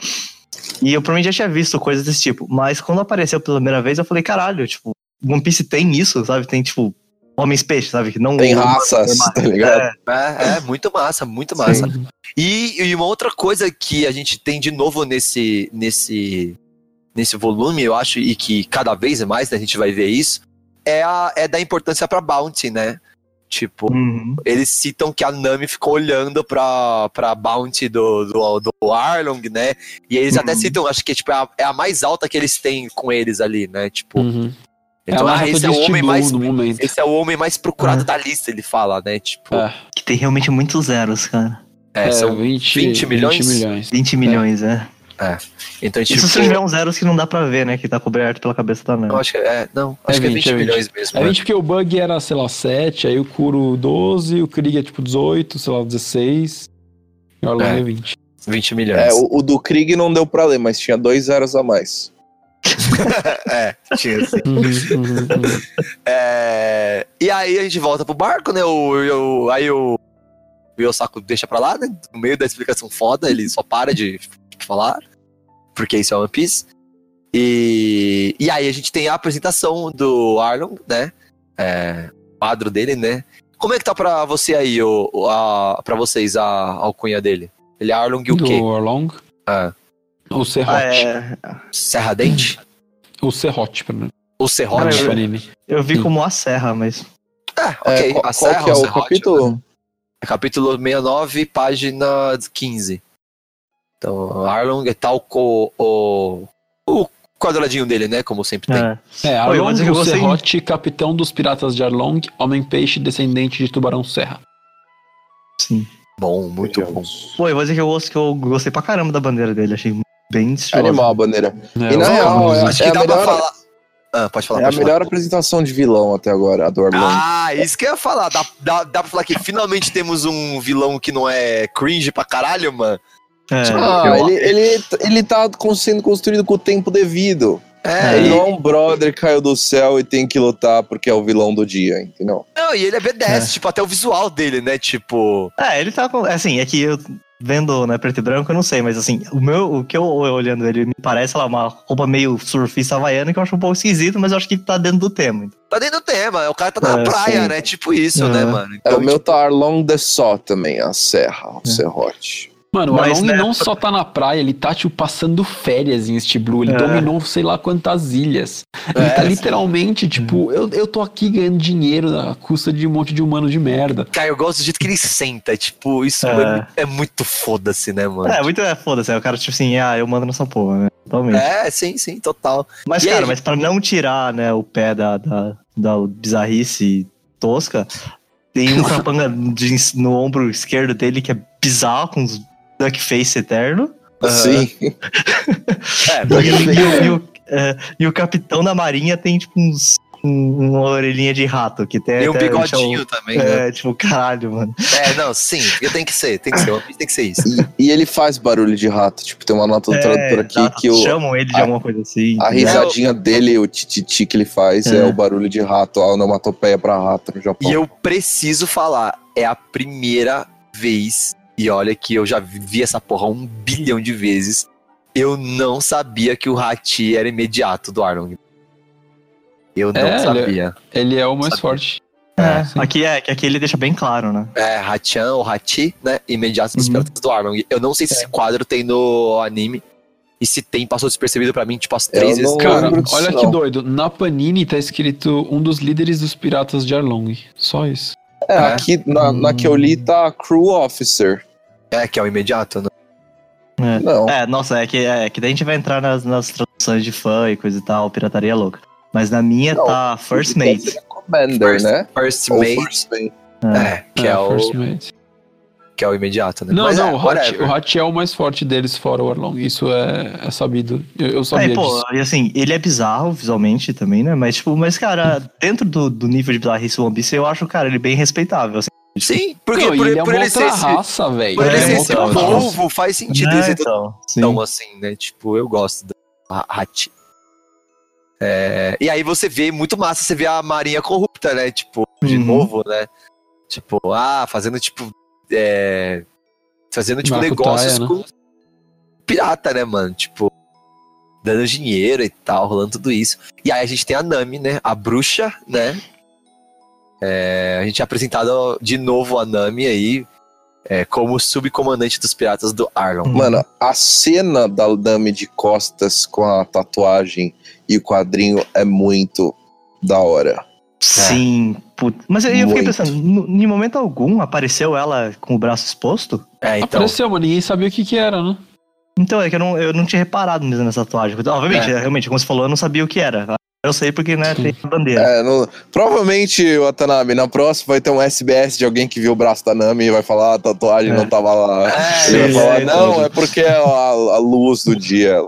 E eu provavelmente já tinha visto coisas desse tipo. Mas quando apareceu pela primeira vez, eu falei, caralho, tipo, One Piece tem isso, sabe? Tem, tipo, homens peixes, sabe? Que não Tem raças, tá ligado? É, É, é, muito massa, muito massa. E, e uma outra coisa que a gente tem de novo nesse, nesse, nesse volume, eu acho, e que cada vez mais né, a gente vai ver isso, é, a, é da importância pra Bounty, né? Tipo, Uhum. eles citam que a Nami ficou olhando pra, pra Bounty do, do, do Arlong, né? E eles até Uhum. citam, acho que tipo, é, a, é a mais alta que eles têm com eles ali, né? Tipo, Uhum. Então, é ah, esse é o homem mais. Esse é o homem mais procurado É. da lista, ele fala, né? Tipo, É, Que tem realmente muitos zeros, cara. é, é, são 20, 20 milhões? 20 milhões. 20 milhões, é. Então, tipo, Isso se tiver uns zeros que não dá pra ver, né? Que tá coberto pela cabeça da eu Nami. acho que é, não, acho que é 20, 20, é 20. milhões mesmo. É né? 20 porque o Bug era, sei lá, 7, aí o Kuro 12, o Krieg é tipo 18, sei lá, 16. E o Arlong É. é 20. 20 milhões. É, o, o do Krieg não deu pra ler, mas tinha dois zeros a mais. É, tinha assim. Uhum, uhum, uhum. É, E aí a gente volta pro barco, né? O, o- aí o, o Yosaku deixa pra lá, né? No meio da explicação foda, ele só para de falar, porque isso é One Piece. E, e aí a gente tem a apresentação do Arlong, né? É, o quadro dele, né? Como é que tá pra você aí, o, a, pra vocês, a, a alcunha dele? Ele é Arlong o do quê? Orlong. Ah, O Serrote. Ah, é, Serra Dente? O Serrote, pelo menos. Ou Cara, Serrote? eu- eu vi Sim. como a serra, mas. Ah, É, ok. qual, a qual Serra que é o Serrote, né? capítulo? É capítulo 69, página 15. Então, Arlong é tal o, o quadradinho dele, né? Como sempre tem. É. É, Oi, Arlong, que o você- Serrote, capitão dos piratas de Arlong, homem-peixe, descendente de Tubarão Serra. Sim. Bom, muito bom. Vejamos. Pô, eu vou dizer que eu, gosto, que eu gostei pra caramba da bandeira dele. Achei bem estilosa. Animal a bandeira. É, E na real, é- Acho que a dá pra melhor- falar. Ah, pode falar, É a pode falar. melhor apresentação de vilão até agora, a do Orlando. Ah, isso que eu ia falar. Dá, dá, dá pra falar que finalmente temos um vilão que não é cringe pra caralho, mano. É. Ah, eu- ele, ele, ele tá sendo construído com o tempo devido. É, Ele e, não é um brother que caiu do céu e tem que lutar porque é o vilão do dia, entendeu? não, e ele é B10, tipo, até o visual dele, né? Tipo. É, ele tá com. Assim, é que eu vendo né, preto e branco, eu não sei, mas assim, o meu, o que eu olhando ele me parece lá, uma roupa meio surfista havaiana que eu acho um pouco esquisito, mas eu acho que tá dentro do tema. Tá dentro do tema, o cara tá na É, praia, sim. né? Tipo isso, É. né, mano? É, Então, o meu tá Arlong the Só também, a serra, o serrote. Mano, o Mas, Arlong né, não só tá na praia, ele tá, tipo, passando férias em East Blue. Ele É. dominou sei lá quantas ilhas. Ele É, tá sim. literalmente, tipo, eu, eu tô aqui ganhando dinheiro à custa de um monte de humano de merda. Cara, eu gosto do jeito que ele senta. Tipo, isso é, É. é muito foda-se, né, mano? É, muito é foda-se, é o cara, tipo assim, ah, eu mando nessa porra, né? Totalmente. É, sim, sim, total. Mas, E cara, aí? mas pra não tirar, né, o pé da, da, da bizarrice tosca, tem um capanga de- no ombro esquerdo dele que é bizarro, com uns duck face eterno. Sim. É, E, o- e o- e o, é, e o capitão da marinha tem, tipo, uns, um- uma orelhinha de rato, que tem e um até- bigodinho também, né? É, tipo, caralho, mano. É, não, sim, porque tem que ser, tem que ser, tem que ser isso. E, e ele faz barulho de rato. Tipo, tem uma nota do tradutor aqui exato, que o, Chamam ele de a- alguma coisa assim. a risadinha dele, o tititi que ele faz, é. É. o barulho de rato, a onomatopeia pra rato no Japão. E eu preciso falar, é a primeira vez, e olha que eu já vi essa porra um bilhão de vezes, eu não sabia que o Hachi era imediato do Arlong. Eu não É, ele é- sabia. Ele é o mais Sabia. forte. É, sim. aqui é, que aqui ele deixa bem claro, né? É, Hachan ou Hachi, né? Imediato dos Uhum. piratas do Arlong. Eu não sei se esse quadro tem no anime. E se tem, passou despercebido pra mim, tipo, as três não vezes. Cara, olha que não. doido. Na Panini tá escrito um dos líderes dos piratas de Arlong. Só isso. É, É. aqui na, na que eu li tá Crew Officer. É, que é o imediato, né? Não. É, nossa, é que, é que daí a gente vai entrar nas, nas traduções de fã e coisa e tal, pirataria louca. Mas na minha Não, tá First Mate. Commander, First- né? First Mate, First Mate. é, que é, o, First Mate. que é o imediato, né? Não, Mas não, é, o o Hat é o mais forte deles fora o Arlong. Isso é, é sabido. Eu, eu sabia Aí, pô, disso. e assim, ele é bizarro visualmente também, né? Mas, tipo, mas, cara, dentro do, do nível de bizarrice One Piece, eu acho, cara, ele bem respeitável. Assim. Sim, porque Não, por, ele é por ele ser raça, velho. por ele É, ser esse então, povo, faz sentido Né, então, sim. tão assim, né? Tipo, eu gosto do Ha- Hachi. É, e aí você vê muito massa, você vê a marinha corrupta, né? Tipo, de Uhum. novo, né? Tipo, ah, fazendo tipo. É, fazendo tipo Maracutaia, negócios né? com pirata, né, mano? Tipo, dando dinheiro e tal, rolando tudo isso. E aí a gente tem a Nami, né? A bruxa, né? É, a gente é apresentado de novo a Nami aí é, como subcomandante dos piratas do Arlong. Mano, a cena da Dame de costas com a tatuagem e o quadrinho é muito da hora. Sim, put... Mas aí eu fiquei pensando, no- em momento algum apareceu ela com o braço exposto? É, então. Apareceu, mas ninguém sabia o que que era, né? Então, é que eu não, eu não tinha reparado mesmo nessa tatuagem. Obviamente, É. é, realmente, como você falou, eu não sabia o que era. Eu sei porque, né, tem a bandeira. É, no- provavelmente, Watanabe, na próxima vai ter um SBS de alguém que viu o braço da Nami e vai falar, ah, a tatuagem É. não tava lá. É, Ele vai sim, falar, é, não, é porque a, a luz do dia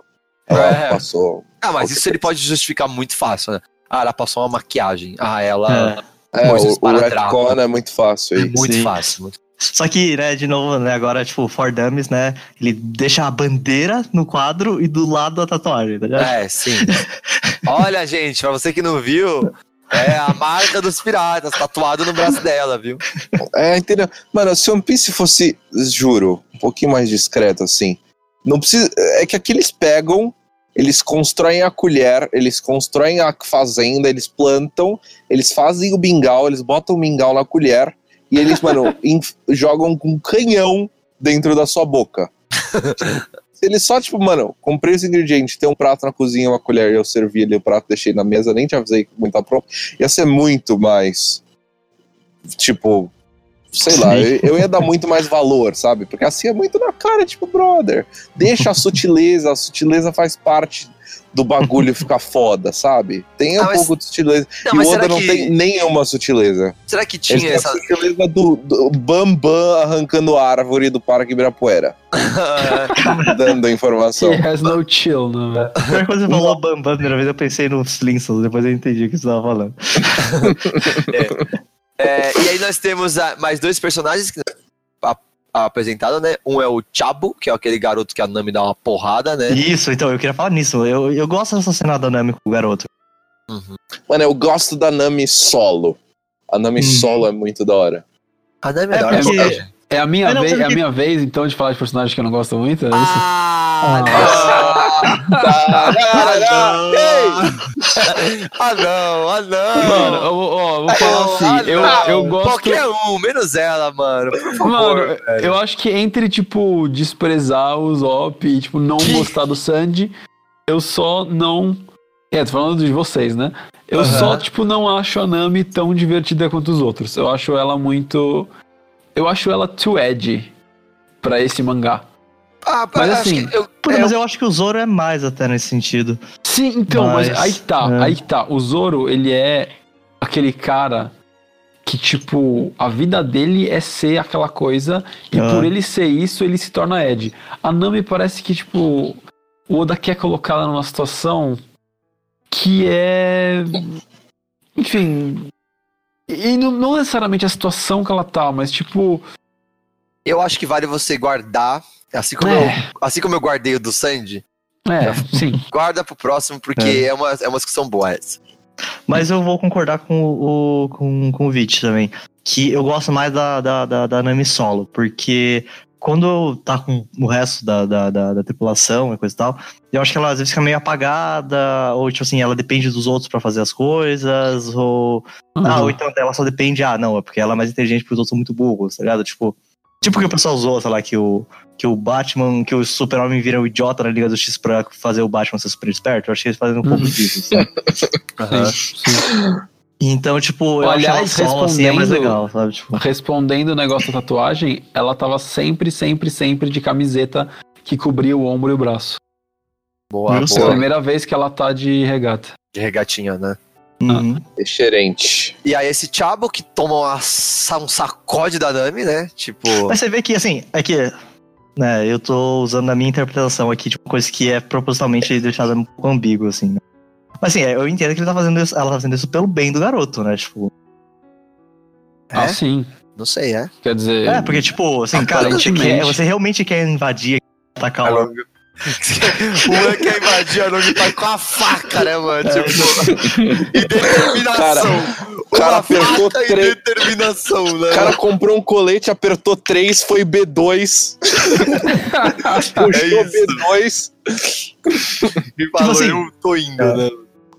ela É. passou. Ah, mas isso ele pode justificar muito fácil, né? Ah, ela passou uma maquiagem. Ah, ela. É, o, o retcon é muito fácil É aí. muito Sim. fácil. muito- Só que, né, de novo, né, agora, tipo, For Dummies, né, ele deixa a bandeira no quadro e do lado a tatuagem, tá ligado? É, sim. Olha, gente, pra você que não viu, é a marca dos piratas, tatuado no braço dela, viu? É, entendeu? Mano, se One Piece fosse, juro, um pouquinho mais discreto, assim, não precisa. É que aqui eles pegam, eles constroem a colher, eles constroem a fazenda, eles plantam, eles fazem o mingau, eles botam o mingau na colher e eles, mano, jogam com um canhão dentro da sua boca. Se ele só, tipo, mano, comprei esse ingrediente, tem um prato na cozinha, uma colher, e eu servi ali o prato, deixei na mesa, nem te avisei que muito tá pronto, ia ser muito mais. Tipo, sei lá, eu, eu ia dar muito mais valor, sabe? Porque assim é muito na cara, tipo, brother, deixa a sutileza, a sutileza faz parte do bagulho ficar foda, sabe? Tem um Ah, mas- pouco de sutileza. Não, e o Oda não que- tem nenhuma sutileza. Será que tinha essa. a sutileza do, do Bambam arrancando árvore do Parque Ibirapuera, dando a informação. He has no chill, né? velho? A primeira coisa que você falou Bambam, a primeira vez eu pensei no Flintstones, depois eu entendi o que você tava falando. É, e aí nós temos ah, mais dois personagens que a- apresentados, né? Um é o Chabo, que é aquele garoto que a Nami dá uma porrada, né? Isso, então, eu queria falar nisso. Eu, eu gosto dessa cena da Nami com o garoto. Mano, eu gosto da Nami solo. A Nami Hum. solo é muito da hora. A Nami é, É da hora. porque- verdade. É a minha É, não, vez, é a minha vez, então, de falar de personagens que eu não gosto muito, é isso? Ah, ah, não, ah, não. Mano, ó, vou falar assim, Ah, eu, eu gosto... Qualquer um, menos ela, mano. Por favor, Mano, velho. eu acho que entre, tipo, desprezar o Zop e, tipo, não Que? gostar do Sandy, eu só não. É, tô falando de vocês, né? Eu Aham. só, tipo, não acho a Nami tão divertida quanto os outros. Eu acho ela muito. Eu acho ela too edgy pra esse mangá. Ah, mas acho assim, que eu- Puta, é, mas eu acho que o Zoro é mais até nesse sentido. Sim, então, mas, Mas, aí que tá, é. aí que tá. O Zoro, ele é aquele cara que, tipo, a vida dele é ser aquela coisa, e Ah. por ele ser isso, ele se torna Ed. A Nami parece que, tipo, o Oda quer colocar ela numa situação que é. Enfim. E não, não necessariamente a situação que ela tá, mas, tipo. eu acho que vale você guardar, assim como, É. eu, assim como eu guardei o do Sandy, É, sim. guarda pro próximo, porque é, uma, é uma discussão boa essa. Mas eu vou concordar com o, com, com o Vich também. Que eu gosto mais da, da, da, da Nami solo, porque quando tá com o resto da, da, da, da tripulação e coisa e tal, eu acho que ela às vezes fica meio apagada, ou tipo assim, ela depende dos outros pra fazer as coisas, ou. Ah, ou Uhum. então ela só depende, ah, não, é porque ela é mais inteligente porque os outros são muito burros, tá ligado? Tipo. Tipo que o pessoal usou, sei lá, que o, que o Batman, que o Super-Homem vira um idiota na Liga do X pra fazer o Batman ser super esperto. Eu acho que eles fazem um pouco Uhum. disso, sabe? Sim, sim. Então, tipo, eu Aliás, acho solo assim é mais respondendo- legal, sabe? Tipo, Respondendo o negócio da tatuagem, ela tava sempre, sempre, sempre de camiseta que cobria o ombro e o braço. Boa, Justo. É a boa. primeira vez que ela tá de regata. De regatinha, né? Uhum. Excelente. E aí esse Chabo que toma uma um sacode da Nami, né? Tipo. Mas você vê que, assim, é que. Né, eu tô usando a minha interpretação aqui, tipo, coisa que é propositalmente deixada um pouco ambígua, assim, né? Mas assim, eu entendo que ele tá fazendo isso, ela tá fazendo isso pelo bem do garoto, né? Tipo. Ah, É? sim. Não sei, é? Quer dizer. É, porque, tipo, assim, cara, você, quer, você realmente quer invadir, atacar o. o Luan quer invadir a Nami Pai com a faca, né, mano? É. Tipo, e determinação. o cara Uma apertou faca e três- determinação, né? O cara comprou um colete, apertou 3, foi B2. puxou É B2. e falou, assim, eu tô indo, é. né?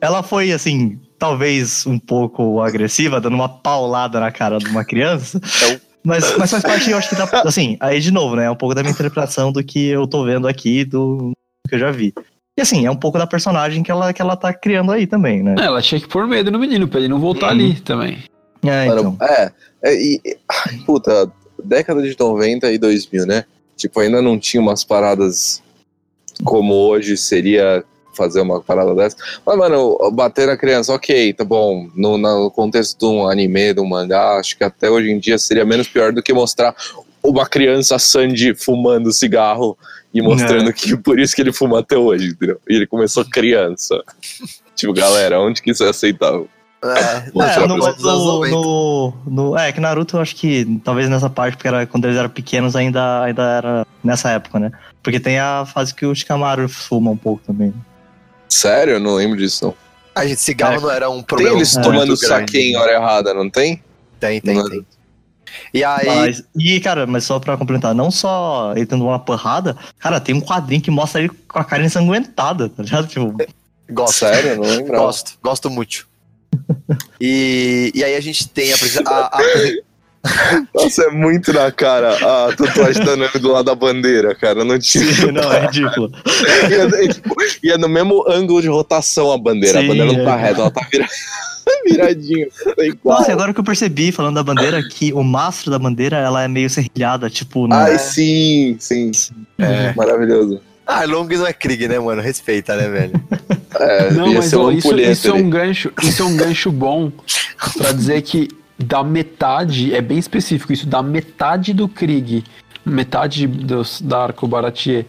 Ela foi, assim, talvez um pouco agressiva, dando uma paulada na cara de uma criança. Então- Mas, mas faz parte, eu acho que dá. Assim, aí de novo, né? É um pouco da minha interpretação do que eu tô vendo aqui, do que eu já vi. E assim, é um pouco da personagem que ela, que ela tá criando aí também, né? É, ela tinha que pôr medo no menino pra ele não voltar ali também. É, então. É, é, e, e- ai, puta, década de 90 e 2000, né? Tipo, ainda não tinha umas paradas como hoje seria fazer uma parada dessa. Mas, mano, bater na criança, ok, tá bom. No, no contexto de um anime, de um mangá, acho que até hoje em dia seria menos pior do que mostrar uma criança Sandy fumando cigarro e mostrando que por isso que ele fuma até hoje, entendeu? E ele começou criança. tipo, galera, onde que isso é aceitável? É, É, no, no, 90. no, no- é, que Naruto eu acho que talvez nessa parte, porque era, quando eles eram pequenos ainda, ainda era nessa época, né? Porque tem a fase que o Shikamaru fuma um pouco também. Sério? Eu não lembro disso, não. A gente, cigarro É. não era um Tem problema eles muito tomando grande. saque em hora errada, não tem? Tem, tem, Não tem. E aí, Mas, e, cara, mas só pra complementar, não só ele tendo uma porrada, cara, tem um quadrinho que mostra ele com a cara ensanguentada, tá ligado? Tipo, gosto. Sério? Eu não lembrava. Gosto, gosto muito. E, e aí a gente tem a, a- a Nossa, é muito na cara a tatuagem da Nami do lado da bandeira, cara. Não tinha. Não, é ridículo. E é, é, tipo, e é no mesmo ângulo de rotação a bandeira. Sim, a bandeira não tá é. reta, ela tá vira... viradinha. Tá igual. Nossa, e agora que eu percebi, falando da bandeira, que o mastro da bandeira, ela é meio serrilhada, tipo... No... Ai, sim, sim. É. Maravilhoso. Ah, Long não é Krieg, né, mano? Respeita, né, velho? É, Não, mas ó, uma isso, isso é um gancho, isso é um gancho bom pra dizer que da metade, é bem específico isso, da metade do Krieg, metade dos, da Arco Baratier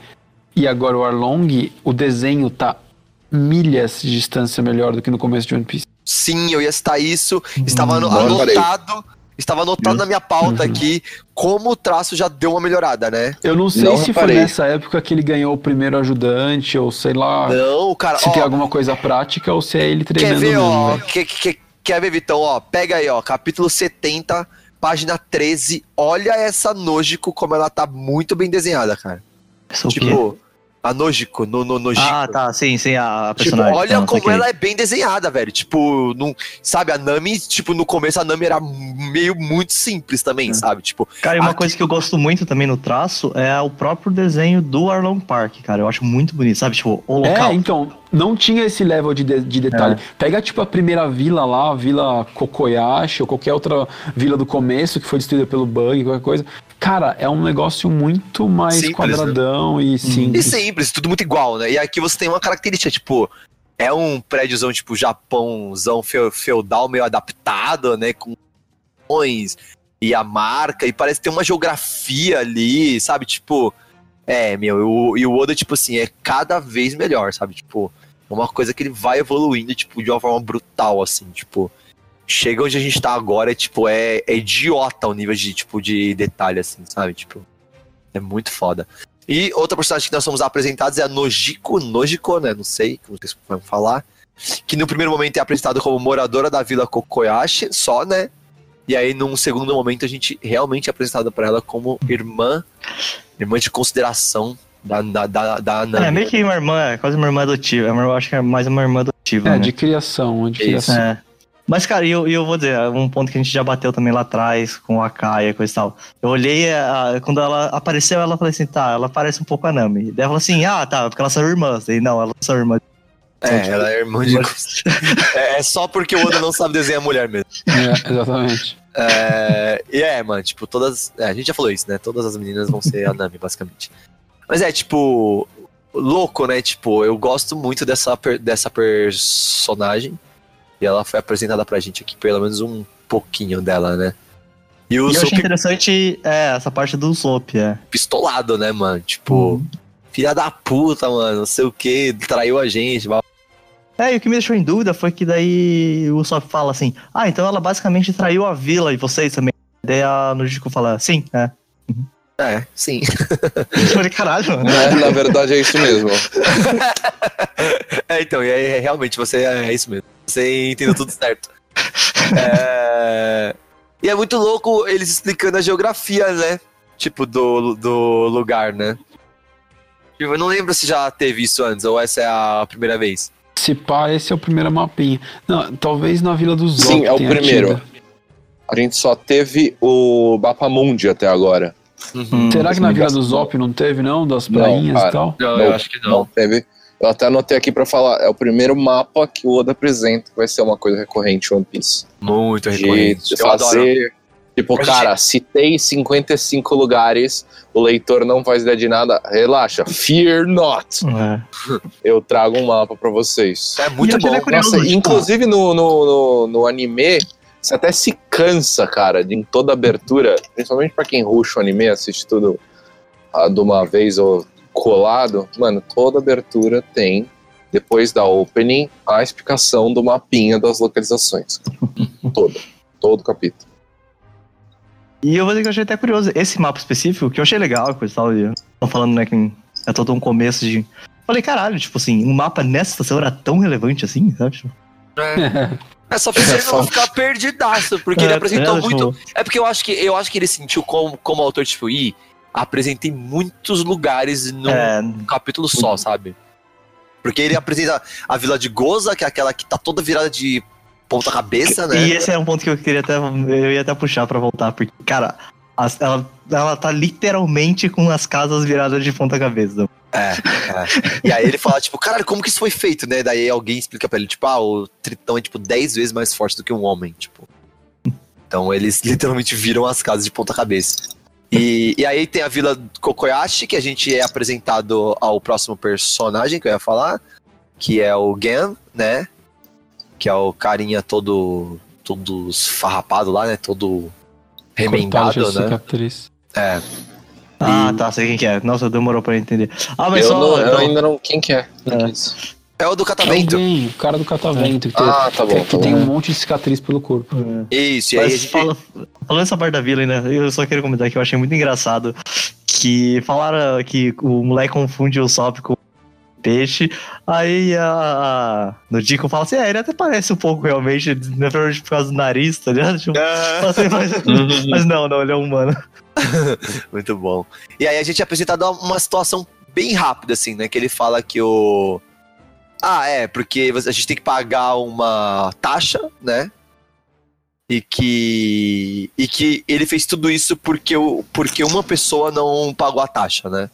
e agora o Arlong, o desenho tá milhas de distância melhor do que no começo de One Piece. Sim, eu ia citar isso. Estava parei. anotado. Estava anotado na minha pauta Uhum. aqui como o traço já deu uma melhorada, né? Eu não sei Não se reparei. foi nessa época que ele ganhou o primeiro ajudante, ou sei lá, Não, cara, se ó, tem alguma coisa prática, ou se é ele quer treinando ver, mesmo, ó, que- quer ver, Vitão, ó, pega aí, ó, capítulo 70, página 13, olha essa Nojiko como ela tá muito bem desenhada, cara. É quê? Tipo, a Nojiko, no, no, Nojiko. Ah, tá, sim, sim, a, Tipo, personagem. olha Não, como ela é bem desenhada, velho. Tipo, não, sabe, a Nami, tipo, no começo a Nami era meio muito simples também, sabe? Tipo, Cara, e uma Aqui- coisa que eu gosto muito também no traço é o próprio desenho do Arlong Park, cara. Eu acho muito bonito, sabe? Tipo, o local. É, então, não tinha esse level de, de, de detalhe. Pega, tipo, a primeira vila lá, a Vila Kokoyashi, ou qualquer outra vila do começo que foi destruída pelo bug, qualquer coisa. Cara, é um negócio muito mais Simples, quadradão e E simples. simples, tudo muito igual, né? E aqui você tem uma característica, tipo, é um prédiozão, tipo, Japãozão feu- feudal meio adaptado, né? Comões e a marca, e parece ter uma geografia ali, sabe? Tipo, é, meu, e o Oda, tipo assim, é cada vez melhor, sabe? Tipo, é uma coisa que ele vai evoluindo, tipo, de uma forma brutal, assim, tipo. Chega onde a gente tá agora, é, tipo, é, é idiota o nível de, tipo, de detalhe, assim, sabe? Tipo, é muito foda. E outra personagem que nós somos apresentados é a Nojiko, Nojiko, né? Não sei como vocês vão falar. Que no primeiro momento é apresentada como moradora da vila Kokoyashi, só, né? E aí, num segundo momento, a gente realmente é apresentado pra ela como irmã, irmã de consideração da, da, da, da Nami. É, meio que uma irmã, é quase uma irmã adotiva. É Eu acho que é mais uma irmã adotiva. É, né? de criação, de Isso. criação. É. Mas, cara, e eu, eu vou dizer, um ponto que a gente já bateu também lá atrás, com a Kaia e coisa e tal. Eu olhei, a- quando ela apareceu, ela falei assim, tá, ela parece um pouco a Nami. Daí ela falou assim, ah, tá, porque elas são irmãs. E não, elas são irmãs. É, ela é irmã de. é, é só porque o Oda não sabe desenhar mulher mesmo. É, exatamente. É, e é, mano, tipo, todas. é, a gente já falou isso, né? Todas as meninas vão ser a Nami, basicamente. Mas é, tipo. Louco, né? Tipo, eu gosto muito dessa, dessa personagem. E ela foi apresentada pra gente aqui, pelo menos um pouquinho dela, né? E o E eu achei Soap interessante é, essa parte do Soap, é. pistolado, né, mano? Tipo, Uhum. filha da puta, mano, não sei o que, traiu a gente. blá, É, e o que me deixou em dúvida foi que daí o Soap fala assim, ah, então ela basicamente traiu a vila e vocês também. Daí a Nojiko fala, sim, é. É, sim. Eu falei, caralho, mano. É, na verdade é isso mesmo. É, então, e aí realmente você é isso mesmo. Você entendeu tudo certo. É, E é muito louco eles explicando a geografia, né? Tipo, do, do lugar, né? Tipo, Eu não lembro se já teve isso antes, ou essa é a primeira vez. Se pá, esse é o primeiro mapinha. Não, talvez na Vila do Zop Sim, é o primeiro. tido. A gente só teve o Bapamundi até agora. Hum, Será que na Vila do Zop não teve, não? Das Não, prainhas cara. e tal? Não, Não, eu acho que não. Não teve. Eu até anotei aqui pra falar. É o primeiro mapa que o Oda apresenta que vai ser uma coisa recorrente One Piece. Muito De recorrente. Eu adoro. fazer. Tipo, Mas, cara, citei 55 lugares, o leitor não faz ideia de nada. Relaxa, fear not. É. Eu trago um mapa pra vocês. É muito E achei bom. curioso, Nossa, tipo- inclusive no, no, no, no anime, você até se cansa, cara, de em toda abertura, principalmente pra quem ruxa o anime, assiste tudo ah, de uma vez ou colado. Mano, toda abertura tem, depois da opening, a explicação do mapinha das localizações. Toda. Todo capítulo. E eu vou dizer que eu achei até curioso. Esse mapa específico, que eu achei legal, coisa e tal. e Estão falando, né, que é todo um começo de. Falei, caralho, tipo assim, um mapa nessa situação era tão relevante assim, sabe? Tipo, É só pra ele não ficar perdidaço, porque ele é, apresentou é, muito. tipo, É porque eu acho que eu acho que ele sentiu como, como autor, tipo, ih, apresentei muitos lugares num É, capítulo só, sabe? Porque ele apresenta a vila de Goza, que é aquela que tá toda virada de ponta cabeça, né? E esse é um ponto que eu queria até. Eu ia até puxar pra voltar, porque, cara, as- ela, ela tá literalmente com as casas viradas de ponta cabeça. É, é. E aí ele fala, tipo, caralho, como que isso foi feito, né? Daí alguém explica pra ele, tipo, ah, o Tritão é, tipo, 10 vezes mais forte do que um homem, tipo. Então eles literalmente viram as casas de ponta cabeça. E, e aí tem a Vila Kokoyashi, que a gente é apresentado ao próximo personagem que eu ia falar, que é o Gen, né? Que é o carinha todo, todo esfarrapado lá, né? Todo remendado, né? cicatriz. É. Ah, E- tá, sei quem que é. Nossa, demorou pra eu entender. Ah, mas Eu, só. não- eu então- ainda não. Quem que é? É É. É o do É catavento. alguém, o cara do catavento, que, tem, Ah, tá bom. que Tá tem bom. um monte de cicatriz pelo corpo. Isso, e aí Mas gente... fala- falando essa parte da vila ainda, eu só queria comentar que eu achei muito engraçado que falaram que o moleque confunde o Sop com o peixe, aí a, a- no Dico fala assim, é, ele até parece um pouco realmente, na verdade por causa do nariz, tá ligado? Tipo, Ah. assim, mas, mas não, não, ele é humano. Muito bom. E aí a gente é apresentado uma situação bem rápida, assim, né? Que ele fala que o. Ah, é, porque a gente tem que pagar uma taxa, né? E que. E que ele fez tudo isso porque, o, porque uma pessoa não pagou a taxa, né?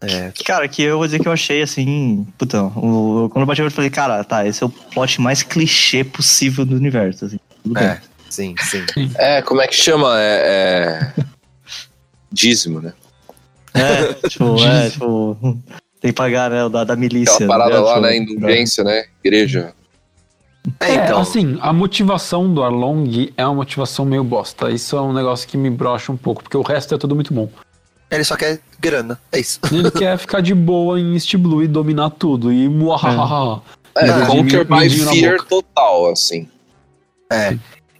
É, Cara, que eu vou dizer que eu achei assim, puta, o- quando eu bati eu falei, cara, tá, esse é o plot mais clichê possível do universo, assim. Tudo bem. É, sim, sim. É, como é que chama? É. é... Dízimo, né? É, tipo, é, tipo, tem que pagar, né, o da, da milícia. Aquela parada né, lá, tipo, né? Indulgência, né? Igreja. É, É, então. assim, a motivação do Arlong é uma motivação meio bosta. Isso é um negócio que me brocha um pouco, porque o resto é tudo muito bom. Ele só quer grana, é isso. Ele quer ficar de boa em East Blue e dominar tudo. E muahaha. É, Dedinho- Conquer by Fear total, assim.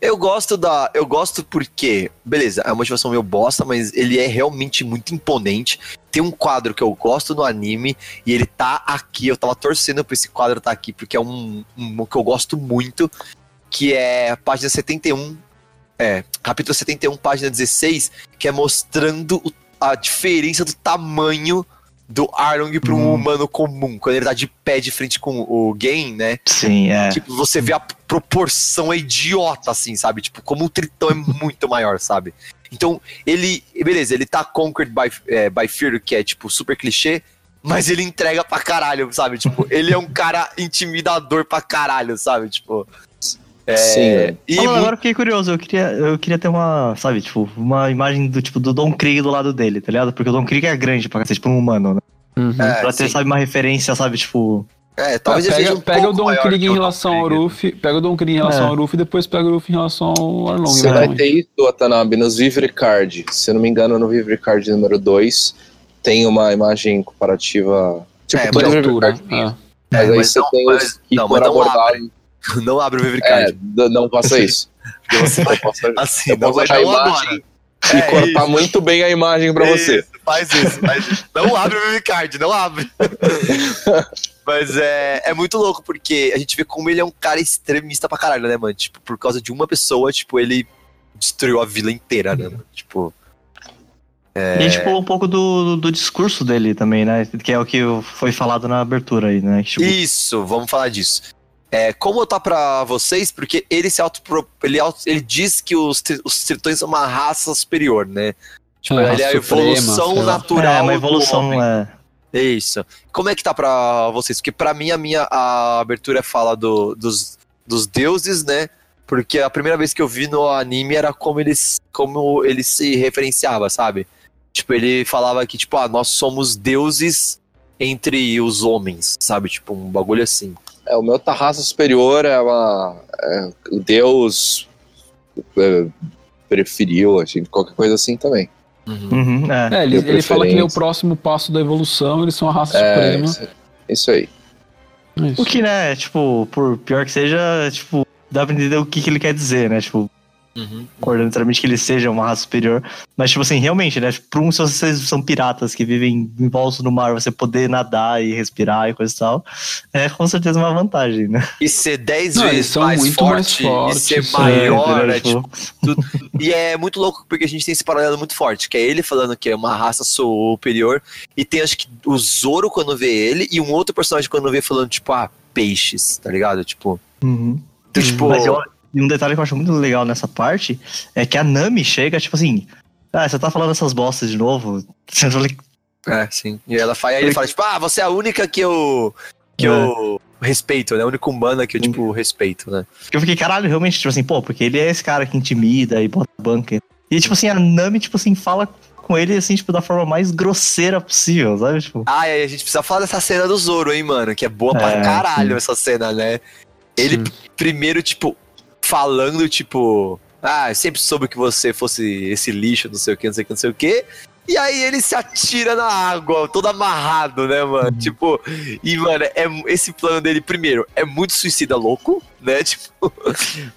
Eu gosto da. Eu gosto porque. Beleza, é uma motivação meio bosta, mas ele é realmente muito imponente. Tem um quadro que eu gosto no anime e ele tá aqui. Eu tava torcendo pra esse quadro tá aqui, porque é um, um que eu gosto muito. Que é página 71. É, capítulo 71, página 16, que é mostrando o- a diferença do tamanho do Arlong pra um Hum. humano comum. Quando ele tá de pé de frente com o Gen, né? Sim, é. Tipo, você vê a proporção é idiota, assim, sabe? Tipo, como o Tritão é muito maior, sabe? Então, ele. Beleza, ele tá conquered by, é, by fear, que é, tipo, super clichê, mas ele entrega pra caralho, sabe? Tipo, ele é um cara intimidador pra caralho, sabe? Tipo. É, Sim, é. e muito- agora eu fiquei curioso, eu queria, eu queria ter uma, sabe, tipo, uma imagem do tipo do Don Krieg do lado dele, tá ligado? Porque o Don Krieg é grande pra cacete, tipo um humano, né? Uhum. é, pra ter, sim. sabe, uma referência, sabe, tipo. É, talvez ele pega, um pega o Don Krieg em relação ao Krieg. Ruffy, pega o Don Krieg em relação É. ao Ruffy e depois pega o Ruffy em relação ao Arlong. Você né, vai ter isso, Watanabe, nos Vivre Card. Se eu não me engano, no Vivre Card número 2, tem uma imagem comparativa. Tipo, É, todo mas Vivre altura. Card. é. Mas É, aí mas você não- tem mas- os que não, foram mas não. Não abre o Vivre É, não faça isso. você vai- Eu posso, assim, não, não imagem agora. e É cortar isso. muito bem a imagem pra você. Isso, faz isso, faz isso. Não abre o Memory Card, não abre. Mas é, é muito louco, porque a gente vê como ele é um cara extremista pra caralho, né, mano? Tipo, por causa de uma pessoa, tipo, ele destruiu a vila inteira, né, mano? Tipo, E a gente pulou um pouco do, do discurso dele também, né? Que é o que foi falado na abertura aí, né? Tipo, isso, vamos falar disso. É, como tá pra vocês, porque ele se auto ele, auto- ele diz que os, tri- os tritões são uma raça superior, né? Tipo, É, ele é a suprema, evolução lá. natural. é, uma do evolução, homem. é. É Isso. Como é que tá pra vocês? Porque pra mim a minha a abertura fala do, dos, dos deuses, né? Porque a primeira vez que eu vi no anime era como eles como ele se referenciava, sabe? Tipo, ele falava que tipo, ah, nós somos deuses entre os homens, sabe? Tipo, um bagulho assim. É, o meu raça superior é uma. É, o Deus é, preferiu, assim, qualquer coisa assim também. Uhum, é. É, ele, ele fala que ele é o próximo passo da evolução, eles são a raça É, suprema. isso, isso aí. É isso. O que, né, tipo, por pior que seja, tipo, dá pra entender o que, que ele quer dizer, né? Tipo, concordando necessariamente que ele seja uma raça superior. Mas, tipo assim, realmente, né? Por um, se vocês são piratas que vivem envoltos no mar, você poder nadar e respirar e coisa e tal, é com certeza uma vantagem, né? E ser 10 Não, eles vezes são mais muito forte mais fortes, e ser é, maior, entendeu? é, tipo, tudo. E é muito louco porque a gente tem esse paralelo muito forte, que é ele falando que é uma raça superior, e tem acho que o Zoro quando vê ele, e um outro personagem quando vê falando, tipo, ah, peixes, tá ligado? Tipo. Uhum. Então, tipo. Mas eu, e um detalhe que eu acho muito legal nessa parte é que a Nami chega, tipo assim. Ah, você tá falando essas bostas de novo? É, sim. E ela fala, aí ele fala, tipo, ah, você é a única que eu. que É. eu respeito, né? A única humana que eu, tipo, respeito, né? Eu fiquei, caralho, realmente, tipo assim, pô, porque ele é esse cara que intimida e bota bunker. E, tipo assim, a Nami, tipo assim, fala com ele, assim, tipo, da forma mais grosseira possível, sabe? Tipo, Ah, e aí a gente precisa falar dessa cena do Zoro, hein, mano? Que é boa pra É, caralho sim. essa cena, né? Ele Sim. primeiro, tipo, falando, tipo, ah, eu sempre soube que você fosse esse lixo, não sei o que, não sei o que, não sei o que. E aí ele se atira na água, todo amarrado, né, mano? Uhum. Tipo, e, mano, é, esse plano dele, primeiro, é muito suicida louco, né? Tipo,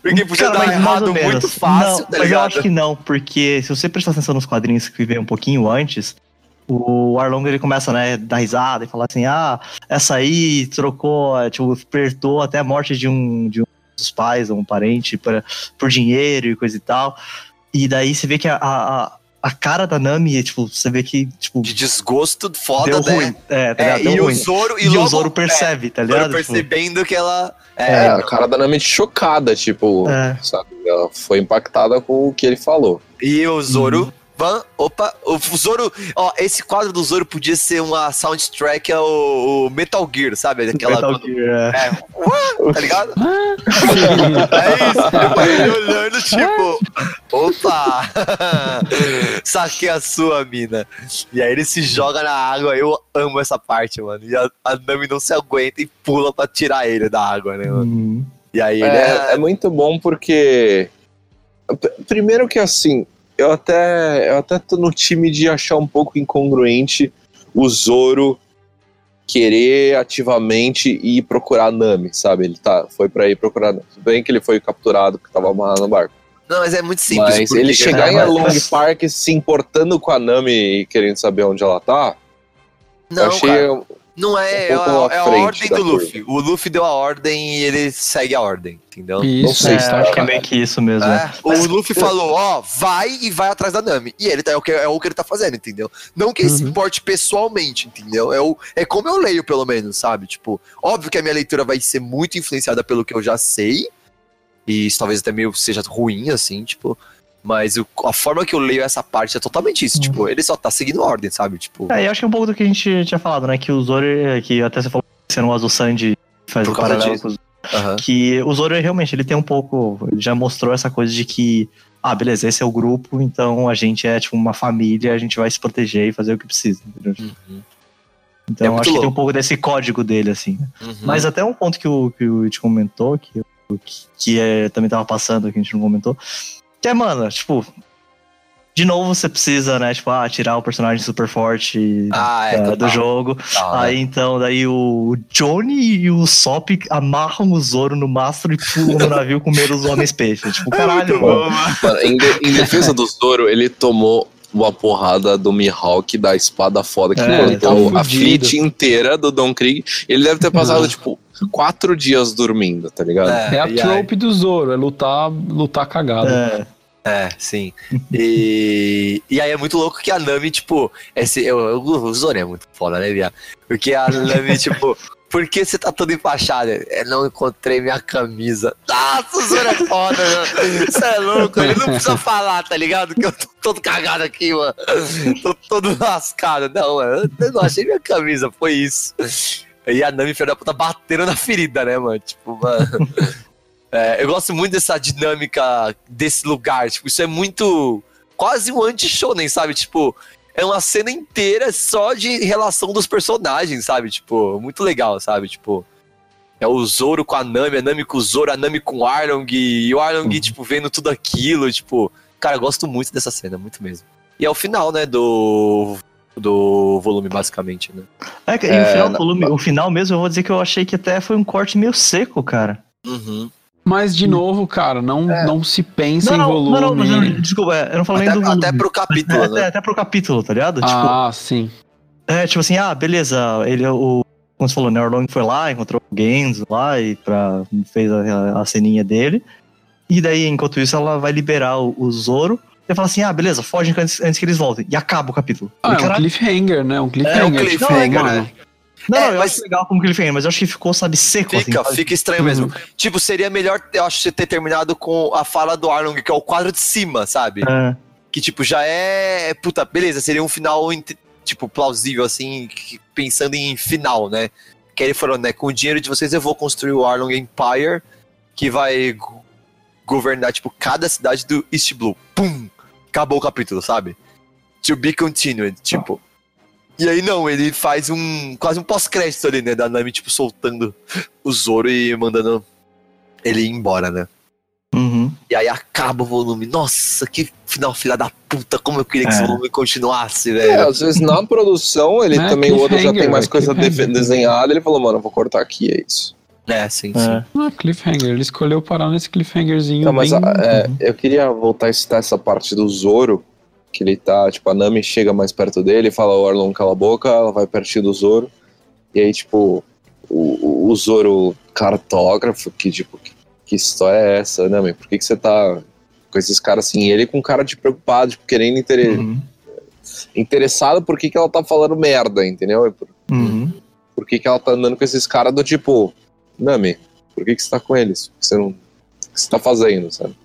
porque podia Cara, dar errado muito fácil, não, tá mas eu ligado? acho que não, porque se você prestar atenção nos quadrinhos que veio um pouquinho antes, o Arlong ele começa, né, dar risada e falar assim: ah, essa aí trocou, é, tipo, apertou até a morte de um, de um dos pais, um parente, pra, por dinheiro e coisa e tal. E daí você vê que a, a, a cara da Nami, tipo, você vê que, tipo, De desgosto foda, deu né? ruim. É, tá É, ligado? E ruim. o Zoro, e, E, logo, o Zoro percebe, tá é, Zoro ligado? Tipo, percebendo que ela. É, É, a cara da Nami chocada, tipo, É. sabe? Ela foi impactada com o que ele falou. E o Zoro. Uhum. Van, opa, o Zoro. Ó, esse quadro do Zoro podia ser uma soundtrack ao, ao Metal Gear, sabe? Aquela. Metal Gear, é. é, uá, tá ligado? é isso. Ele olhando, tipo, opa! Saquei a sua, mina. E aí ele se joga na água. Eu amo essa parte, mano. E a, a Nami não se aguenta e pula pra tirar ele da água, né, mano? Uhum. E aí ele É, é muito bom porque. Primeiro que assim, eu até, eu até tô no time de achar um pouco incongruente o Zoro querer ativamente ir procurar a Nami, sabe? Ele tá, foi pra ir procurar a Nami. Tudo bem que ele foi capturado porque tava amarrado no barco. Não, mas é muito simples. Mas ele chegar É, em mas- Along Park se importando com a Nami e querendo saber onde ela tá, eu Não, achei cara. Não é, um é, a, é a ordem do curva. Luffy. O Luffy deu a ordem e ele segue a ordem, entendeu? Isso, sei É, se tá acho que é meio que isso mesmo. É, né? o Mas- Luffy falou, ó, vai e vai atrás da Nami. E ele tá, é, o que, é o que ele tá fazendo, entendeu? Não que ele se Uhum. importe pessoalmente, entendeu? É, o, é como eu leio, pelo menos, sabe? Tipo, óbvio que a minha leitura vai ser muito influenciada pelo que eu já sei. E isso talvez até meio seja ruim, assim, tipo. Mas o- a forma que eu leio essa parte é totalmente isso. Uhum. Tipo, ele só tá seguindo a ordem, sabe? Tipo. É, e acho que é um pouco do que a gente tinha falado, né? Que o Zoro, é- que até você falou que você não gosta do Sandy, faz o paralelo disso. com os aham. que o Zoro realmente ele tem um pouco, ele já mostrou essa coisa de que ah, beleza, esse é o grupo, então a gente é tipo uma família, a gente vai se proteger e fazer o que precisa. entendeu? Uhum. Então É acho que tem um pouco desse código dele assim. Uhum. Mas até um ponto que o que o It comentou, que eu- que, que é, também tava passando que a gente não comentou, que é, mano, tipo, de novo você precisa, né, tipo, ah, tirar o personagem super forte Ah, é, total. do jogo. Né? Aí então, daí o Johnny e o Sop amarram o Zoro no mastro e pulam no navio com medo dos homens peixes. Tipo, caralho, mano. Mano, em, de- em defesa do Zoro, ele tomou uma porrada do Mihawk da espada foda que É, cortou tá a fleet inteira do Don Krieg. Ele deve ter passado, tipo, quatro dias dormindo, tá ligado? É a e aí- trope do Zoro, é lutar, lutar cagado. É, É, sim. E, e aí é muito louco que a Nami, tipo, esse, eu, eu, o Zoro é muito foda, né, viado? Porque a Nami, tipo, por que você tá todo empachado? Eu não encontrei minha camisa. Nossa, o Zoro é foda, mano. Você é louco, ele não precisa falar, tá ligado? Que eu tô todo cagado aqui, mano. Tô todo lascado. Não, mano, eu não achei minha camisa, foi isso. E a Nami, filha da puta, bateram na ferida, né, mano? Tipo, mano. É, eu gosto muito dessa dinâmica desse lugar. Tipo, isso é muito. Quase um anti-shonen, sabe? Tipo, é uma cena inteira só de relação dos personagens, sabe? Tipo, muito legal, sabe? Tipo. É o Zoro com a Nami, a Nami com o Zoro, a Nami com o Arlong, e o Arlong, tipo, vendo tudo aquilo, tipo. Cara, eu gosto muito dessa cena, muito mesmo. E é o final, né, do. Do volume, basicamente, né? é que- e É, o, final, na- volume- o final mesmo, eu vou dizer que eu achei que até foi um corte meio seco, cara. Uhum. Mas, de novo, cara, não, não se pensa Não, em não, volume. não, não, mas eu- desculpa, é, eu não falei Até, do volume. até pro É, capítulo, até, né? até pro capítulo, tá ligado? Tipo, Ah, sim. é, tipo assim, ah, beleza, ele, o, como você falou, né, o Arlong foi lá, encontrou o Genzo lá e pra, fez a, a ceninha dele. E daí, enquanto isso, ela vai liberar o, o Zoro. E fala assim, ah, beleza, foge antes, antes que eles voltem. E acaba o capítulo. Ah, E, é um caralho, cliffhanger, né? Um cliffhanger. É um cliffhanger, Tipo, né? Não, É, não, eu mas- acho legal como cliffhanger, mas eu acho que ficou, sabe, seco. assim, Fica, sabe? fica estranho mesmo. Tipo, seria melhor, eu acho, você ter terminado com a fala do Arlong, que é o quadro de cima, sabe? É, Que, tipo, já é. Puta, beleza, seria um final, tipo, plausível, assim, pensando em final, né? Que ele falou, né? Com o dinheiro de vocês eu vou construir o Arlong Empire, que vai go- governar, tipo, cada cidade do East Blue. Pum! Acabou o capítulo, sabe? To be continued, tipo. E aí, não, ele faz um. quase um pós-crédito ali, né? Da Nami, tipo, soltando o Zoro e mandando ele ir embora, né? uhum. E aí acaba o volume. Nossa, que final filha da puta. Como eu queria que esse É. volume continuasse, É, velho. às vezes na produção, ele É, também, o Oda já tem mais coisa desenhada, ele falou, mano, eu vou cortar aqui, é isso. É, sim, sim. É. Ah, cliffhanger. Ele escolheu parar nesse cliffhangerzinho Não, mas bem... a- é, eu queria voltar a citar essa parte do Zoro, que ele tá, tipo, a Nami chega mais perto dele, fala o Arlong cala a boca, ela vai pertinho do Zoro, e aí, tipo, o, o- Zoro cartógrafo, que, tipo, que, que história é essa, Nami? Por que, que você tá com esses caras assim? E ele com cara de preocupado, tipo, querendo inter... Uhum. interessado por que, que ela tá falando merda, entendeu? Por, Uhum. por que, que ela tá andando com esses caras do tipo, Nami, por que, que você tá com eles? Por que você não. O que você tá fazendo, sabe?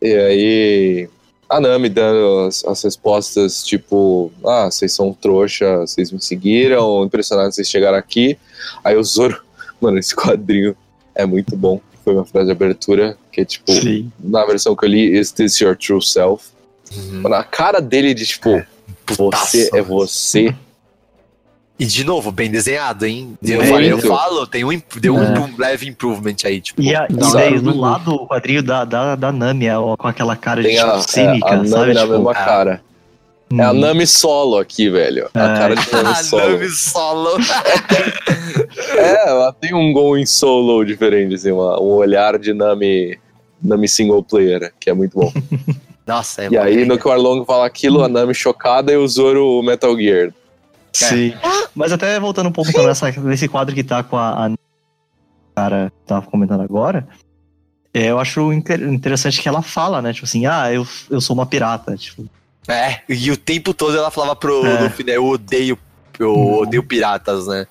E aí. A Nami dando as, as respostas tipo: Ah, vocês são trouxa, vocês me seguiram, impressionados vocês chegaram aqui. Aí o Zoro. Mano, esse quadrinho é muito bom. Foi uma frase de abertura, que é tipo, Sim. na versão que eu li, Is this your true self? Uhum. Mano, a cara dele de tipo, você Putaço. é você. E de novo, bem desenhado, hein? Eu, Muito. falei, eu falo, tem um, deu um É. impro- leve improvement aí, tipo. E, a, e Não, daí, não, do lado, o quadrinho da, da, da Nami, é, ó, com aquela cara de Tem tipo, a, cínica, é, a Nami sabe? na Tipo, mesma ah, cara. É a hum. Nami solo aqui, velho. A É. cara de Nami Ah, solo. Nami solo. É, ela tem um going solo diferente, assim, uma- um olhar de Nami, Nami single player, que é muito bom. Nossa, é e aí, no que o Arlong fala aquilo, a Nami chocada e o Zoro Metal Gear. Sim. Mas até voltando um pouco nessa, nesse quadro que tá com a, a cara que tava comentando agora, é, eu acho inter- interessante que ela fala, né? Tipo assim, ah, eu, eu sou uma pirata. Tipo, É, e o tempo todo ela falava pro É. Luffy, né? Eu odeio, eu Uhum. odeio piratas, né?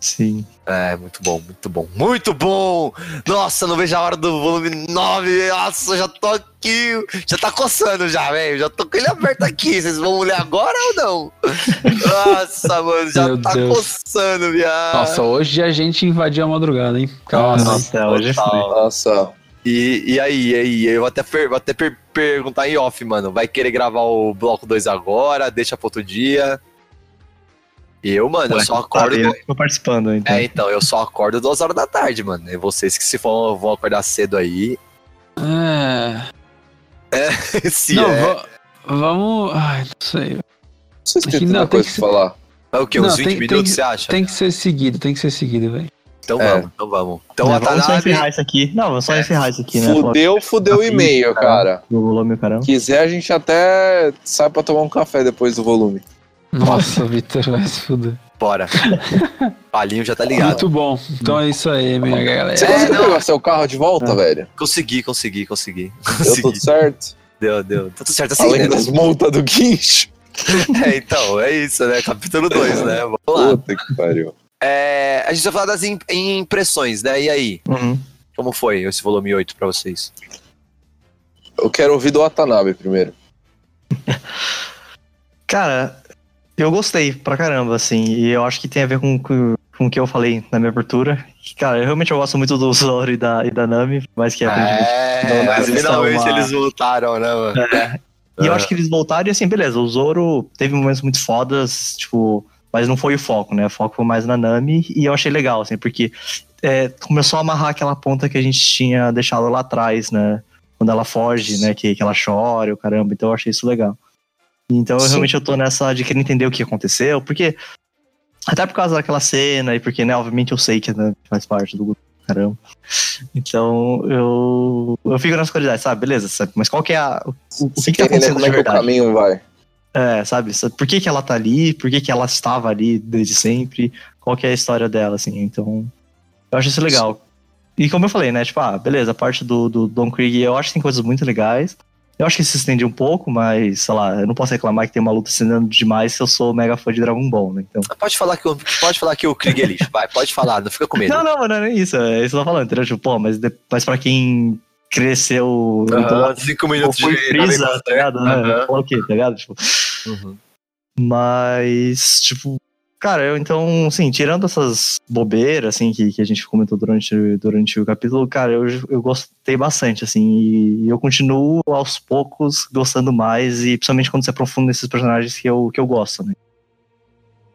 Sim. É, muito bom, muito bom. Muito bom! Nossa, não vejo a hora do volume 9. Nossa, já tô aqui. Já tá coçando já, velho. Já tô com ele aberto aqui. Vocês vão ler agora ou não? Nossa, mano, já Meu tá Deus. coçando, viado. Nossa, hoje a gente invadiu a madrugada, hein? Calma. Nossa, hoje foi. Nossa, E, e aí, e aí? Eu vou até, per- vou até per- perguntar em off, mano. Vai querer gravar o bloco 2 agora? Deixa pra outro dia? Eu, mano, eu Ué, só acordo. tá, eu tô participando, então. É, então, eu só acordo duas horas da tarde, mano. E vocês que se for, vão acordar cedo aí. É. se não, é. va- vamos. Ai, não sei. não sei se tem não, tem coisa que pra falar. É o quê? Não, Uns 20 tem- minutos, tem- você acha? Tem que ser seguido, tem que ser seguido, velho. Então É. vamos, então vamos. Então Né, a vamos só encerrar isso aqui. Não, vamos só É. encerrar isso aqui, né? Fudeu, fudeu o e-mail, cara. Do volume, caramba. Quiser, a gente até sai pra tomar um café depois do volume. Nossa, Vitor, vai se fuder. Bora. Palinho já tá ligado. Muito bom. Então é isso aí, minha galera. Você conseguiu pegar seu carro de volta, É. velho? Consegui, consegui, consegui. Deu tudo certo? Deu, deu. Tá tudo certo assim, Além né? das multas do guincho. É, então, é isso, né? Capítulo 2, né? Vamos lá. Puta que pariu. É, a gente vai falar das im- impressões, né? E aí? Uhum. Como foi esse volume 8 pra vocês? Eu quero ouvir do Watanabe primeiro. Cara, eu gostei pra caramba, assim, e eu acho que tem a ver com, com, com o que eu falei na minha abertura. Cara, eu realmente eu gosto muito do Zoro e da, e da Nami, mas que. É, não, mas finalmente uma- eles voltaram, né, mano? E eu acho que eles voltaram e assim, beleza, o Zoro teve momentos muito fodas, tipo, mas não foi o foco, né? O foco foi mais na Nami, e eu achei legal, assim, porque é, começou a amarrar aquela ponta que a gente tinha deixado lá atrás, né? Quando ela foge, né? Que, que ela chora, o caramba, então eu achei isso legal. Então, eu, Sim. realmente, eu tô nessa de querer entender o que aconteceu, porque. Até por causa daquela cena, e porque, né, obviamente eu sei que né, faz parte do grupo, caramba. Então, eu. Eu fico nas curiosidades, sabe? Beleza, sabe? Mas qual que é a. O, o que, que tá acontecendo como de é que o caminho vai? É, sabe? Sa- Por que, que ela tá ali? Por que, que ela estava ali desde sempre? Qual que é a história dela, assim? Então, eu acho isso legal. E como eu falei, né? Tipo, ah, beleza, a parte do, do Don Krieg, eu acho que tem coisas muito legais. Eu acho que se estende um pouco, mas, sei lá, eu não posso reclamar que tem uma luta estendendo demais se eu sou mega fã de Dragon Ball, né? Então. Pode falar que, o- pode falar que o Krieg é lixo. Vai, pode falar, não fica com medo. Não, não, mas não é isso. É isso que eu tô falando, entendeu? Tipo, pô, mas, de- mas pra quem cresceu. Aham, cinco Ou minutos foi de Namek tá ligado? Né? Aham. Fala o quê, tá ligado? Tipo, Uhum. mas, tipo, cara, eu então, assim, tirando essas bobeiras, assim, que, que a gente comentou durante, durante o capítulo, cara, eu, eu gostei bastante, assim, e eu continuo aos poucos gostando mais, e principalmente quando se aprofunda nesses personagens que eu, que eu gosto, né?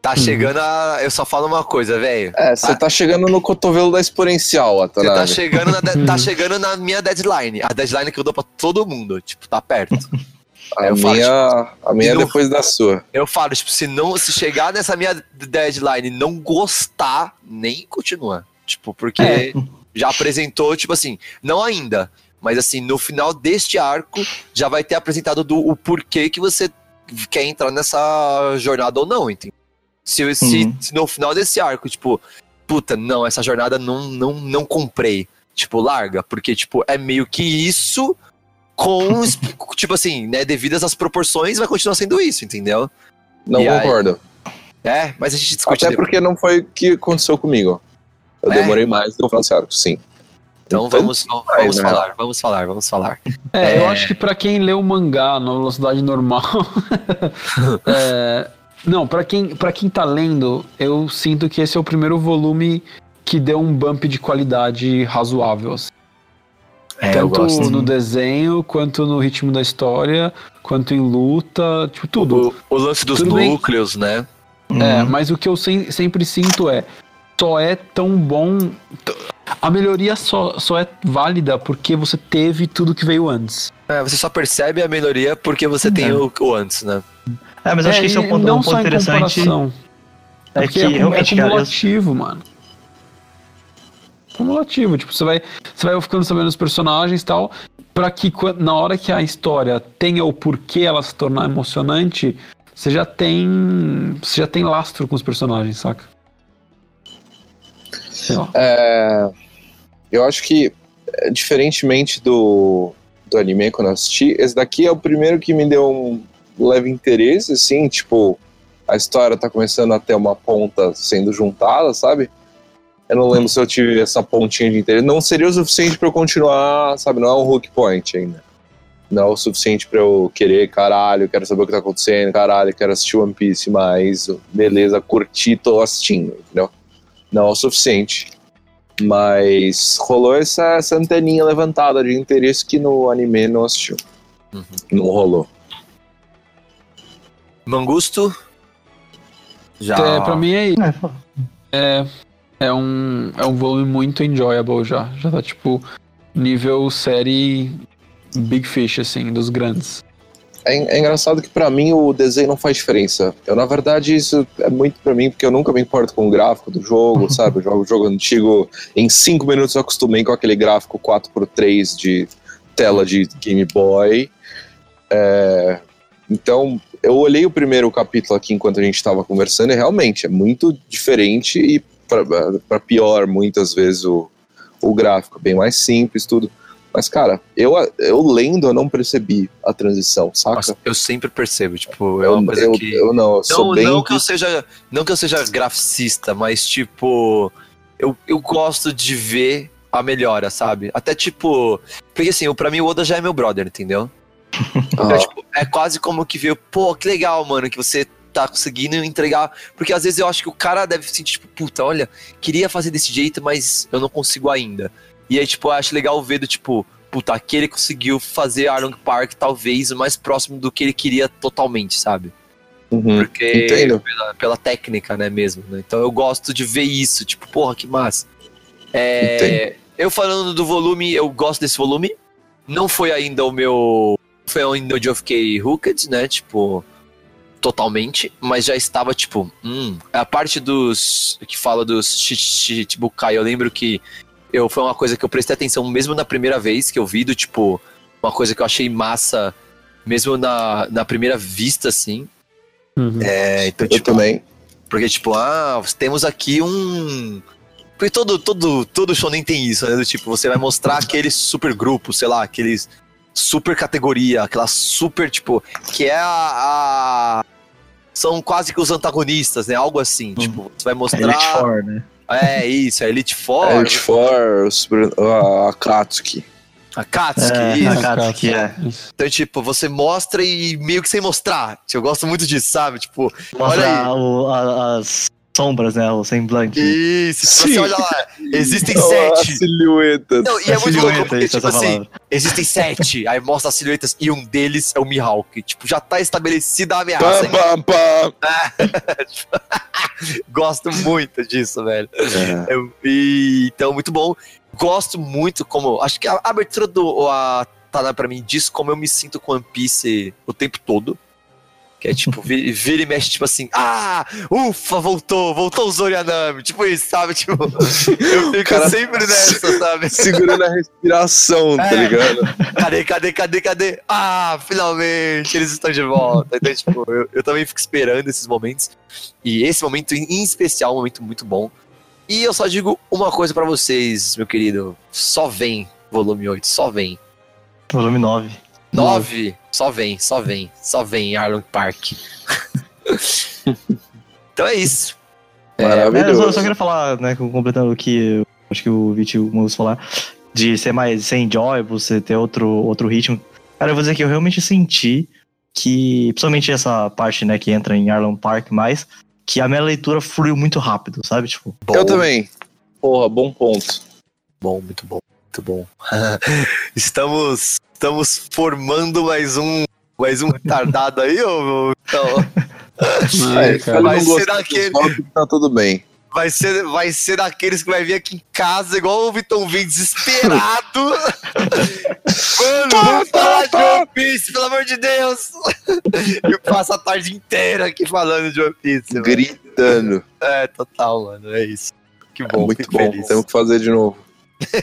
Tá chegando a. Eu só falo uma coisa, velho. É, você tá chegando no cotovelo da exponencial, Você tá chegando, na de- tá chegando na minha deadline. A deadline que eu dou pra todo mundo. Tipo, tá perto. A eu falo, minha, a minha é não- depois da sua. Eu falo, tipo, se não se chegar nessa minha deadline e não gostar, nem continua. Tipo, porque É. já apresentou, tipo assim, não ainda, mas assim, no final deste arco já vai ter apresentado do, o porquê que você quer entrar nessa jornada ou não, entendeu? Se, se, Uhum. se no final desse arco, tipo, puta, não, essa jornada não, não, não comprei. Tipo, larga, porque, tipo, é meio que isso com, tipo assim, né, devidas às proporções, vai continuar sendo isso, entendeu? Não E aí? concordo. É, mas a gente discute Até depois. porque não foi o que aconteceu comigo. Eu É? demorei mais do que o Francisco, sim. Então vamos, vamos, né? falar, vamos falar, vamos falar. É, É. eu acho que pra quem lê o mangá na velocidade normal. é, não, pra quem, pra quem tá lendo, eu sinto que esse é o primeiro volume que deu um bump de qualidade razoável. assim. É, eu Tanto gosto. no desenho, quanto no ritmo da história, quanto em luta, tipo, tudo. O, o lance dos Tudo bem. núcleos, né? É, Uhum. mas o que eu sem- sempre sinto é só é tão bom. A melhoria só, só é válida porque você teve tudo que veio antes. É, você só percebe a melhoria porque você tem É. o, o antes, né? É, mas acho que esse é um ponto, não um só ponto em interessante. comparação. É porque que é, acu- é realmente, cara, eu- cumulativo, mano. Cumulativo, tipo, você vai, você vai ficando sabendo os personagens e tal, pra que na hora que a história tenha o porquê ela se tornar emocionante, você já tem. Você já tem lastro com os personagens, saca? É, eu acho que, é, diferentemente do, do anime quando eu assisti, esse daqui é o primeiro que me deu um leve interesse, assim, tipo, a história tá começando a ter uma ponta sendo juntada, sabe? Eu não lembro se eu tive essa pontinha de interesse. Não seria o suficiente pra eu continuar, sabe? Não é um hook point ainda. Não é o suficiente pra eu querer, caralho, quero saber o que tá acontecendo, caralho, quero assistir One Piece mais, beleza, curti, tô assistindo, entendeu? Não é o suficiente. Mas rolou essa, essa anteninha levantada de interesse que no anime não assistiu. Uhum. Não rolou. Mangusto. Já. É, pra mim é É, pô. É, é um, é um volume muito enjoyable já. Já tá tipo nível série Big Fish, assim, dos grandes. É, é engraçado que pra mim o desenho não faz diferença. Eu, na verdade, isso é muito pra mim, porque eu nunca me importo com o gráfico do jogo, sabe? Eu jogo jogo antigo, em 5 minutos eu acostumei com aquele gráfico 4x3 de tela de Game Boy. É, então, eu olhei o primeiro capítulo aqui enquanto a gente estava conversando e realmente é muito diferente e pra- pra pior, muitas vezes, o, o gráfico, bem mais simples, tudo. Mas, cara, eu, eu lendo, eu não percebi a transição, saca? Nossa, eu sempre percebo, tipo, é eu, uma coisa eu, que. eu não, eu sou Não, bem. não que eu seja. Não que eu seja graficista, mas tipo. Eu, eu gosto de ver a melhora, sabe? Até tipo. Porque assim, pra mim o Oda já é meu brother, entendeu? Então, Ah, tipo, é quase como que ver, pô, que legal, mano, que você tá conseguindo entregar. Porque às vezes eu acho que o cara deve sentir, tipo, puta, olha, queria fazer desse jeito, mas eu não consigo ainda. E aí, tipo, eu acho legal ver do tipo, puta, aquele conseguiu fazer Arlong Park talvez mais próximo do que ele queria totalmente, sabe? uhum, Porque pela, pela técnica, né, mesmo. né? Então eu gosto de ver isso, tipo, porra, que massa. É, eu falando do volume, eu gosto desse volume. Não foi ainda o meu. Foi ainda onde eu fiquei hooked, né? Tipo, totalmente. Mas já estava, tipo, hum. A parte dos. que fala dos Chichibukai, eu lembro que eu, foi uma coisa que eu prestei atenção mesmo na primeira vez que eu vi, do tipo, uma coisa que eu achei massa, mesmo na, na primeira vista, assim. Uhum. É, então, Eu tipo, também. porque, tipo, ah, temos aqui um. Porque todo, todo, todo shonen tem isso, né? Do tipo, você vai mostrar aquele super grupo, sei lá, aqueles super categoria, aquela super, tipo, que é a. a- são quase que os antagonistas, né? Algo assim. Tipo, você vai mostrar. Elite Four, né? É isso, a Elite Four, Elite Four, Super- a Akatsuki. a Katsuki, É, isso. a Katsuki, é. Então, tipo, você mostra e meio que sem mostrar. Eu gosto muito disso, sabe? Tipo, Mostra Olha aí. o- a- as sombras, né? O semblante. isso. Se Sim. você olha lá, existem A sete. silhueta. Não, e é A muito louco, porque, tipo essa assim, palavra. existem sete. Aí mostra as silhuetas e um deles é o Mihawk. Tipo, já tá estabelecida a ameaça. Pam, pam, pam. Gosto muito disso, velho. É. Eu- e, então, muito bom. Gosto muito como. Acho que a abertura do a Tada pra mim diz como eu me sinto com One Piece o tempo todo. Que é tipo, vira, vira e mexe, tipo assim, ah, ufa, voltou, voltou o Zorianami. Tipo isso, sabe? Tipo, eu fico Cara, sempre nessa, sabe? Segurando a respiração, tá É. ligado? Cadê, cadê, cadê, cadê? Ah, finalmente, eles estão de volta. Então, tipo, eu, eu também fico esperando esses momentos. E esse momento em especial, é um momento muito bom. E eu só digo uma coisa pra vocês, meu querido. Só vem, volume 8, só vem. Volume 9. 9, só vem, só vem, só vem Arlong Park. então é isso. É, eu Maravilhoso. só, só queria falar, né, com- completando o que eu acho que o Vitinho Mus falar, de ser mais ser enjoyable, você ter outro, outro ritmo. Cara, eu vou dizer que eu realmente senti que, principalmente essa parte, né, que entra em Arlon Park mais, que a minha leitura fluiu muito rápido, sabe? Tipo, Bom, Eu também. Porra, bom ponto. Bom, muito bom, muito bom. estamos, estamos formando mais um, mais um retardado aí, ô? Então, É, É, cara. vai ser daquele- tá tudo bem. vai ser, vai ser daqueles que vai vir aqui em casa, igual o Vitão vem desesperado. Mano, vamos falar de One Piece, pelo amor de Deus. E passa a tarde inteira aqui falando de One Piece. mano. Gritando. É, total, mano, é isso. Que É bom, muito fico bom. feliz. Temos que fazer de novo.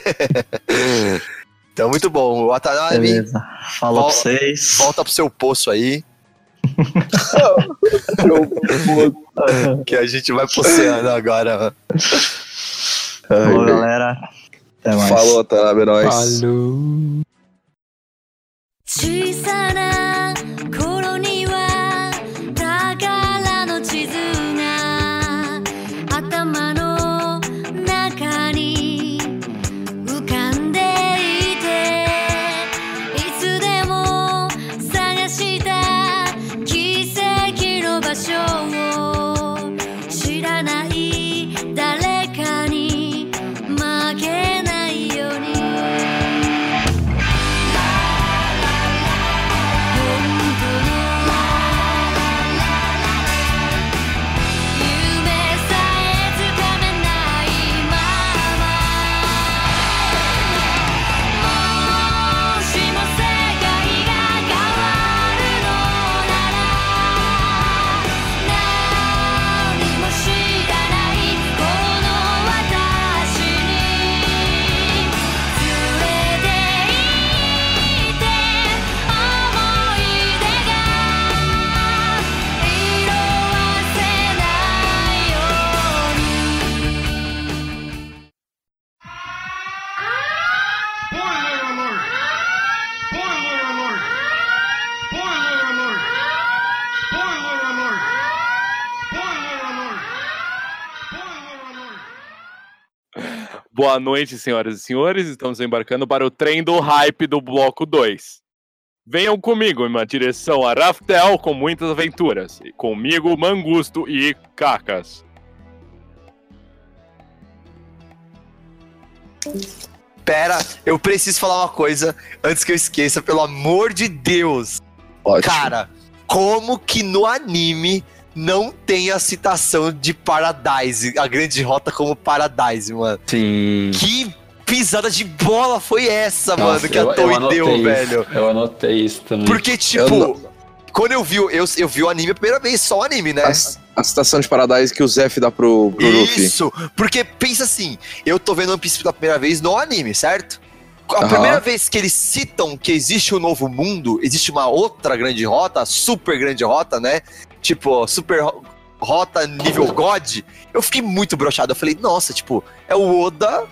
Então, muito bom. O Watanabe beleza. Falou Vol- pra vocês. volta pro seu poço aí, que a gente vai pro oceano agora. Falou, galera. Até mais. Falou, Tanabe, é nóis. Falou. Boa noite, senhoras e senhores. Estamos embarcando para o trem do hype do bloco 2. Venham comigo em uma direção a Raftel com muitas aventuras. E comigo, Mangusto e Cacas. Pera, eu preciso falar uma coisa antes que eu esqueça, pelo amor de Deus. Ótimo. Cara, como que no anime não tem a citação de Paradise, a grande rota como Paradise, mano? Sim. Que pisada de bola foi essa, Nossa, mano, que a eu- eu Toei deu, isso. velho? Eu anotei isso também. Porque, tipo, Eu quando eu vi, o- eu, eu vi o anime a primeira vez, só o anime, né? A, a citação de Paradise que o Zef dá pro, pro Luffy. Isso, porque pensa assim, eu tô vendo One Piece pela primeira vez no anime, certo? A primeira vez que eles citam que existe um novo mundo, existe uma outra grande rota, super grande rota, né? Tipo, super ro- rota nível God, eu fiquei muito brochado. Eu falei, nossa, tipo, é o Oda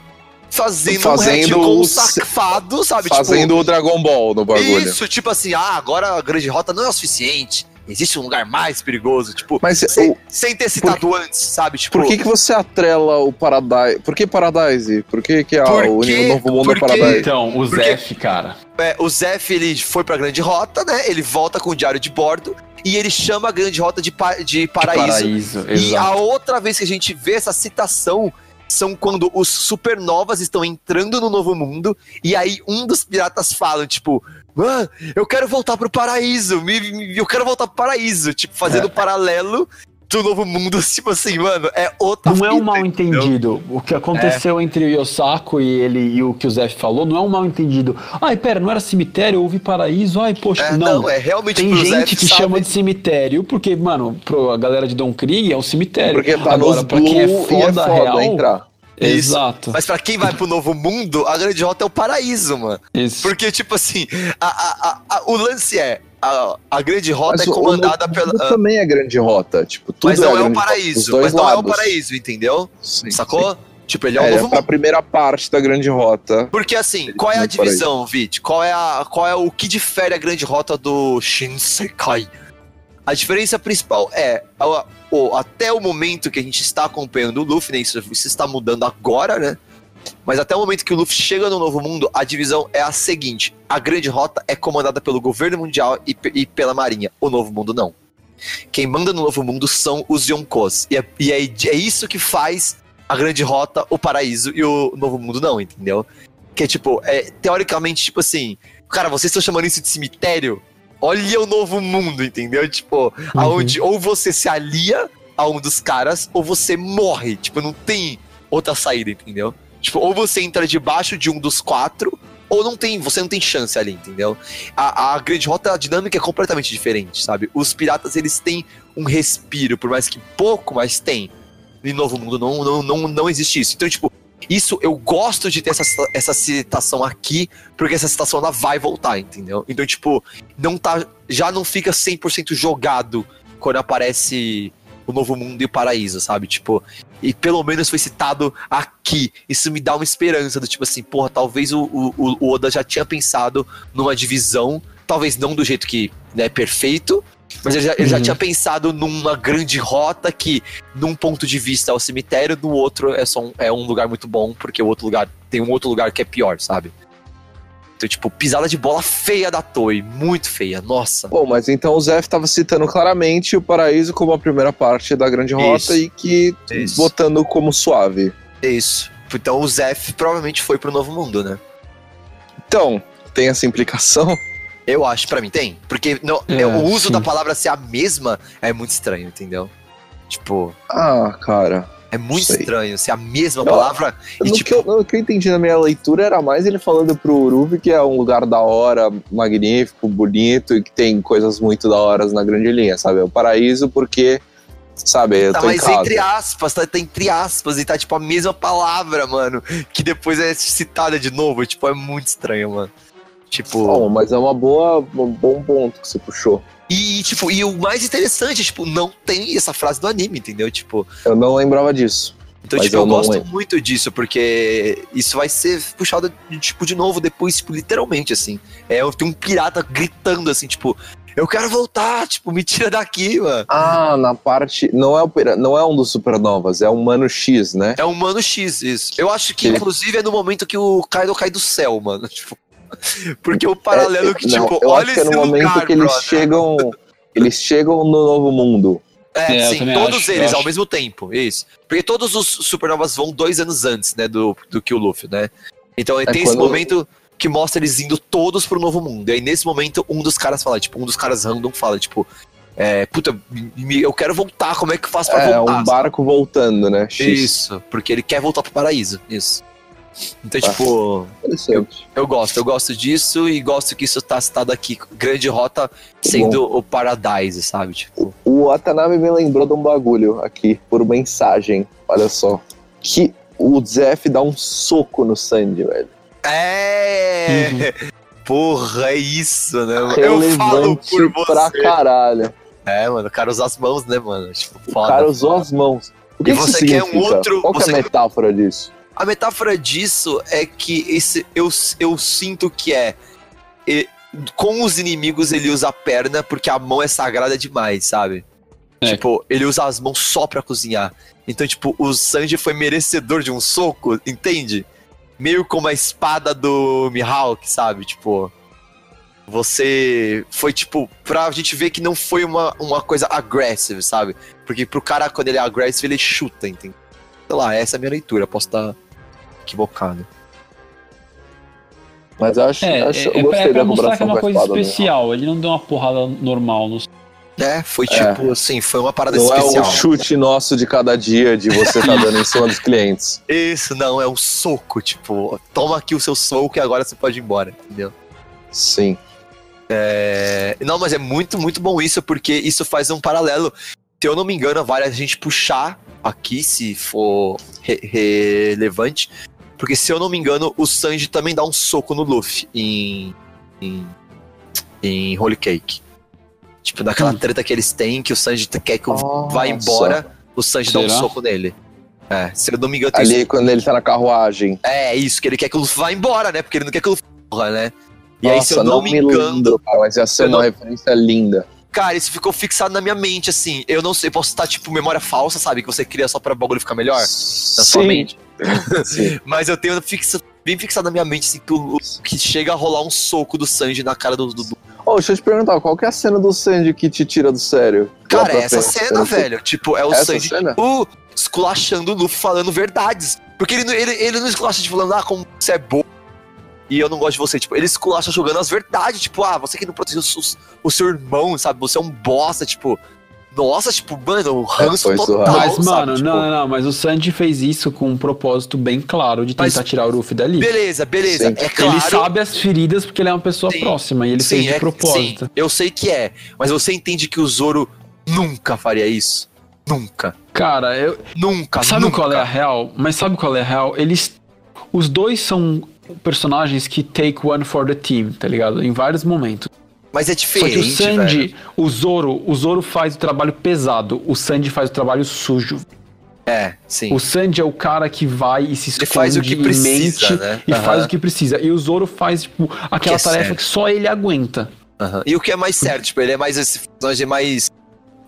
fazendo, Fazendo um retcon o- safado, sabe? Fazendo o Dragon Ball no tipo, bagulho. isso, tipo assim, ah, agora a grande rota não é o suficiente. Existe um lugar mais perigoso, tipo, Mas sem, o- sem ter citado antes, sabe? Tipo, por que, que você atrela o Paradise? Por que Paradise? Por que, que é Porque- o novo mundo é porque- Paradise? Então, o Porque- Zef, cara. É, o Zef, ele foi pra grande rota, né? Ele volta com o diário de bordo e ele chama a grande rota de, pa- de paraíso. Paraíso, E a outra vez que a gente vê essa citação são quando os supernovas estão entrando no novo mundo e aí um dos piratas fala, tipo, mano, eu quero voltar pro paraíso, me, me- eu quero voltar pro paraíso, tipo, fazendo paralelo do novo mundo, tipo assim, mano, é outra Não é um fita, mal entendeu? entendido. O que aconteceu entre o Yosako e ele e o que o Zef falou não é um mal entendido. Ai, pera, não era cemitério, eu ouvi paraíso. Ai, poxa, É, não. não, é realmente Tem gente Zef, que sabe? chama de cemitério, porque, mano, pro, a galera de Don Krieg é um cemitério. Porque tá Agora, pra quem é e é foda, foda real, entrar. Isso. Exato. Mas pra quem vai pro novo mundo, a grande rota é o paraíso, mano. Isso. Porque, tipo assim, a- a- a- o lance é, a, a grande rota Mas é comandada pela... também é grande rota. Tipo, tudo Mas não é, o grande rota, paraíso, mas não é o lados. paraíso, entendeu? Sim, Sacou? sim. Tipo, ele é o É, novo pra mundo. primeira parte da grande rota. Porque assim, qual é a é paraíso. divisão, Vit? Qual é, a, qual é o que difere a grande rota do Shinsekai? A diferença principal é, a- o- até o momento que a gente está acompanhando o Luffy, né, isso, isso está mudando agora, né? Mas até o momento que o Luffy chega no Novo Mundo, a divisão é a seguinte: a Grande Rota é comandada pelo governo mundial e, e pela Marinha. O Novo Mundo não. Quem manda no Novo Mundo são os Yonkos. E, é, e é, é isso que faz a Grande Rota, o Paraíso e o Novo Mundo não, entendeu? Que é tipo, é, teoricamente, tipo assim, cara, vocês estão chamando isso de cemitério? Olha o Novo Mundo, entendeu? Tipo, aonde ou você se alia a um dos caras, ou você morre. Tipo, não tem outra saída, entendeu? Tipo, ou você entra debaixo de um dos quatro, ou não tem, você não tem chance ali, entendeu? A, a grande rota, a dinâmica é completamente diferente, sabe? Os piratas, eles têm um respiro, por mais que pouco, mas tem. Em Novo Mundo não, não, não, não existe isso. Então, tipo, isso eu gosto de ter essa, essa citação aqui, porque essa citação ela vai voltar, entendeu? Então, tipo, não tá, já não fica 100% jogado quando aparece o Novo Mundo e o Paraíso, sabe? Tipo, e pelo menos foi citado aqui. Isso me dá uma esperança do tipo assim, porra, talvez o, o, o Oda já tinha pensado numa divisão, talvez não do jeito que é perfeito, mas ele já, ele já Uhum. tinha pensado numa grande rota que, num ponto de vista, é o cemitério, no outro é só um, é um lugar muito bom, porque o outro lugar tem um outro lugar que é pior, sabe? Então, tipo, pisada de bola feia da Toei, muito feia, nossa. Bom, mas então o Zef estava citando claramente o paraíso como a primeira parte da grande rota Isso. e que Isso. botando como suave. É isso. Então o Zef provavelmente foi pro Novo Mundo, né? Então, tem essa implicação? Eu acho, pra mim tem. Porque não, É, o uso sim. da palavra ser a mesma é muito estranho, entendeu? Tipo, Ah, cara. É muito Sei. estranho ser a mesma Eu- palavra e no tipo. que eu, no que eu entendi na minha leitura era mais ele falando pro Uruvi que é um lugar da hora, magnífico, bonito e que tem coisas muito da horas na grande linha, sabe? É o paraíso porque, sabe, eu Tá, mas entre aspas, tá, tá entre aspas, e tá tipo a mesma palavra, mano. Que depois é citada de novo. Tipo, é muito estranho, mano. Tipo. Bom, mas é uma boa, um bom ponto que você puxou. E, tipo, e o mais interessante, tipo, não tem essa frase do anime, entendeu? Tipo, Eu não lembrava disso. então, tipo, eu eu gosto lembro. muito disso, porque isso vai ser puxado, de, tipo, de novo depois, tipo, literalmente, assim. É, tem um pirata gritando, assim, tipo, eu quero voltar, tipo, me tira daqui, mano. Ah, na parte. Não é, o, não é um dos supernovas, é um Mano X, né? É um Mano X, isso. Eu acho que, inclusive, é no momento que o Kaido cai do céu, mano. Tipo, porque o paralelo É, que, não, tipo, olha acho que é esse no momento lugar, que eles brother. chegam. Eles chegam no novo mundo. É, É, sim, todos acho, eles ao acho. mesmo tempo, isso. Porque todos os supernovas vão dois anos antes, né, do, do que o Luffy, né? Então tem esse momento que mostra eles indo todos pro novo mundo. E aí nesse momento um dos caras fala, tipo, um dos caras random fala, tipo, é, puta, me- eu quero voltar, como é que eu faço pra É voltar? um barco voltando, né? X. Isso, porque ele quer voltar pro paraíso, isso. Então, Tá. tipo, Interessante. eu gosto, eu gosto disso e gosto que isso tá citado aqui, Grande Rota sendo o Paradise, sabe? Tipo, O Watanabe me lembrou de um bagulho aqui, por mensagem. Olha só. Que o Zef dá um soco no Sandy, velho. É! Porra, é isso, né? mano? Eu falo por você. pra caralho. É, mano, o cara usa as mãos, né, mano? Tipo, O foda. cara usou as mãos. O que E você quer um outro- Qual que é você- a metáfora disso? A metáfora disso é que esse, eu, eu sinto que é. e- com os inimigos ele usa a perna porque a mão é sagrada demais, sabe? É. Tipo, ele usa as mãos só pra cozinhar. Então, tipo, o Sanji foi merecedor de um soco, entende? Meio como a espada do Mihawk, sabe? Tipo. Você foi, tipo, pra gente ver que não foi uma, uma coisa aggressive, sabe? Porque pro cara, quando ele é aggressive, ele chuta, entende? Sei lá, essa é a minha leitura, posso estar equivocado. Mas eu acho, É, acho é, eu é pra, gostei é pra da mostrar que é uma coisa né? especial. Ele não deu uma porrada normal no É, foi É. tipo, assim, foi uma parada Não é especial. o chute nosso de cada dia de você tá dando em cima dos clientes. Isso, não, é um soco, tipo, toma aqui o seu soco e agora você pode ir embora, entendeu? Sim. É, Não, mas é muito, muito bom isso, porque isso faz um paralelo. Se eu não me engano, vale a gente puxar aqui, se for re- relevante. Porque se eu não me engano, o Sanji também dá um soco no Luffy em. em, em Holy Cake. Tipo, naquela Hum. treta que eles têm, que o Sanji quer que o Nossa. vá embora, o Sanji dá um Será? soco nele. É, se eu não me engano, Ali quando ele tá na carruagem. é, isso, que ele quer que o Luffy vá embora, né? Porque ele não quer que o Luffy morra, né? E aí, se eu Nossa, não, me engano, lembro, cara, mas ia ser eu uma não- referência linda. cara, isso ficou fixado na minha mente, assim. Eu não sei, posso estar, tipo, memória falsa, sabe? Que você cria só pra o bagulho ficar melhor na sua Sim. mente. Mas eu tenho fixa, bem fixado na minha mente, assim, que, o- que chega a rolar um soco do Sanji na cara do. do- Ô, deixa eu te perguntar, qual que é a cena do Sandy que te tira do sério? Cara, é essa frente, cena, sei. velho. Tipo, é o Essa Sanji, cena? tipo, esculachando o Luffy falando verdades. Porque ele, não- ele, ele não esculacha, tipo, falando, ah, como você é bom. E eu não gosto de você. Tipo, ele esculacha jogando as verdades. Tipo, ah, você que não protegeu o, seu- o seu irmão, sabe? Você é um bosta, tipo. Nossa, tipo, mano, o ranço foi total. Mas, sabe? mano, Tipo, não, não, não, mas o Sanji fez isso com um propósito bem claro de tentar Mas- tirar o Luffy dali. Beleza, beleza. Sim. É claro. Ele sabe as feridas porque ele é uma pessoa Sim. próxima e ele Sim, fez de é- propósito. sim, eu sei que é. Mas você entende que o Zoro nunca faria isso? Nunca. Cara, eu, Nunca. sabe nunca. qual é a real? Mas sabe qual é a real? Eles. Os dois são personagens que take one for the team, tá ligado? Em vários momentos. Mas é Só diferente, que o Sanji, velho. o Zoro, o Zoro faz o trabalho pesado, o Sanji faz o trabalho sujo. É, sim. O Sanji é o cara que vai e se Ele esconde faz o que e precisa, né? e faz o que precisa. E o Zoro faz, tipo, aquela é tarefa certo. que só ele aguenta. Aham. E o que é mais certo, tipo, ele é mais esse personagem mais.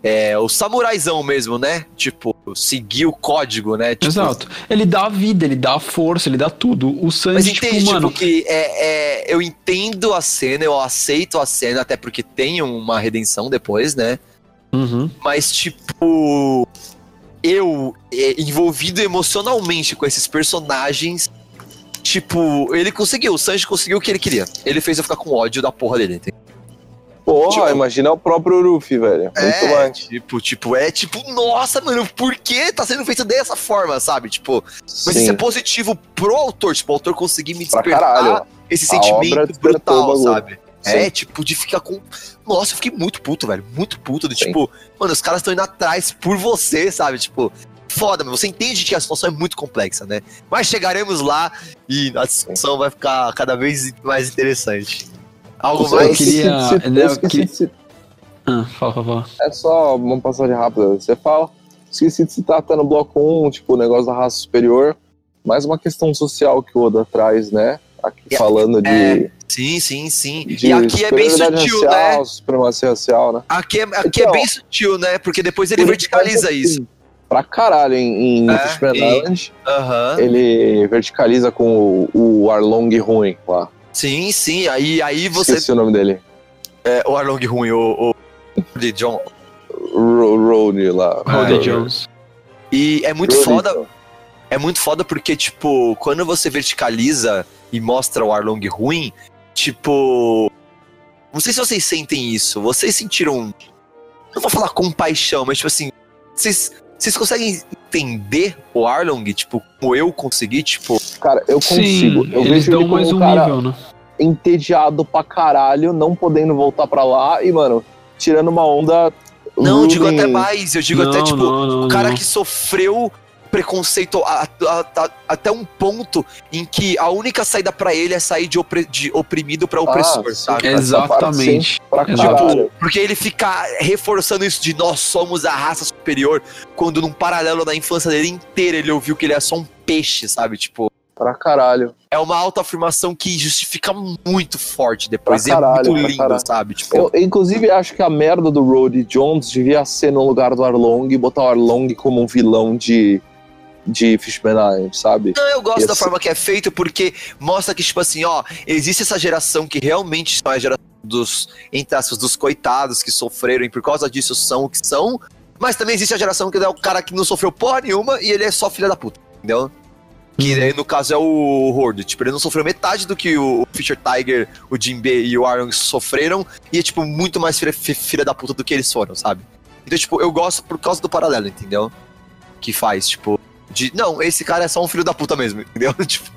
É, o samuraizão mesmo, né? Tipo, seguir o código, né? Tipo, Exato. Ele dá a vida, ele dá a força, ele dá tudo. O Sanji, Mas tipo, entende, mano. tipo, que é, é, eu entendo a cena, eu aceito a cena, até porque tem uma redenção depois, né? Uhum. Mas, tipo, eu é, envolvido emocionalmente com esses personagens, tipo, ele conseguiu, o Sanji conseguiu o que ele queria. Ele fez eu ficar com ódio da porra dele, entendeu? Porra, Tipo- imagina o próprio Luffy, velho. Muito é, mais. tipo, tipo, é tipo, nossa, mano, por que tá sendo feito dessa forma, sabe? Tipo, mas Sim. isso é positivo pro autor, tipo, o autor conseguir me despertar esse A sentimento brutal, sabe? É, Sim. tipo, de ficar com. Nossa, eu fiquei muito puto, velho. Muito puto. Sim. tipo, mano, os caras estão indo atrás por você, sabe? Tipo, foda, mas você entende que a situação é muito complexa, né? Mas chegaremos lá e a discussão vai ficar cada vez mais interessante. Algo Eu mais. queria- né, eu eu queria- de citar- Ah, fala, fala, fala. É só uma passagem rápida. Você fala, esqueci de citar até no bloco 1, tipo, o negócio da raça superior. Mais uma questão social que o Oda traz, né? Aqui É, falando de, é, Sim, sim, sim. de e aqui é bem sutil, racial, né? supremacia racial, né? Aqui é, aqui é Então, bem sutil, né? Porque depois ele Ele verticaliza faz isso. assim, Pra caralho, em, em É, Fishman Island, Aham. ele verticaliza com o, o Arlong ruim lá. Sim, sim. Aí, aí você. Esqueci o nome dele. É, o Arlong ruim, o. o de John. Ro Rony lá. Rony. Jones. E é muito Rony. foda. É muito foda porque, tipo, quando você verticaliza e mostra o Arlong ruim, tipo. Não sei se vocês sentem isso. Vocês sentiram. Não vou falar compaixão, mas, tipo assim. Vocês, vocês conseguem entender o Arlong, tipo, como eu consegui, tipo. Cara, eu consigo. Sim, eu eles vejo dão ele mais um cara nível, né? entediado pra caralho, não podendo voltar pra lá e, mano, tirando uma onda. Não, eu digo até mais. Eu digo não, até, tipo, não, não, o cara não. que sofreu preconceito a- a- a- até um ponto em que a única saída pra ele é sair de, opre- de oprimido pra opressor, sim. sabe? Exatamente. Caralho. Porque ele fica reforçando isso de nós somos a raça superior, quando num paralelo na infância dele inteira ele ouviu que ele é só um peixe, sabe? Tipo, Pra caralho. é uma autoafirmação que justifica muito forte depois. Pra e é caralho, muito pra lindo, caralho. sabe? Tipo, Eu, inclusive, acho que a merda do Rhodey Jones devia ser no lugar do Arlong e botar o Arlong como um vilão de, de Fishman Island, sabe? Não, eu gosto da ser- forma que é feito porque mostra que, tipo assim, ó, existe essa geração que realmente são a geração dos, entre aspas, dos coitados que sofreram e por causa disso são o que são, mas também existe a geração que é o cara que não sofreu porra nenhuma e ele é só filha da puta, entendeu? Que aí, no caso é o Horde, tipo, ele não sofreu metade do que o Fisher Tiger, o Jinbe e o Arlong sofreram e é, tipo, muito mais filha, fi- filha da puta do que eles foram, sabe? Então, tipo, eu gosto por causa do paralelo, entendeu? Que faz, tipo, de, não, esse cara é só um filho da puta mesmo, entendeu? Tipo,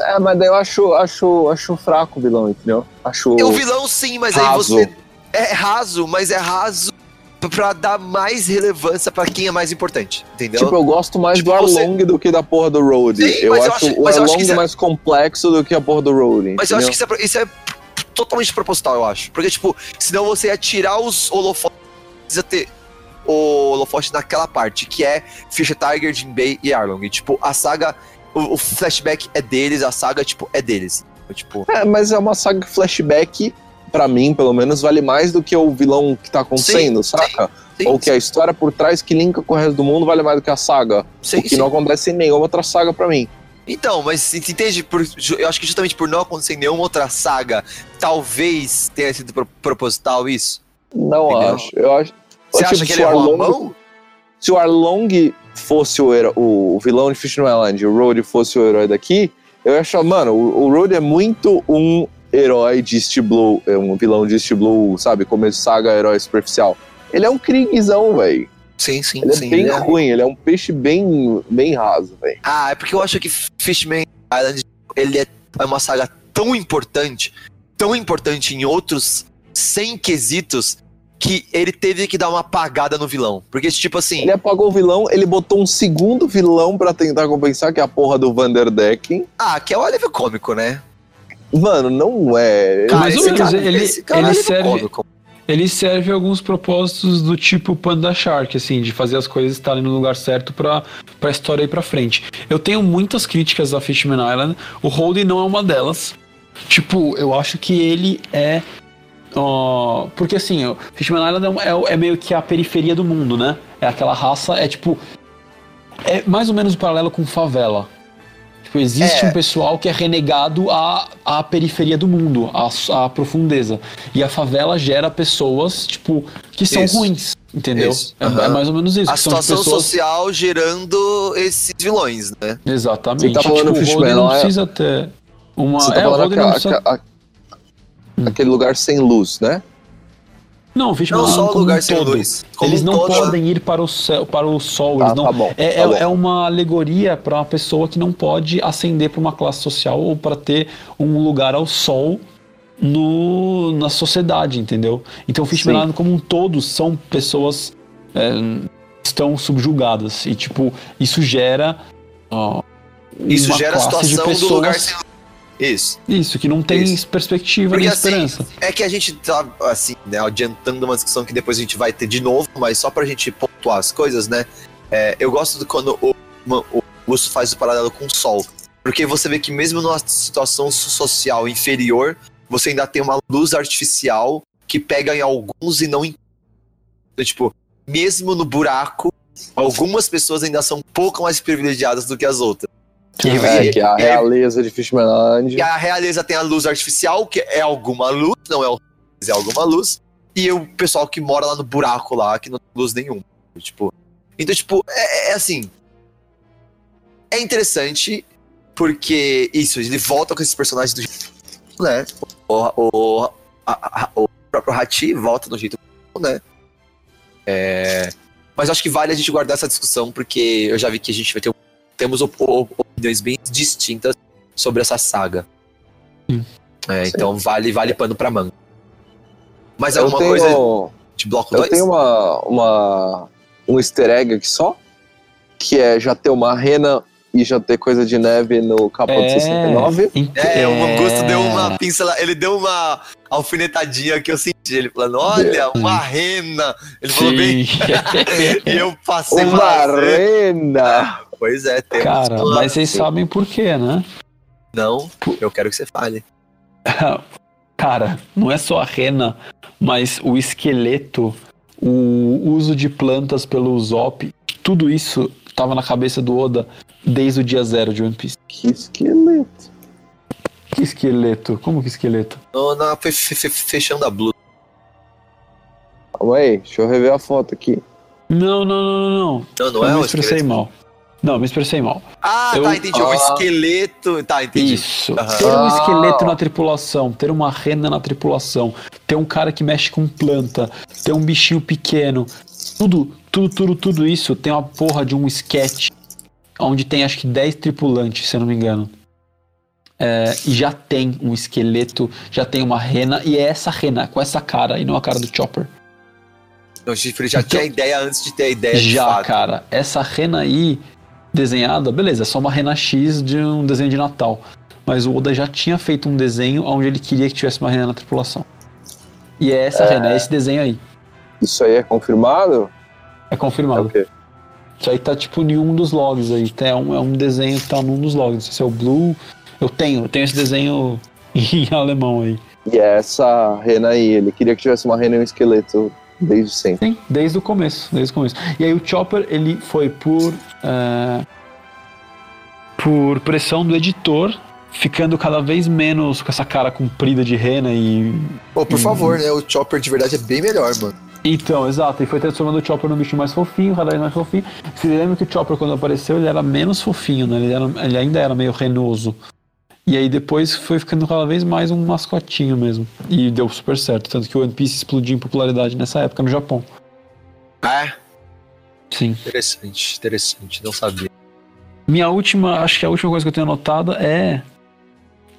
É, mas daí eu acho, acho, acho fraco o vilão, entendeu? Acho. é o vilão sim, mas aí raso. você é raso, mas é raso pra dar mais relevância pra quem é mais importante, entendeu? Tipo, eu gosto mais Tipo, do você- Arlong do que da porra do. Sim, eu eu acho o Arlong é- mais complexo do que a porra do Rhodey. mas eu acho entendeu? que isso é, isso é totalmente proposital, eu acho. Porque, tipo, senão você ia tirar os holofotes, precisa ter o holofote naquela parte, que é Fisher Tiger, Jinbei e Arlong. E, tipo, a saga, o, o flashback é deles, a saga, tipo, é deles. Tipo, É, mas é uma saga que flashback, pra mim, pelo menos, vale mais do que o vilão que tá acontecendo, saca? sim, Ou que a história por trás que linka com o resto do mundo vale mais do que a saga. sim, o que sim. não acontece em nenhuma outra saga pra mim. Então, mas entende? Por, eu acho que justamente por não acontecer em nenhuma outra saga, talvez tenha sido pro- proposital isso. Não Entendeu? acho. Eu acho. Você tipo, acha que se ele o a Arlong- mão? Se o Arlong fosse o, o, vilão de Fishman Island e o Rhodey fosse o herói daqui, eu ia achar, mano, o, o Rhodey é muito um herói de East Blue, é um vilão de East Blue, sabe? Começo de saga, herói superficial. Ele é um Kriegzão, velho. Sim, sim, Ele é sim. bem ele é- ruim, ele é um peixe bem, bem raso, velho. Ah, é porque eu acho que Fishman Island ele é é uma saga tão importante, tão importante em outros 100 quesitos, que ele teve que dar uma apagada no vilão. Porque, tipo assim, Ele apagou o vilão, ele botou um segundo vilão pra tentar compensar, que é a porra do Vanderdecken. ah, que é o alívio cômico, né? Mano, não é. Cara, Mais ou esse menos, cara- ele- esse cara é ele alívio serve- cômico. Ele serve alguns propósitos do tipo Panda Shark, assim, de fazer as coisas estarem no lugar certo pra, pra história ir pra frente. Eu tenho muitas críticas a Fishman Island, o Holden não é uma delas. Tipo, eu acho que ele é. Ó, porque assim, o Fishman Island é, um- é o- é meio que a periferia do mundo, né? É aquela raça, é tipo. É mais ou menos o paralelo com favela. Tipo, existe É. um pessoal que é renegado à, à periferia do mundo, à, à profundeza. E a favela gera pessoas, tipo, que são Isso. ruins, entendeu? Isso. É, é mais ou menos isso. A tipo, situação pessoas- social gerando esses vilões, né? Exatamente. Você tá falando tipo, o Fishman, não é? precisa ter uma... Você tá é, o falando Holden não aca- precisa... a- aquele lugar sem luz, né? Não, o Fishman Não só Island o como lugar um sem todo. luz. como Eles não todo, podem ir para o, céu, para o sol. Eles Ah, não... tá bom. É, tá é- bom. é uma alegoria para uma pessoa que não pode ascender para uma classe social ou para ter um lugar ao sol no, na sociedade, entendeu? Então o Fishman. Island como um todo são pessoas é, que estão subjugadas e tipo isso gera ó, Isso uma gera a classe de situação do pessoas- lugar sem luz. Isso. isso que não tem Isso. perspectiva Porque, nem assim, esperança. É que a gente tá, assim, né, adiantando uma discussão que depois a gente vai ter de novo, mas só pra gente pontuar as coisas, né? é, eu gosto do quando o, o Augusto faz o paralelo com o Sol. Porque você vê que mesmo numa situação so- social inferior, você ainda tem uma luz artificial que pega em alguns e não em. Então, tipo, mesmo no buraco, algumas pessoas ainda são um pouco mais privilegiadas do que as outras. É, que é a e- realeza de Fishman Island. e a realeza tem a luz artificial, que é alguma luz, não é mas é alguma luz. E o pessoal que mora lá no buraco lá, que não tem luz nenhuma. Tipo. Então, tipo, é, é assim. É interessante, porque isso, ele volta com esses personagens do jeito. Né? O, o, a- a- o próprio Hachi volta do jeito. Né? É, mas acho que vale a gente guardar essa discussão, porque eu já vi que a gente vai ter. um- Temos op- op- opiniões bem distintas sobre essa saga. Sim. É, então vale, vale pano pra manga. Mas Eu alguma tenho, coisa de bloco eu 2? tenho uma, uma, um easter egg aqui só, que é já ter uma rena e já ter coisa de neve no capô de 69. ent- É, o Mangusto deu é. uma pincela, ele deu uma alfinetadinha que eu senti. Ele falando, olha, uma rena. Ele falou bem. E eu passei Uma rena! Pois é, temos Cara, uma- mas vocês sabem por quê, né? Não, eu quero que você fale. Cara, não é só a rena, mas o esqueleto, o uso de plantas pelo Usopp, tudo isso tava na cabeça do Oda desde o dia zero de One Piece. Que esqueleto. Que esqueleto? Como que esqueleto? Não, não, foi fe- fe- fechando a blusa. Calma aí, deixa eu rever a foto aqui. Não, não, não, não, não. Não, não eu é me expressei mal. Não, me expressei mal. Ah, Eu- tá, entendi. Ah. esqueleto. Tá, entendi. Isso. Aham. Ter um esqueleto na tripulação, ter uma rena na tripulação, ter um cara que mexe com planta, ter um bichinho pequeno, tudo, tudo, tudo, tudo isso tem uma porra de um sketch onde tem acho que 10 tripulantes, se eu não me engano. É, e já tem um esqueleto, já tem uma rena, e é essa rena, com essa cara, e não a cara do Chopper. Então, o Chifre já Então- tinha a ideia antes de ter a ideia de já, fato. cara, essa rena aí, desenhada, beleza, é só uma rena X de um desenho de Natal. Mas o Oda já tinha feito um desenho onde ele queria que tivesse uma rena na tripulação. E é essa rena, é esse desenho aí. Isso aí é confirmado? É confirmado. Ok. Isso aí tá tipo em um dos logs aí. É um, é um desenho que tá num dos logs. Não sei se é o Blue. Eu tenho, eu tenho esse desenho em alemão aí. E é essa rena aí, ele queria que tivesse uma rena e um esqueleto desde sempre. Sim, desde o começo, desde o começo. E aí o Chopper, ele foi por é, por pressão do editor, ficando cada vez menos com essa cara comprida de rena e Pô, por favor, né? O Chopper de verdade é bem melhor, mano. então, exato, e foi transformando o Chopper num bicho mais fofinho, cada vez mais fofinho. Você lembra que o Chopper, quando apareceu, ele era menos fofinho, né? Ele, era- ele ainda era meio renoso. E aí depois foi ficando cada vez mais um mascotinho mesmo. E deu super certo. Tanto que o One Piece explodiu em popularidade nessa época no Japão. Ah, Sim. interessante, interessante. Não sabia. Minha última, acho que a última coisa que eu tenho anotada é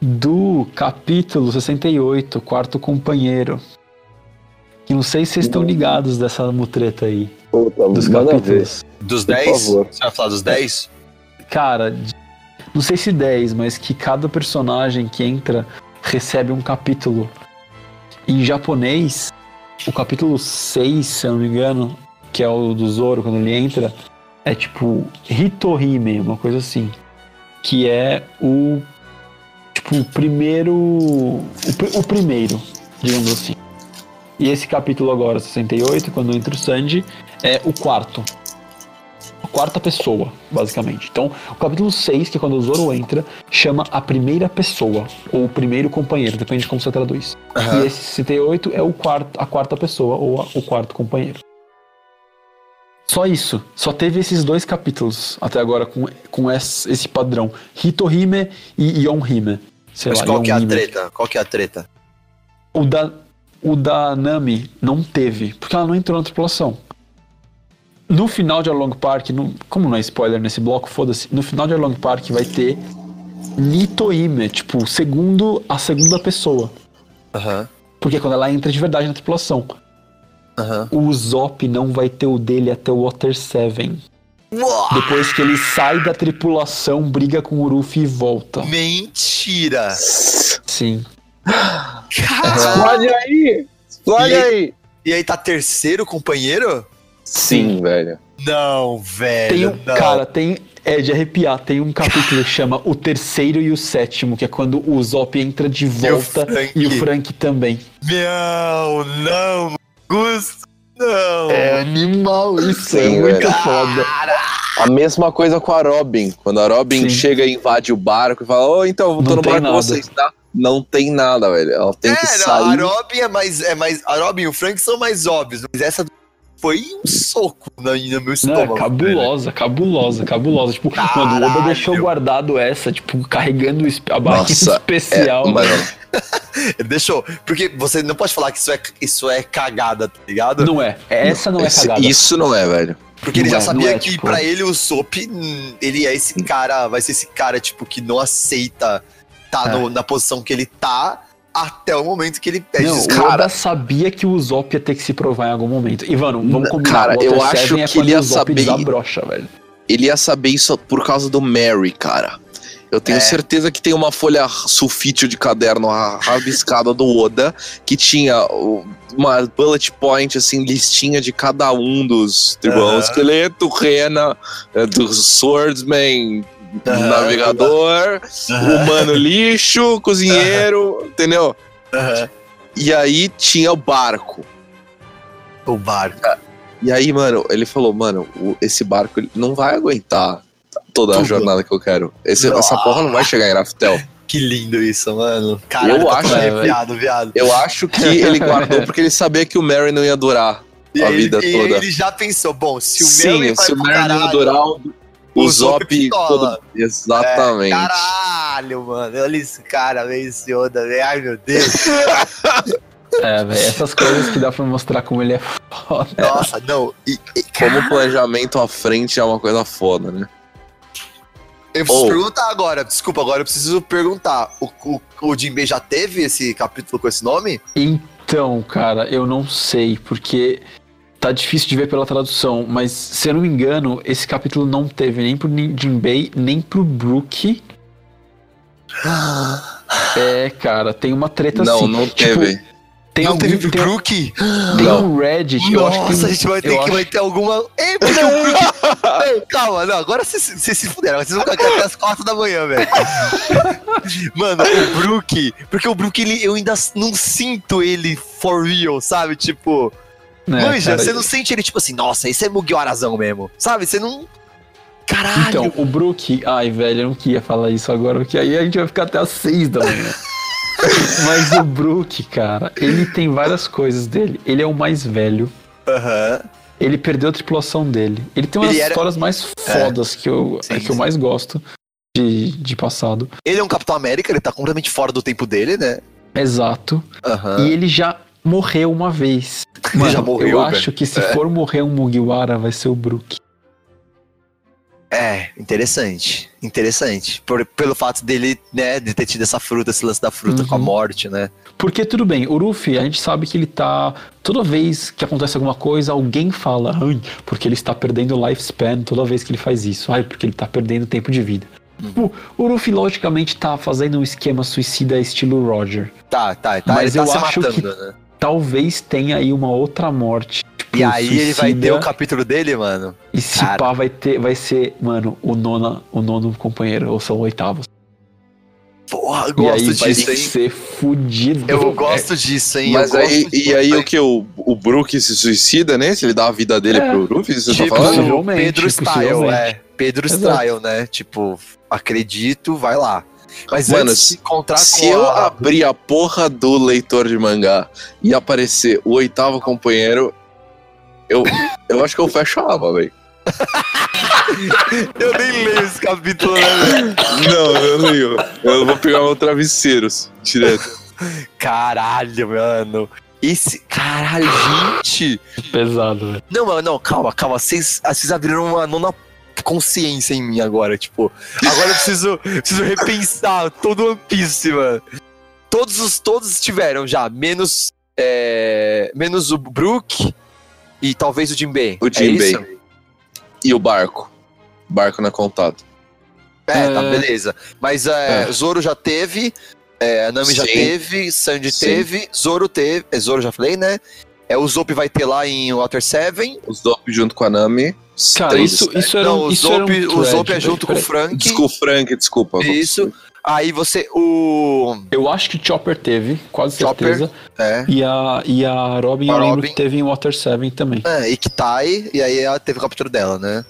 do capítulo 68, Quarto Companheiro. Que não sei se vocês estão ligados dessa mutreta aí, Puta, dos capítulos. Dos Por 10? favor. Você vai falar dos 10? Cara, de- não sei se 10, mas que cada personagem que entra recebe um capítulo. Em japonês, o capítulo 6, se eu não me engano, que é o do Zoro quando ele entra, é tipo Hitohime, uma coisa assim. Que é o. Tipo, o primeiro. O, o primeiro, digamos assim. E esse capítulo agora, 68, quando entra o Sanji, é o quarto quarta pessoa, basicamente. Então, o capítulo 6, que é quando o Zoro entra, chama a primeira pessoa, ou o primeiro companheiro, depende de como você traduz. E esse 68 é o quarto, a quarta pessoa, ou a- o quarto companheiro. Só isso. Só teve esses dois capítulos até agora com, com esse, esse padrão. Hitohime e Yonhime. Sei Mas lá, qual que é a treta? Qual que é a treta? O da, o da Nami não teve, porque ela não entrou na tripulação. No final de Along Park, no- como não é spoiler nesse bloco, foda-se. No final de Along Park vai ter Nitoime, tipo, segundo a segunda pessoa. Aham, Porque é quando ela entra de verdade na tripulação. aham. O Zop não vai ter o dele até o Water 7. Uau! Depois que ele sai da tripulação, briga com o Ruffy e volta. Mentira! Sim. Explode aí! Explode E- aí! E aí tá terceiro companheiro? Sim, velho. Não, velho. Tem um, não. cara, tem. É de arrepiar. Tem um capítulo que chama O Terceiro e o Sétimo, que é quando o Zop entra de volta Frank. e o Frank também. Não, não, Gusto, não. É animal isso, é Sim, muito velho. foda. A mesma coisa com a Robin. Quando a Robin Sim. chega e invade o barco e fala, ô, então, eu tô Não no tem barco com nada. vocês, tá? Não tem nada, velho. Ela tem que é, não, sair. a Robin é mais, é mais. A Robin e o Frank são mais óbvios, mas essa foi um soco no, no meu Não, é estômago. cabulosa, cabulosa, cabulosa. Tipo, mano, o Oda Caralho. deixou guardado essa, tipo, carregando a barrinha Nossa, especial. É, mano, Ele deixou. Porque você não pode falar que isso é, isso é cagada, tá ligado? Não é. Essa não é cagada. isso não é, velho. Porque ele Não já é, não sabia é, que tipo- pra ele o Sop, hum, ele é esse cara, vai ser esse cara, tipo, que não aceita tá É. no- na posição que ele tá até o momento que ele pede Não, desculpa. o Oda sabia que o Zop ia ter que se provar em algum momento. E, mano, vamos combinar. Cara, Water eu acho é que quando ele ia saber- desabrocha, velho. ele ia saber isso por causa do Mary, cara. Eu tenho É. certeza que tem uma folha sulfite de caderno ra- rabiscada do Oda que tinha uma bullet point, assim, listinha de cada um dos tribunal Aham. esqueleto, Rena, eh, do Swordsman, Aham. navegador, humano lixo, cozinheiro, entendeu? Aham. E aí tinha o barco. O barco. E aí, mano, ele falou, mano, esse barco ele não vai aguentar toda a Tudo. jornada que eu quero. Esse- essa porra não vai chegar em Raftel. Que lindo isso, mano. Caralho, Eu acho, é, arrepiado, viado. Eu acho que ele guardou porque ele sabia que o Mary não ia durar E a aí- vida e toda. ele já pensou, bom, se o Mary se o Mary não ia durar, o, Zop todo. Exatamente. Caralho, mano. Olha esse cara, velho, esse Oda, velho. Ai, meu Deus. É, velho, essas coisas que dá pra mostrar como ele é foda. Nossa, não. E, e, Como o planejamento à frente é uma coisa foda, né? eu preciso Oh. perguntar agora, desculpa, agora eu preciso perguntar. O, o, o Jinbei já teve esse capítulo com esse nome? Então, cara, eu não sei, porque tá difícil de ver pela tradução, mas se eu não me engano, esse capítulo não teve nem pro Jinbei, nem pro Brook. É, cara, tem uma treta não, assim. não Tipo, teve. Tem não algum, teve pro tem, Brook? tem Não. um Reddit, eu acho que Nossa, tem, a gente vai ter acho- vai ter alguma. É, porque o Brook. Ei, calma, não, agora vocês vocês se fuderam, vocês vão aqui até as quatro da manhã, velho. Mano, o Brook. Porque o Brook, ele, eu ainda não sinto ele for real, sabe? Tipo. Né, manja, cara, você não sente ele tipo assim, nossa, esse é Mugiwarazão mesmo. Sabe? Você não. Caralho. Então, o Brook. Ai, velho, eu não queria falar isso agora, porque aí a gente vai ficar até às seis da manhã. Mas o Brook, cara, ele tem várias coisas dele. Ele é o mais velho. Aham. Ele perdeu a tripulação dele. Ele tem uma das Ele era- histórias mais fodas que, eu, Sim, que eu mais gosto de, de passado. Ele é um Capitão América, ele tá completamente fora do tempo dele, né? Exato. Aham. E ele já morreu uma vez. Mano, já morreu, eu acho que se É. for morrer um Mugiwara, vai ser o Brook. É, interessante. Interessante. Por- pelo fato dele, né, de ter tido essa fruta, esse lance da fruta Uhum. com a morte, né? Porque tudo bem, o Ruffy, a gente sabe que ele tá. Toda vez que acontece alguma coisa, alguém fala, ai, porque ele está perdendo lifespan toda vez que ele faz isso. Ai, porque ele tá perdendo tempo de vida. Uhum. Tipo, o Ruffy, logicamente, tá fazendo um esquema suicida estilo Roger. Tá, tá, tá. Mas ele tá eu se acho matando, que- né? Talvez tenha aí uma outra morte. tipo, E aí ele vai ter suicida, o capítulo dele, mano. E se Cara. pá, vai ter, vai ser, mano, o, nona, o nono companheiro, ou são oitavos. Porra, eu E gosto aí vai disso, hein? ser fudido. Eu gosto disso, hein? Mas aí, gosto e aí o que? O, o Brook se suicida, né? Se ele dá a vida dele É. pro Luffy, você Tipo, tá falando? Pedro Style, possivelmente. é. Pedro Exato. Style, né? Tipo, acredito, vai lá. Mas Mano, antes de encontrar Se com eu a... abrir a porra do leitor de mangá e aparecer o oitavo companheiro, eu, eu acho que eu fecho a aba, velho. Eu nem leio esse capítulo, né, velho? Não, eu não leio. Eu vou pegar meu travesseiro direto. Caralho, mano. Esse. Caralho, gente. Pesado, velho. Não, mano, não, calma, calma. Vocês, vocês abriram uma nona consciência em mim agora, tipo. Agora eu preciso, preciso repensar todo o One Piece, mano. Todos os. Todos tiveram já, menos. é, menos o Brook e talvez o Jinbei. O É Jinbei. isso? E o barco. Barco não é contado. É, tá, É. beleza. Mas é, É. Zoro já teve, é, Nami já Sim. teve, Sanji Sim. teve, Zoro teve. É, Zoro já falei, né? É, o Zop vai ter lá em Water 7. Os Dop junto com a Nami. Cara, três, isso, isso era Não, o isso era um Zop, o Zop é junto com o. Frank. Desculpa, Frank, desculpa. Isso. Aí você. O. Eu acho que Chopper teve, quase Chopper. certeza. É. E a, e a Robin, A eu lembro Robin. que teve em Water 7 também. É, Ikitai, e aí ela teve o captura dela, né?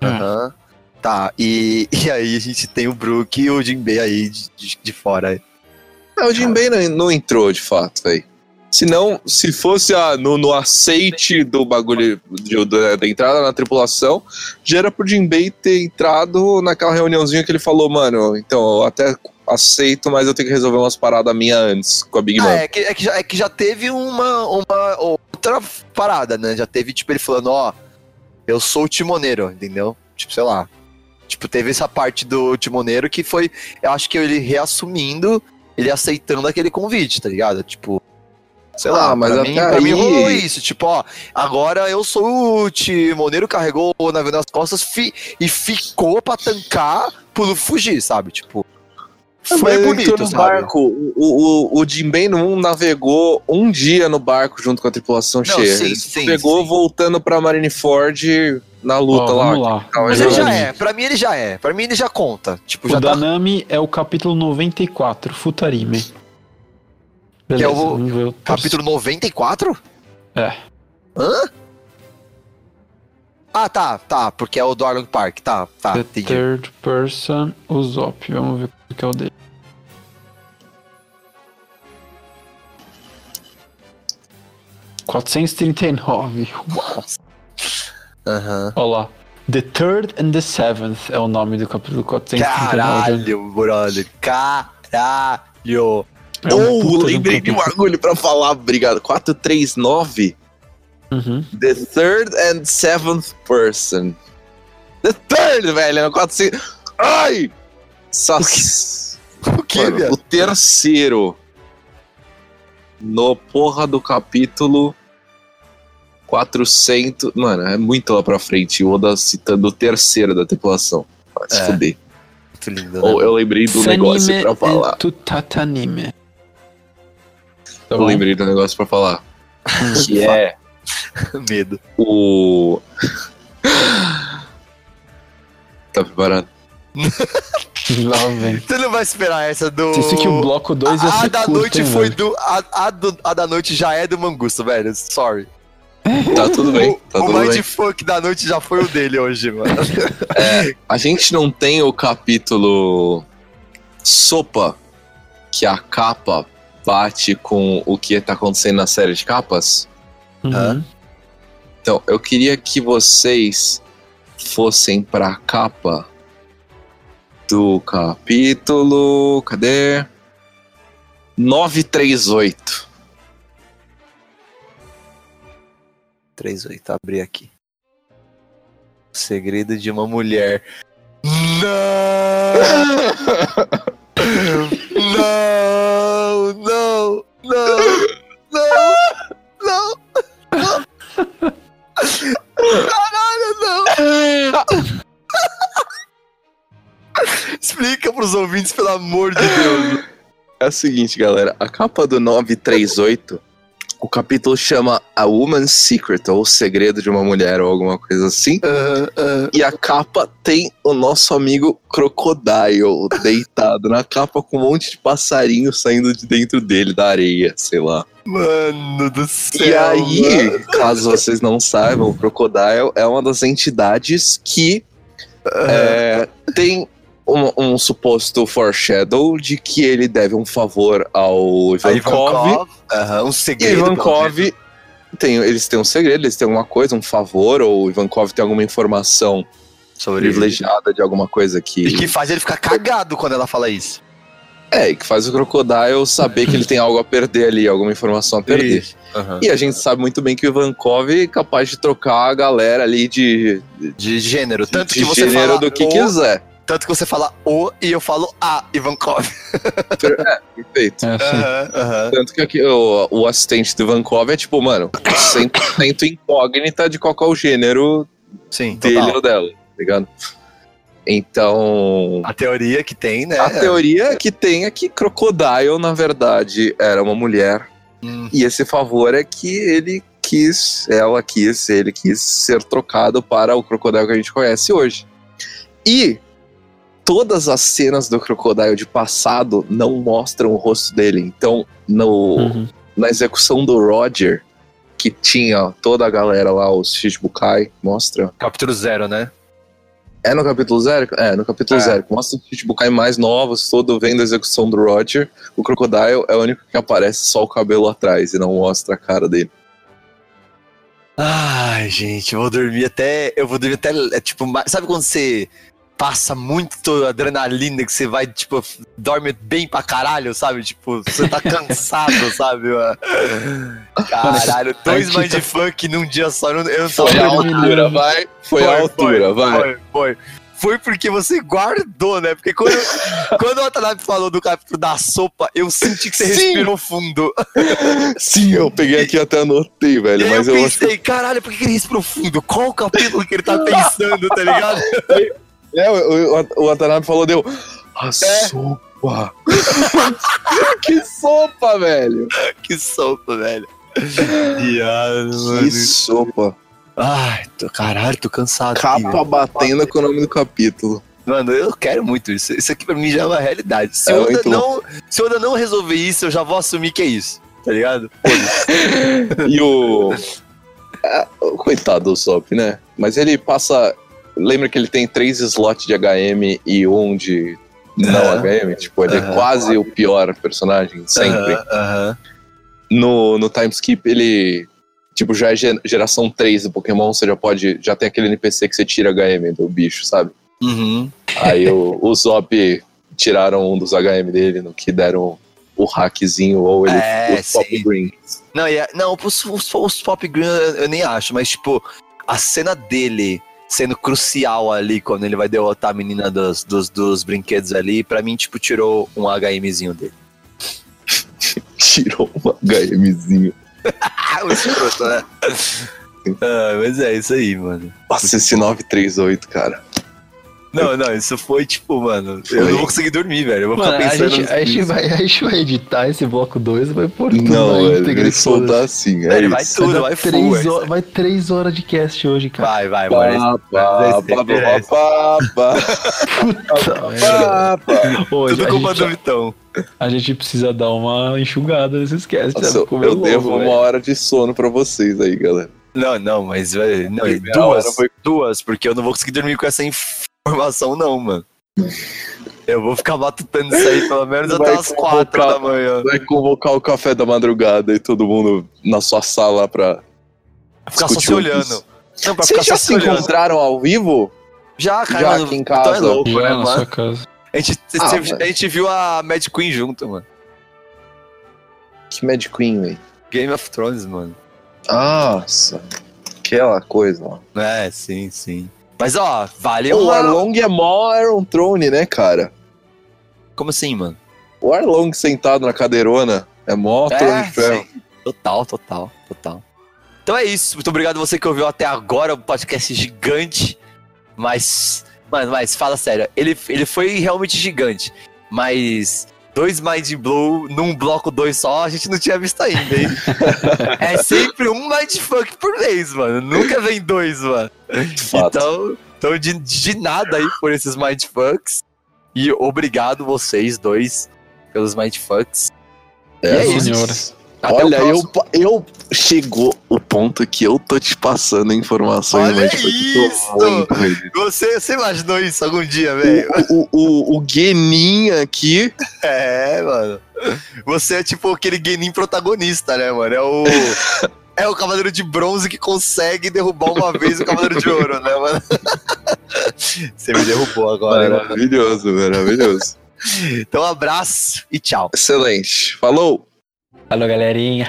É. Aham. Tá, e, e aí a gente tem o Brook e o Jinbei aí de, de, de fora. Não, o Jinbei não, não entrou de fato, velho. Se não, se fosse a, no, no aceite do bagulho de- da, da entrada na tripulação, já era pro Jinbei ter entrado naquela reuniãozinha que ele falou, mano, então eu até aceito, mas eu tenho que resolver umas paradas minhas antes com a Big Ah, Man. é que, é, que já, é que já teve uma, uma outra parada, né? Já teve, tipo, ele falando, ó, eu sou o timoneiro, entendeu? Tipo, sei lá. Tipo, teve essa parte do timoneiro que foi, eu acho que ele reassumindo, ele aceitando aquele convite, tá ligado? Tipo, Sei Ah, lá, mas pra, até mim, pra mim aí- rolou isso. Tipo, ó, agora eu sou o Uchi, Moneiro carregou o navio nas costas fi- e ficou pra tancar pro Luffy fugir, sabe? Tipo, foi Mas ele bonito, no sabe? barco. O, o, o Jinbei não navegou um dia no barco junto com a tripulação Não, cheia. sim, ele sim, pegou sim. voltando pra Marineford na luta Ó, lá. vamos lá. Mas ele ele já é, pra mim ele já é. Pra mim ele já conta. Tipo, O já tá. Danami é o capítulo 94, Futarime. Beleza, é o o terceiro. Capítulo 94? É. Hã? Ah, tá, tá, porque é o do Arlong Park, tá, tá, The entendi. Third Person Usopp. Vamos ver o que é o dele. ...439. Aham. Olha lá. The Third and the Seventh é o nome do capítulo 439. Caralho, brother, caralho. É um oh, lembrei de um bagulho pra falar, obrigado. 439, Uhum. The Third and Seventh Person. The Third, velho, é no 400... Ai! Sas... O que, Mano, viado? o terceiro no porra do capítulo 400. Mano, é muito lá pra frente. O Oda citando o terceiro da tripulação. Vai se É. fuder. Lindo, né? Ou eu lembrei do negócio Sanime pra falar. Tutatanime. Tá Eu bom? lembrei do negócio pra falar. Que é Medo. o. tá preparado? Lá vem. Você não vai esperar essa do. Disse que o bloco 2 ia a, a ser da curto, noite hein, foi velho? do. A, a, do- a da noite já é do Mangusto, velho. Sorry. Tá tudo bem, tá o tudo. Mindfuck da noite já foi o dele hoje, mano. A gente não tem o capítulo Sopa, que a capa bate com o que tá acontecendo na série de capas. Uhum. Então, eu queria que vocês fossem pra capa do capítulo. Cadê? 938. 38, abri aqui. O segredo de uma mulher. Não! não! Não! Não! Não! Não! Não! Caralho, não! Explica pros ouvintes, pelo amor de Deus. É o seguinte, galera. A capa do 938, o capítulo chama A Woman's Secret, ou O Segredo de uma Mulher, ou alguma coisa assim. E a capa tem o nosso amigo Crocodile deitado na capa com um monte de passarinho saindo de dentro dele, da areia, sei lá. Mano do céu. E aí, mano. caso vocês não saibam, o Crocodile é uma das entidades que é, tem um, um suposto foreshadow de que ele deve um favor ao Ivankov. Ivankov. Um E segredo. Ivankov, tem, eles têm um segredo, eles têm alguma coisa, um favor, ou o Ivankov tem alguma informação sobre privilegiada de alguma coisa que. E que faz ele ficar cagado quando ela fala isso. É, e que faz o Crocodile saber que ele tem algo a perder ali, alguma informação a perder. Aham. E a gente sabe muito bem que o Ivankov é capaz de trocar a galera ali de, De gênero. Tanto de que você gênero fala do que quiser. Tanto que você fala o e eu falo a Ivankov. Perfeito. É assim. Aham, aham. Tanto que aqui, o, o assistente do Ivankov é tipo, mano, 100% incógnita de qual é o gênero Sim, dele total. ou dela, tá ligado? Então, A teoria que tem, né? a teoria que tem é que Crocodile, na verdade, era uma mulher. Hum, E esse favor é que ele quis, ela quis, ele quis ser trocado para o Crocodile que a gente conhece hoje. E todas as cenas do Crocodile de passado não mostram o rosto dele. Então, no, Uhum. na execução do Roger, que tinha toda a galera lá, os Shichibukai, mostra. Capítulo zero, né? É no capítulo zero? É, no capítulo É. zero. Mostra os Shichibukai mais novos, todo vendo a execução do Roger. O Crocodile é o único que aparece só o cabelo atrás e não mostra a cara dele. Ai, gente, eu vou dormir até. Eu vou dormir até. é, tipo, sabe quando você passa muito adrenalina, que você vai, tipo, dorme bem pra caralho, sabe? Tipo, você tá cansado, sabe? mano? Caralho, dois Aqui tá- mindfuck num dia só. Eu não, tava Foi a altura, vai. Foi, a altura, vai. Foi, foi. foi porque você guardou, né? Porque quando, quando o Watanabe falou do capítulo da sopa, eu senti que você Sim. respirou fundo. Sim, eu peguei aqui e até anotei, E velho. aí Mas eu eu acho pensei, caralho, por que que ele respirou fundo? Qual o capítulo que ele tá pensando, tá ligado? É, o, o, o Watanabe falou, deu. A É. sopa. que sopa, velho. que sopa, velho. Viado, Que sopa. Ai, tô, caralho, tô cansado. aqui, Capa velho. batendo com o nome do capítulo. Mano, eu quero muito isso. Isso aqui pra mim já é uma realidade. Se É o Oda muito não, se Oda não resolver isso, eu já vou assumir que é isso. Tá ligado? E o. é, o coitado do Sop, né? Mas ele passa. Lembra que ele tem três slots de HM e um de não. HM? Tipo, ele é quase o pior personagem, sempre. No, no time skip, ele. Tipo, já é ge- geração 3 do Pokémon, você já pode. Já tem aquele NPC que você tira HM do bicho, sabe? Uhum. Aí o, o Zop tiraram um dos HM dele, no que deram o hackzinho ou ele É, o Top sim. Green. Não, e é- não os, os, os Pop Green eu nem acho, mas tipo, a cena dele sendo crucial ali quando ele vai derrotar a menina dos, dos, dos brinquedos ali, pra mim, tipo, tirou um HMzinho dele. Tirou um HMzinho. O escroto, né? ah, mas é isso aí, mano. Nossa, esse 938, cara. Não, não, isso foi tipo, mano, eu não vou conseguir dormir, velho. Eu vou Mano, ficar a pensando. gente, a, gente vai, a gente vai editar esse bloco 2 vai pôr tudo Não, na íntegra e soltar assim, é Ele vai tudo, vai full, três é horas, vai três horas de cast hoje, cara. Vai, vai, Pá, mano. pá, Esse- pá, merece. pá, pá, Puta merda. Tudo a, culpa do gente, Vitão. a gente precisa dar uma enxugada nesses casts. Nossa, eu, louco, devo velho. uma hora de sono pra vocês aí, galera. Não, não, mas velho, não, e duas, duas, porque eu não vou conseguir dormir com essa informação, não, mano. Eu vou ficar matutando isso aí pelo menos Vai até as quatro da manhã. Vai convocar o café da madrugada e todo mundo na sua sala pra. Ficar só se olhando. Não, pra Vocês já se olhando. encontraram ao vivo? Já, cara, Já mano, aqui em Vitão casa? é louco, Já né, na mano? sua casa. A gente, Ah, a gente viu a Mad Queen junto, mano. Que Mad Queen, velho. Game of Thrones, mano. Nossa. Aquela coisa, ó. É, sim, sim. Mas ó, vale O. Arlong é mó Iron Throne, né, cara? Como assim, mano? O Arlong sentado na cadeirona é mó Throne de ferro. sim. Total, total, total. Então é isso. Muito obrigado você que ouviu até agora, um podcast gigante. Mas, mano, mas fala sério, ele, ele foi realmente gigante. Mas dois Mind Blow num bloco dois só, a gente não tinha visto ainda, hein? é sempre um Mindfuck por vez, mano. Nunca vem dois, mano. Então, então de, de nada aí por esses Mindfucks. E obrigado vocês dois pelos Mindfucks. É, E é isso. Até o Olha, eu, eu chegou o ponto que eu tô te passando informações, Olha mas tipo, isso! Você, você imaginou isso algum dia, velho? o, o, o Genin aqui. É, mano. Você é tipo aquele Genin protagonista, né, mano? É o. É o Cavaleiro de Bronze que consegue derrubar uma vez o Cavaleiro de Ouro, né, mano? Você me derrubou agora, né? Maravilhoso, maravilhoso. Então, um abraço e tchau. Excelente. Falou! Alô, galerinha.